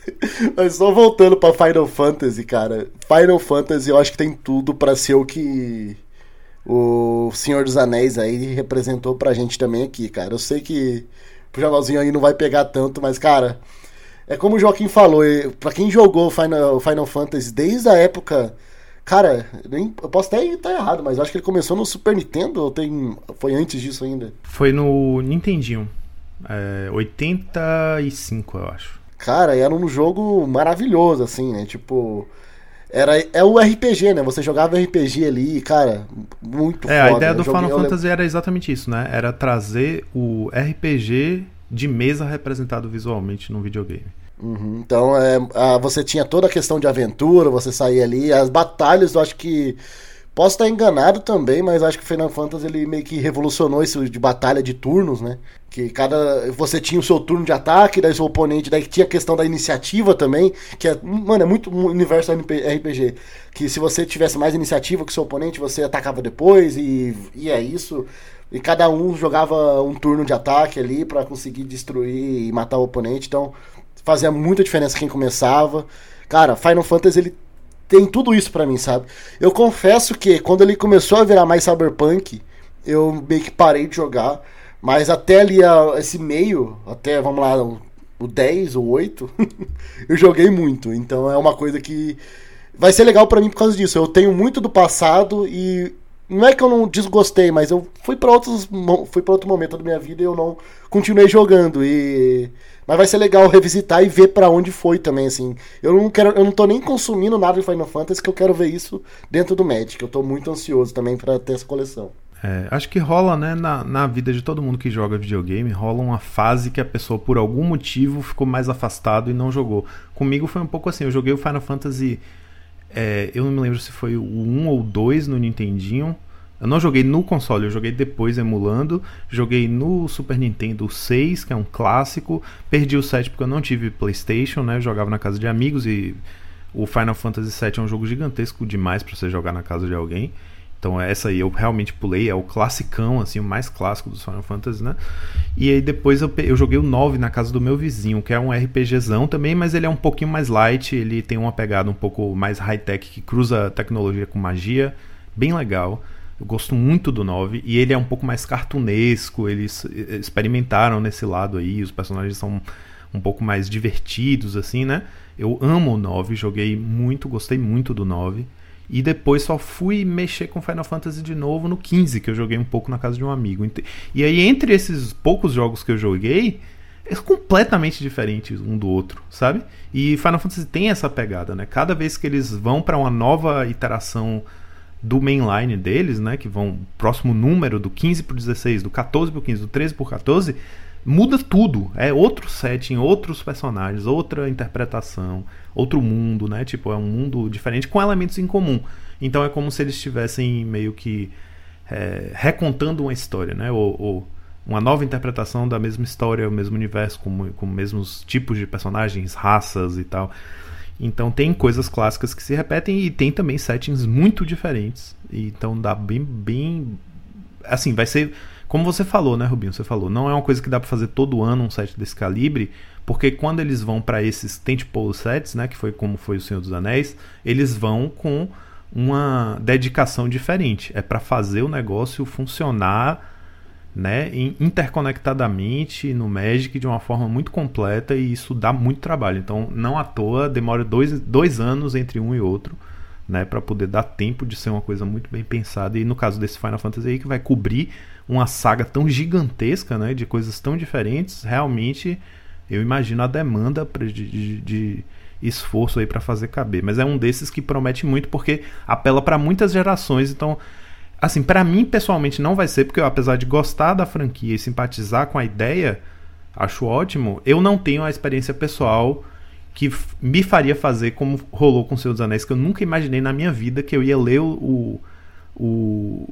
Mas só voltando pra Final Fantasy, cara. Final Fantasy eu acho que tem tudo para ser o que o Senhor dos Anéis aí representou pra gente também aqui, cara. Eu sei que o jornalzinho aí não vai pegar tanto, mas, cara, é como o Joaquim falou, pra quem jogou Final, Final Fantasy desde a época. Cara, nem, eu posso até estar errado, mas eu acho que ele começou no Super Nintendo ou tem, foi antes disso ainda? Foi no Nintendinho. É, 85, eu acho. Cara, era um jogo maravilhoso, assim, né? Tipo, era, é o RPG, né? Você jogava RPG ali, cara, muito É, foda, a ideia né? do Joguei- Final eu lembro- Fantasy era exatamente isso, né? Era trazer o RPG de mesa representado visualmente num videogame. Uhum, Então, é, a- você tinha toda a questão de aventura, você saía ali, as batalhas, eu acho que. Posso estar enganado também, mas acho que o Final Fantasy ele meio que revolucionou isso de batalha de turnos, né? Que cada. Você tinha o seu turno de ataque, daí seu oponente, daí tinha a questão da iniciativa também, que é. Mano, é muito universo RPG. Que se você tivesse mais iniciativa que seu oponente, você atacava depois, e, e é isso. E cada um jogava um turno de ataque ali pra conseguir destruir e matar o oponente. Então, fazia muita diferença quem começava. Cara, Final Fantasy ele tem tudo isso pra mim, sabe? Eu confesso que quando ele começou a virar mais cyberpunk, eu meio que parei de jogar, mas até ali a- esse meio, até vamos lá, o, o 10 ou 8, eu joguei muito. Então é uma coisa que vai ser legal pra mim por causa disso. Eu tenho muito do passado e não é que eu não desgostei, mas eu fui para outros fui para outro momento da minha vida e eu não continuei jogando e mas vai ser legal revisitar e ver para onde foi também assim. Eu não quero eu não tô nem consumindo nada de Final Fantasy que eu quero ver isso dentro do Magic. Eu tô muito ansioso também para ter essa coleção. É, acho que rola, né, na, na vida de todo mundo que joga videogame, rola uma fase que a pessoa, por algum motivo, ficou mais afastado e não jogou. Comigo foi um pouco assim, eu joguei o Final Fantasy é, eu não me lembro se foi o 1 ou 2 no Nintendinho. Eu não joguei no console, eu joguei depois emulando. Joguei no Super Nintendo 6, que é um clássico. Perdi o 7 porque eu não tive PlayStation, né? Eu jogava na casa de amigos e o Final Fantasy 7 é um jogo gigantesco demais para você jogar na casa de alguém. Então essa aí eu realmente pulei, é o classicão, assim, o mais clássico dos Final Fantasy, né? E aí depois eu, eu joguei o 9 na casa do meu vizinho, que é um RPGzão também, mas ele é um pouquinho mais light, ele tem uma pegada um pouco mais high-tech, que cruza tecnologia com magia, bem legal. Eu gosto muito do 9 e ele é um pouco mais cartunesco, eles experimentaram nesse lado aí, os personagens são um pouco mais divertidos, assim, né? Eu amo o 9, joguei muito, gostei muito do 9. E depois só fui mexer com Final Fantasy de novo no 15, que eu joguei um pouco na casa de um amigo. E aí, entre esses poucos jogos que eu joguei, é completamente diferente um do outro, sabe? E Final Fantasy tem essa pegada, né? Cada vez que eles vão para uma nova iteração do mainline deles, né, que vão próximo número do 15 pro 16, do 14 pro 15, do 13 pro 14, muda tudo. É outro setting, outros personagens, outra interpretação, outro mundo, né? Tipo, é um mundo diferente com elementos em comum. Então é como se eles estivessem meio que é, recontando uma história, né? Ou, ou, uma nova interpretação da mesma história, o mesmo universo, com, com mesmos tipos de personagens, raças e tal. Então tem coisas clássicas que se repetem e tem também settings muito diferentes. Então dá bem, bem, assim, vai ser como você falou, né, Rubinho? Você falou, não é uma coisa que dá para fazer todo ano um set desse calibre, porque quando eles vão para esses tentpole sets, né, que foi como foi o Senhor dos Anéis, eles vão com uma dedicação diferente. É para fazer o negócio funcionar, né, interconectadamente no Magic de uma forma muito completa e isso dá muito trabalho. Então, não à toa demora dois, dois anos entre um e outro. Né, para poder dar tempo de ser uma coisa muito bem pensada. E no caso desse Final Fantasy aí, que vai cobrir uma saga tão gigantesca, né, de coisas tão diferentes, realmente eu imagino a demanda de, de, de esforço aí para fazer caber. Mas é um desses que promete muito porque apela para muitas gerações. Então, assim, para mim pessoalmente não vai ser porque eu, apesar de gostar da franquia e simpatizar com a ideia, acho ótimo. Eu não tenho a experiência pessoal que me faria fazer como rolou com Senhor dos Anéis, que eu nunca imaginei na minha vida que eu ia ler o, o,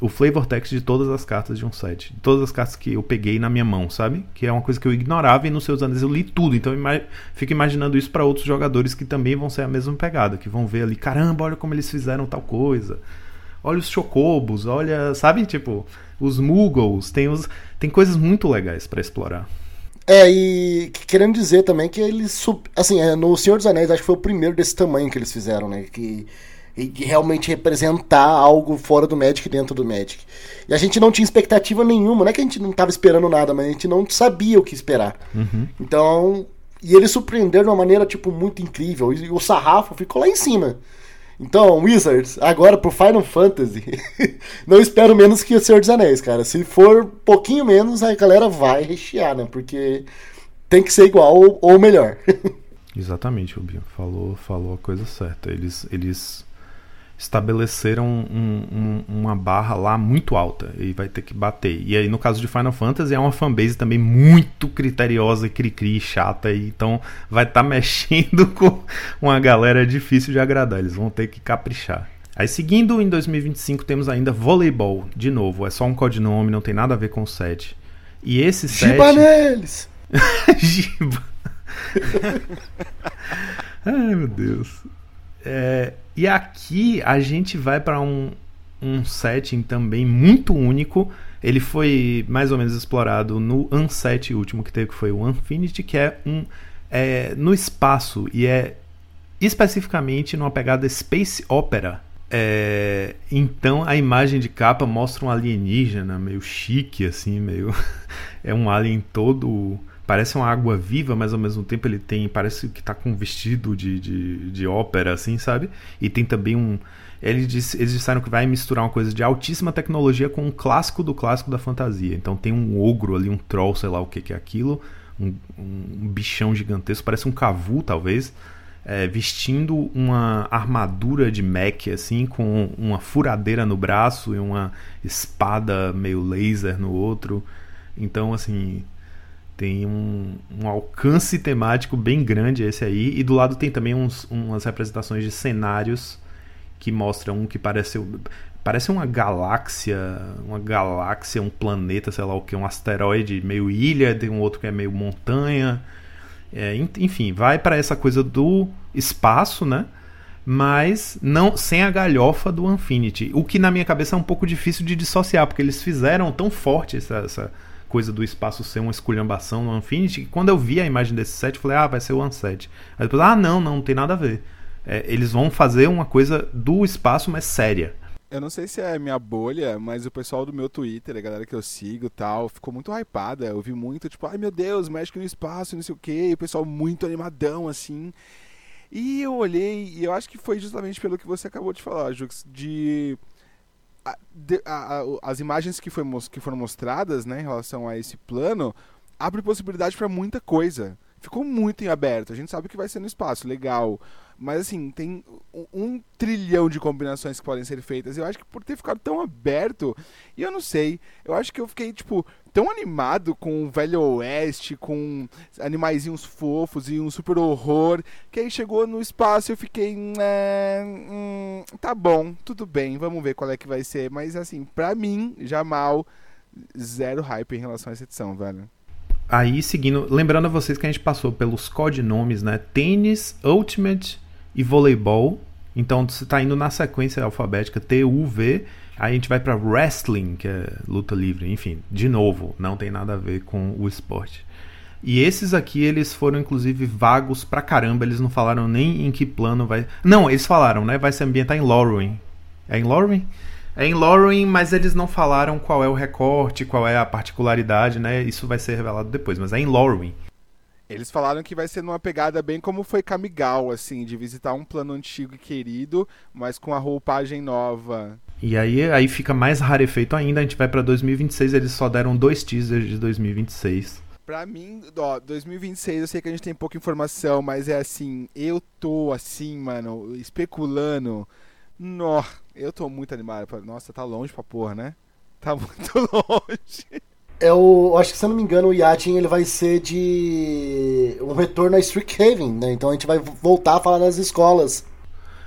o flavor text de todas as cartas de um set. De todas as cartas que eu peguei na minha mão, sabe? Que é uma coisa que eu ignorava e nos seus anos eu li tudo. Então eu imag... fico imaginando isso para outros jogadores que também vão ser a mesma pegada. Que vão ver ali, caramba, olha como eles fizeram tal coisa. Olha os chocobos, olha, sabe? Tipo, os muggles. Tem, os... tem coisas muito legais para explorar. É, e querendo dizer também que eles. Assim, é, no Senhor dos Anéis, acho que foi o primeiro desse tamanho que eles fizeram, né? Que e realmente representar algo fora do Magic dentro do Magic. E a gente não tinha expectativa nenhuma, não é que a gente não estava esperando nada, mas a gente não sabia o que esperar. Uhum. Então, e ele surpreendeu de uma maneira tipo muito incrível, e o sarrafo ficou lá em cima. Então, Wizards, agora pro Final Fantasy, não espero menos que o Senhor dos Anéis, cara. Se for pouquinho menos, a galera vai rechear, né? Porque tem que ser igual ou, ou melhor. Exatamente, Rubinho. Falou, falou a coisa certa. Eles, eles estabeleceram um, um, uma barra lá muito alta e vai ter que bater. E aí, no caso de Final Fantasy, é uma fanbase também muito criteriosa cri-cri, chata, e então vai estar tá mexendo com uma galera difícil de agradar. Eles vão ter que caprichar. Aí, seguindo em 2025, temos ainda voleibol. De novo, é só um codinome, não tem nada a ver com o set. E esse set. Giba neles! Giba! Ai, meu Deus. É, e aqui a gente vai para um, um setting também muito único. Ele foi mais ou menos explorado no Unset último que teve, que foi o Infinity, que é um é, no espaço e é especificamente numa pegada space opera. É, então a imagem de capa mostra um alienígena meio chique assim, meio é um alien todo parece uma água viva, mas ao mesmo tempo ele tem. Parece que tá com um vestido de, de, de ópera, assim, sabe? E tem também um. Eles, eles disseram que vai misturar uma coisa de altíssima tecnologia com um clássico do clássico da fantasia. Então tem um ogro ali, um troll, sei lá o que, que é aquilo. Um, um bichão gigantesco, parece um cavu, talvez. É, vestindo uma armadura de mech, assim, com uma furadeira no braço e uma espada meio laser no outro. Então, assim, tem um, um, alcance temático bem grande esse aí. E do lado tem também uns, umas representações de cenários que mostram um que parece, parece uma galáxia, uma galáxia, um planeta, sei lá o que, um asteroide meio ilha, tem um outro que é meio montanha. É, enfim, vai para essa coisa do espaço, né? Mas não sem a galhofa do Infinity. O que na minha cabeça é um pouco difícil de dissociar, porque eles fizeram tão forte essa, essa coisa do espaço ser uma esculhambação no Infinity, que quando eu vi a imagem desse set, eu falei, ah, vai ser o Unset. Aí depois, ah, não, não, não tem nada a ver. É, eles vão fazer uma coisa do espaço, mas séria. Eu não sei se é minha bolha, mas o pessoal do meu Twitter, a galera que eu sigo tal, ficou muito hypada. Eu vi muito, tipo, ai meu Deus, México no espaço, não sei o quê. E o pessoal muito animadão, assim. E eu olhei, e eu acho que foi justamente pelo que você acabou de falar, Jux, de, a, a, as imagens que, foi, que foram mostradas né, em relação a esse plano abre possibilidade para muita coisa. Ficou muito em aberto. A gente sabe que vai ser no espaço, legal. Mas assim, tem um, trilhão de combinações que podem ser feitas. Eu acho que por ter ficado tão aberto, e eu não sei, eu acho que eu fiquei, tipo, tão animado com o Velho Oeste, com animaizinhos fofos e um super horror, que aí chegou no espaço e eu fiquei. É, hum, tá bom, tudo bem, vamos ver qual é que vai ser. Mas assim, pra mim, já mal, zero hype em relação a essa edição, velho. Aí, seguindo, lembrando a vocês que a gente passou pelos codinomes, né? Tênis, Ultimate e voleibol. Então você está indo na sequência alfabética T, U, V. Aí a gente vai para wrestling, que é luta livre. Enfim, de novo, não tem nada a ver com o esporte. E esses aqui, eles foram inclusive vagos pra caramba. Eles não falaram nem em que plano vai. Não, eles falaram, né? Vai se ambientar em Lorwyn. É em Lorwyn? É em Lorwyn, mas eles não falaram qual é o recorte, qual é a particularidade, né? Isso vai ser revelado depois, mas é em Lorwyn. Eles falaram que vai ser numa pegada bem como foi Kamigal, assim, de visitar um plano antigo e querido, mas com a roupagem nova. E aí, aí fica mais rarefeito ainda, a gente vai para 2026, eles só deram dois teasers de 2026. Pra mim, ó, 2026 eu sei que a gente tem pouca informação, mas é assim, eu tô assim, mano, especulando. Nó, eu tô muito animado. Nossa, tá longe pra porra, né? Tá muito longe. É o, acho que se eu não me engano, o Yatin ele vai ser de um retorno a Strixhaven, né? Então a gente vai voltar a falar das escolas.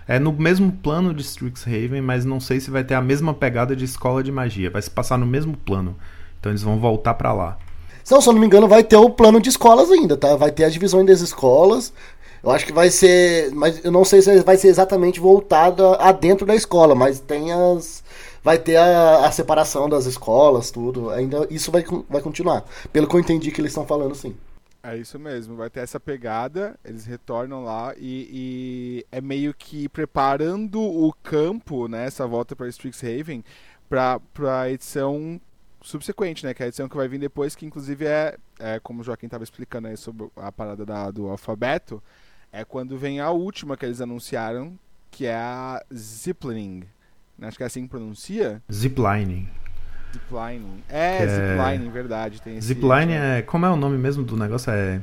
É no mesmo plano de Strixhaven, mas não sei se vai ter a mesma pegada de escola de magia. Vai se passar no mesmo plano. Então eles vão voltar para lá. Se eu não me engano, vai ter o plano de escolas ainda, tá? Vai ter a divisão das escolas. Eu acho que vai ser. Mas eu não sei se vai ser exatamente voltada a dentro da escola, mas tem as vai ter a, a separação das escolas, tudo. Ainda isso vai, vai continuar. Pelo que eu entendi que eles estão falando, sim. É isso mesmo, vai ter essa pegada, eles retornam lá e, e é meio que preparando o campo, né, essa volta para Strixhaven, para a edição subsequente, né, que é a edição que vai vir depois, que inclusive é, é como o Joaquim estava explicando aí sobre a parada da, do alfabeto, é quando vem a última que eles anunciaram, que é a Ziplining, Acho que é assim que pronuncia. Ziplining. Ziplining. É, é... Ziplining, verdade. Tem Zipline é. Como é o nome mesmo do negócio? É.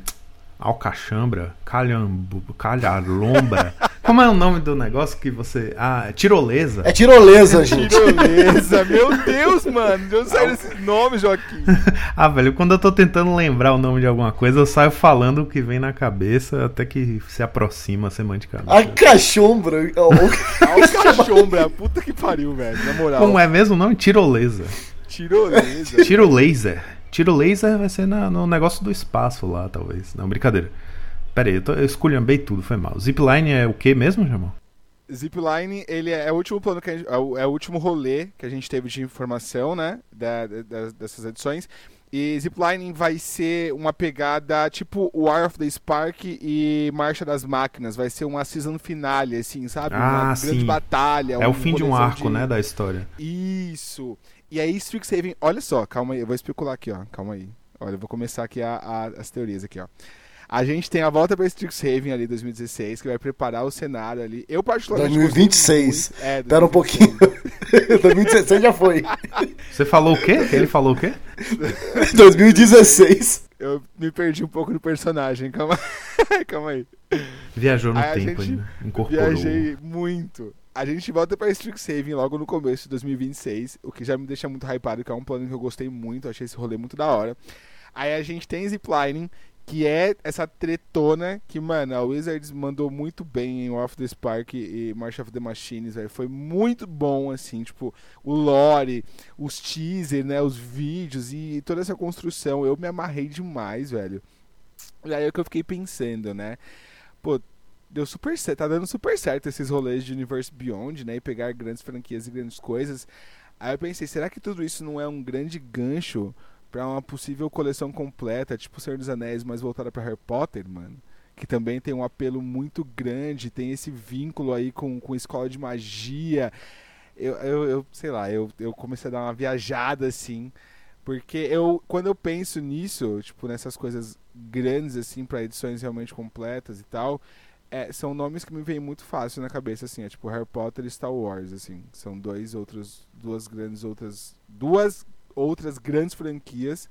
Alcachambra, calhambu, calharombra. Como é o nome do negócio que você. Ah, é tirolesa. É tirolesa, gente. Tirolesa, meu Deus, mano. De onde saiu esse nome, Joaquim? ah, velho, quando eu tô tentando lembrar o nome de alguma coisa, eu saio falando o que vem na cabeça até que se aproxima semanticamente. Alcachombra. Alcachombra, puta que pariu, velho. Na moral. Como é mesmo o nome? Tirolesa. Tirolesa. Tiro laser. Tiro laser vai ser na, no negócio do espaço lá, talvez. Não, brincadeira. Pera aí, eu, tô, eu esculhambei tudo, foi mal. Zipline é o que mesmo, Jamal? Zipline, ele é, é, o último plano que gente, é, o, é, o, último rolê que a gente teve de informação, né? Da, da, dessas edições. E Ziplining vai ser uma pegada tipo War of the Spark e Marcha das Máquinas. Vai ser uma season finale, assim, sabe? Ah, uma sim. grande batalha. É um o fim de um arco, de... né, da história. Isso. E aí Strixhaven, olha só, calma aí, eu vou especular aqui, ó, calma aí. Olha, eu vou começar aqui a, a, as teorias aqui, ó. A gente tem a volta para Strixhaven ali 2016, que vai preparar o cenário ali. Eu particularmente 2026. Muito, é, Pera um pouquinho. 2016 já foi. Você falou o quê? Ele falou o quê? 2016. Eu me perdi um pouco no personagem, calma, calma aí. Viajou no Aí tempo gente ainda. Incorporou. Viajei muito. A gente volta pra Strixhaven logo no começo de 2026, o que já me deixa muito hypado, que é um plano que eu gostei muito, achei esse rolê muito da hora. Aí a gente tem Ziplining, que é essa tretona que, mano, a Wizards mandou muito bem em Off the Spark e March of the Machines, velho. Foi muito bom, assim, tipo, o lore, os teasers, né, os vídeos e toda essa construção. Eu me amarrei demais, velho. E aí é o que eu fiquei pensando, né? Pô, deu super certo, tá dando super certo esses rolês de Universe Beyond, né, e pegar grandes franquias e grandes coisas. Aí eu pensei, será que tudo isso não é um grande gancho para uma possível coleção completa, tipo Senhor dos Anéis, mas voltada para Harry Potter, mano? Que também tem um apelo muito grande, tem esse vínculo aí com, com escola de magia. Eu, eu, eu sei lá, eu, eu comecei a dar uma viajada assim. Porque eu, quando eu penso nisso, tipo, nessas coisas grandes, assim, para edições realmente completas e tal, é, são nomes que me vêm muito fácil na cabeça, assim, é tipo Harry Potter e Star Wars, assim. São dois outros, duas grandes outras, duas outras grandes franquias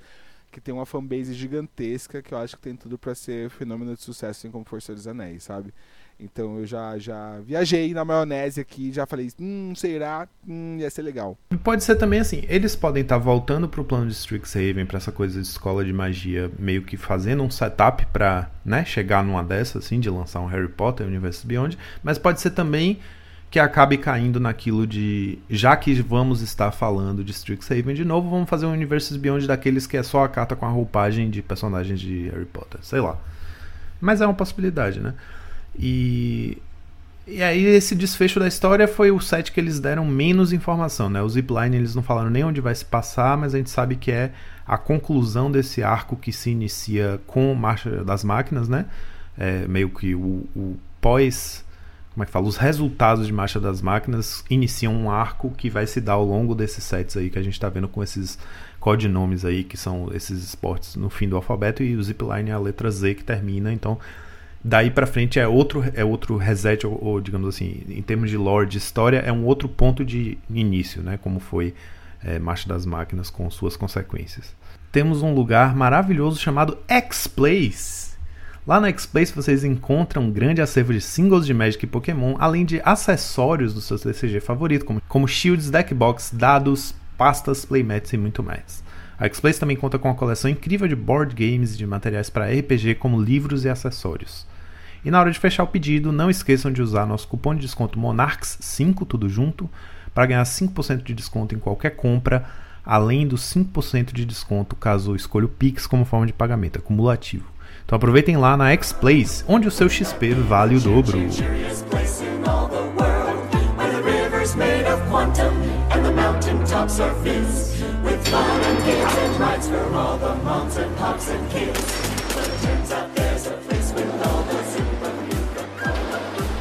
que tem uma fanbase gigantesca que eu acho que tem tudo para ser fenômeno de sucesso, assim como Força dos Anéis, sabe? Então eu já, já viajei na maionese aqui, já falei, hum, será? Hum, ia ser legal. Pode ser também assim, eles podem estar voltando pro plano de Strixhaven, pra essa coisa de escola de magia, meio que fazendo um setup pra, né, chegar numa dessa, assim, de lançar um Harry Potter Universe Beyond, mas pode ser também que acabe caindo naquilo de, já que vamos estar falando de Strixhaven de novo, vamos fazer um Universe Beyond daqueles que é só a carta com a roupagem de personagens de Harry Potter, sei lá. Mas é uma possibilidade, né? E e aí esse desfecho da história foi o set que eles deram menos informação, né? O Zipline eles não falaram nem onde vai se passar, mas a gente sabe que é a conclusão desse arco que se inicia com Marcha das Máquinas, né? É meio que o, o pós como é que fala? Os resultados de Marcha das Máquinas iniciam um arco que vai se dar ao longo desses sets aí que a gente está vendo com esses codinomes aí, que são esses esportes no fim do alfabeto, e o Zipline é a letra Z que termina, então daí para frente é outro é outro reset ou, ou, digamos assim em termos de lore de história é um outro ponto de início né? Como foi é, Marcha das Máquinas com suas consequências. Temos um lugar maravilhoso chamado X-Place. Lá no X-Place vocês encontram um grande acervo de singles de Magic e Pokémon além de acessórios do seu TCG favorito como, como shields deckbox dados pastas playmats e muito mais. A X-Place também conta com uma coleção incrível de board games e de materiais para RPG como livros e acessórios e na hora de fechar o pedido, não esqueçam de usar nosso cupom de desconto Monarchs5, tudo junto, para ganhar 5% de desconto em qualquer compra, além dos 5% de desconto caso escolha o Pix como forma de pagamento acumulativo. Então aproveitem lá na X-Place, onde o seu XP vale o dobro.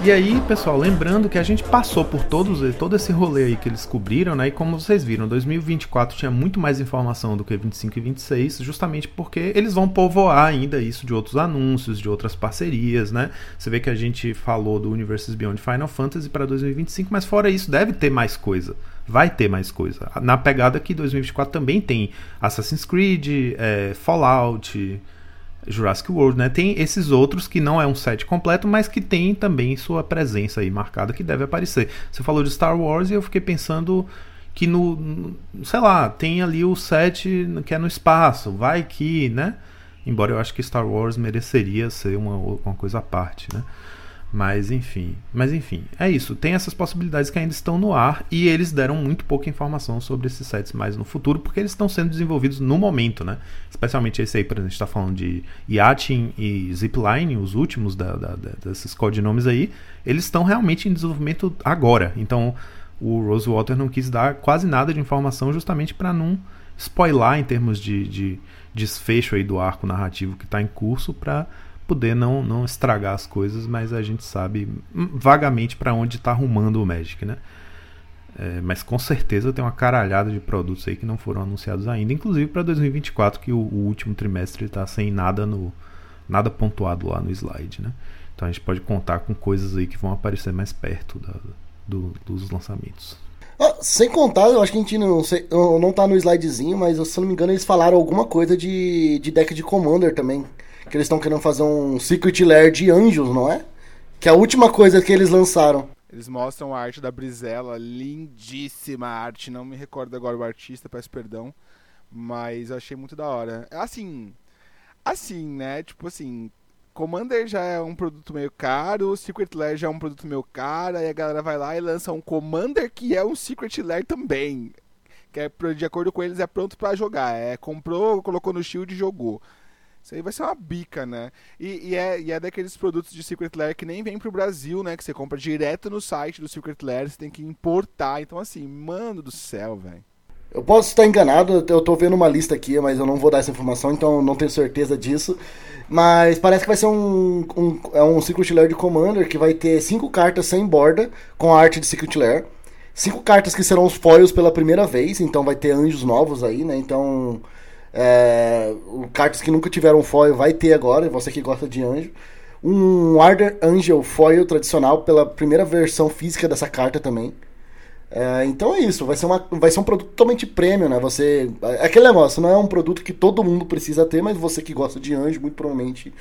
E aí, pessoal, lembrando que a gente passou por todos, todo esse rolê aí que eles cobriram, né? E como vocês viram, 2024 tinha muito mais informação do que 25 e 26, justamente porque eles vão povoar ainda isso de outros anúncios, de outras parcerias, né? Você vê que a gente falou do Universes Beyond Final Fantasy para 2025, mas fora isso, deve ter mais coisa. Vai ter mais coisa. Na pegada que 2024 também tem Assassin's Creed, é, Fallout, Jurassic World, né? Tem esses outros que não é um set completo, mas que tem também sua presença aí marcada que deve aparecer. Você falou de Star Wars e eu fiquei pensando que no, sei lá, tem ali o set que é no espaço, vai que, né? Embora eu acho que Star Wars mereceria ser uma, uma coisa à parte, né? Mas enfim, mas enfim, é isso. Tem essas possibilidades que ainda estão no ar e eles deram muito pouca informação sobre esses sets mais no futuro, porque eles estão sendo desenvolvidos no momento, né? Especialmente esse aí, por exemplo, a gente está falando de Yatin e Zipline, os últimos da, da, da, desses codinomes aí, eles estão realmente em desenvolvimento agora. Então o Rosewater não quis dar quase nada de informação justamente para não spoiler em termos de, de desfecho aí do arco narrativo que está em curso para poder não, não estragar as coisas, mas a gente sabe vagamente para onde está arrumando o Magic, né? É, mas com certeza tem uma caralhada de produtos aí que não foram anunciados ainda, inclusive para 2024, que o, o, último trimestre está sem nada no nada pontuado lá no slide, né? Então a gente pode contar com coisas aí que vão aparecer mais perto da, do, dos lançamentos. Ah, sem contar, eu acho que a gente não, sei, não tá no slidezinho, mas se eu não me engano eles falaram alguma coisa de, de deck de Commander também. Que eles estão querendo fazer um Secret Lair de anjos, não é? Que é a última coisa que eles lançaram. Eles mostram a arte da Brizella, lindíssima arte. Não me recordo agora o artista, peço perdão. Mas eu achei muito da hora. Assim. Assim, né? Tipo assim. Commander já é um produto meio caro, Secret Lair já é um produto meio caro, aí a galera vai lá e lança um Commander que é um Secret Lair também. Que é, de acordo com eles, é pronto para jogar. É, comprou, colocou no shield e jogou. Isso aí vai ser uma bica, né? E, e, é, e é daqueles produtos de Secret Lair que nem vem pro Brasil, né? Que você compra direto no site do Secret Lair, você tem que importar. Então, assim, mano do céu, velho. Eu posso estar enganado, eu tô vendo uma lista aqui, mas eu não vou dar essa informação, então não tenho certeza disso. Mas parece que vai ser um, um, é um Secret Lair de Commander que vai ter cinco cartas sem borda com a arte de Secret Lair. Cinco cartas que serão os foils pela primeira vez, então vai ter anjos novos aí, né? Então é, cartas que nunca tiveram foil vai ter agora, você que gosta de anjo. Um Arder Angel foil tradicional pela primeira versão física dessa carta também. É, então é isso, vai ser, uma, vai ser um produto totalmente prêmio, né? Você. É aquele negócio, não é um produto que todo mundo precisa ter, mas você que gosta de anjo, muito provavelmente.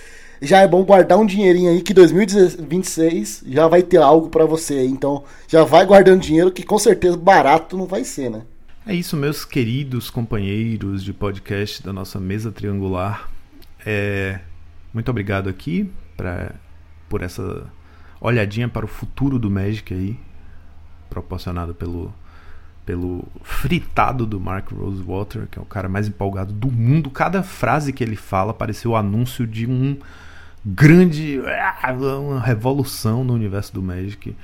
Já é bom guardar um dinheirinho aí que 2026 já vai ter algo para você. Então já vai guardando dinheiro que com certeza barato não vai ser, né? É isso, meus queridos companheiros de podcast da nossa mesa triangular. É, muito obrigado aqui pra, por essa olhadinha para o futuro do Magic aí, proporcionado pelo, pelo fritado do Mark Rosewater, que é o cara mais empolgado do mundo. Cada frase que ele fala pareceu o anúncio de um grande. Ah, uma revolução no universo do Magic.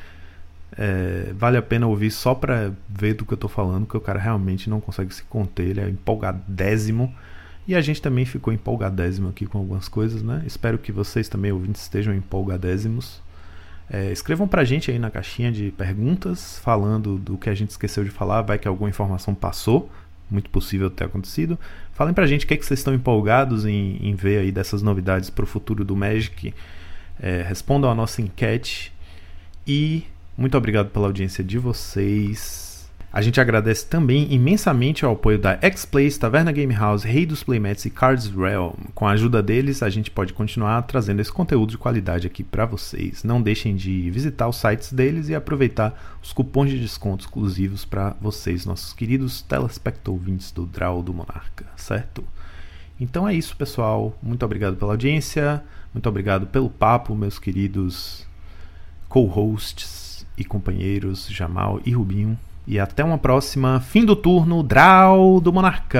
É, vale a pena ouvir só pra ver do que eu tô falando, que o cara realmente não consegue se conter, ele é empolgadésimo. E a gente também ficou empolgadésimo aqui com algumas coisas, né? Espero que vocês também, ouvintes, estejam empolgadésimos. É, escrevam pra gente aí na caixinha de perguntas, falando do que a gente esqueceu de falar, vai que alguma informação passou, muito possível ter acontecido. Falem pra gente o que, é que vocês estão empolgados em, em ver aí dessas novidades pro futuro do Magic. É, respondam a nossa enquete e muito obrigado pela audiência de vocês. A gente agradece também imensamente ao apoio da X-Plays, Taverna Game House, Rei dos Playmats e Cards Realm. Com a ajuda deles, a gente pode continuar trazendo esse conteúdo de qualidade aqui para vocês. Não deixem de visitar os sites deles e aproveitar os cupons de desconto exclusivos para vocês, nossos queridos telespectouvintes do Draw do Monarca, certo? Então é isso, pessoal. Muito obrigado pela audiência. Muito obrigado pelo papo, meus queridos co-hosts e companheiros Jamal e Rubinho. E até uma próxima. Fim do turno, Draw do Monarca.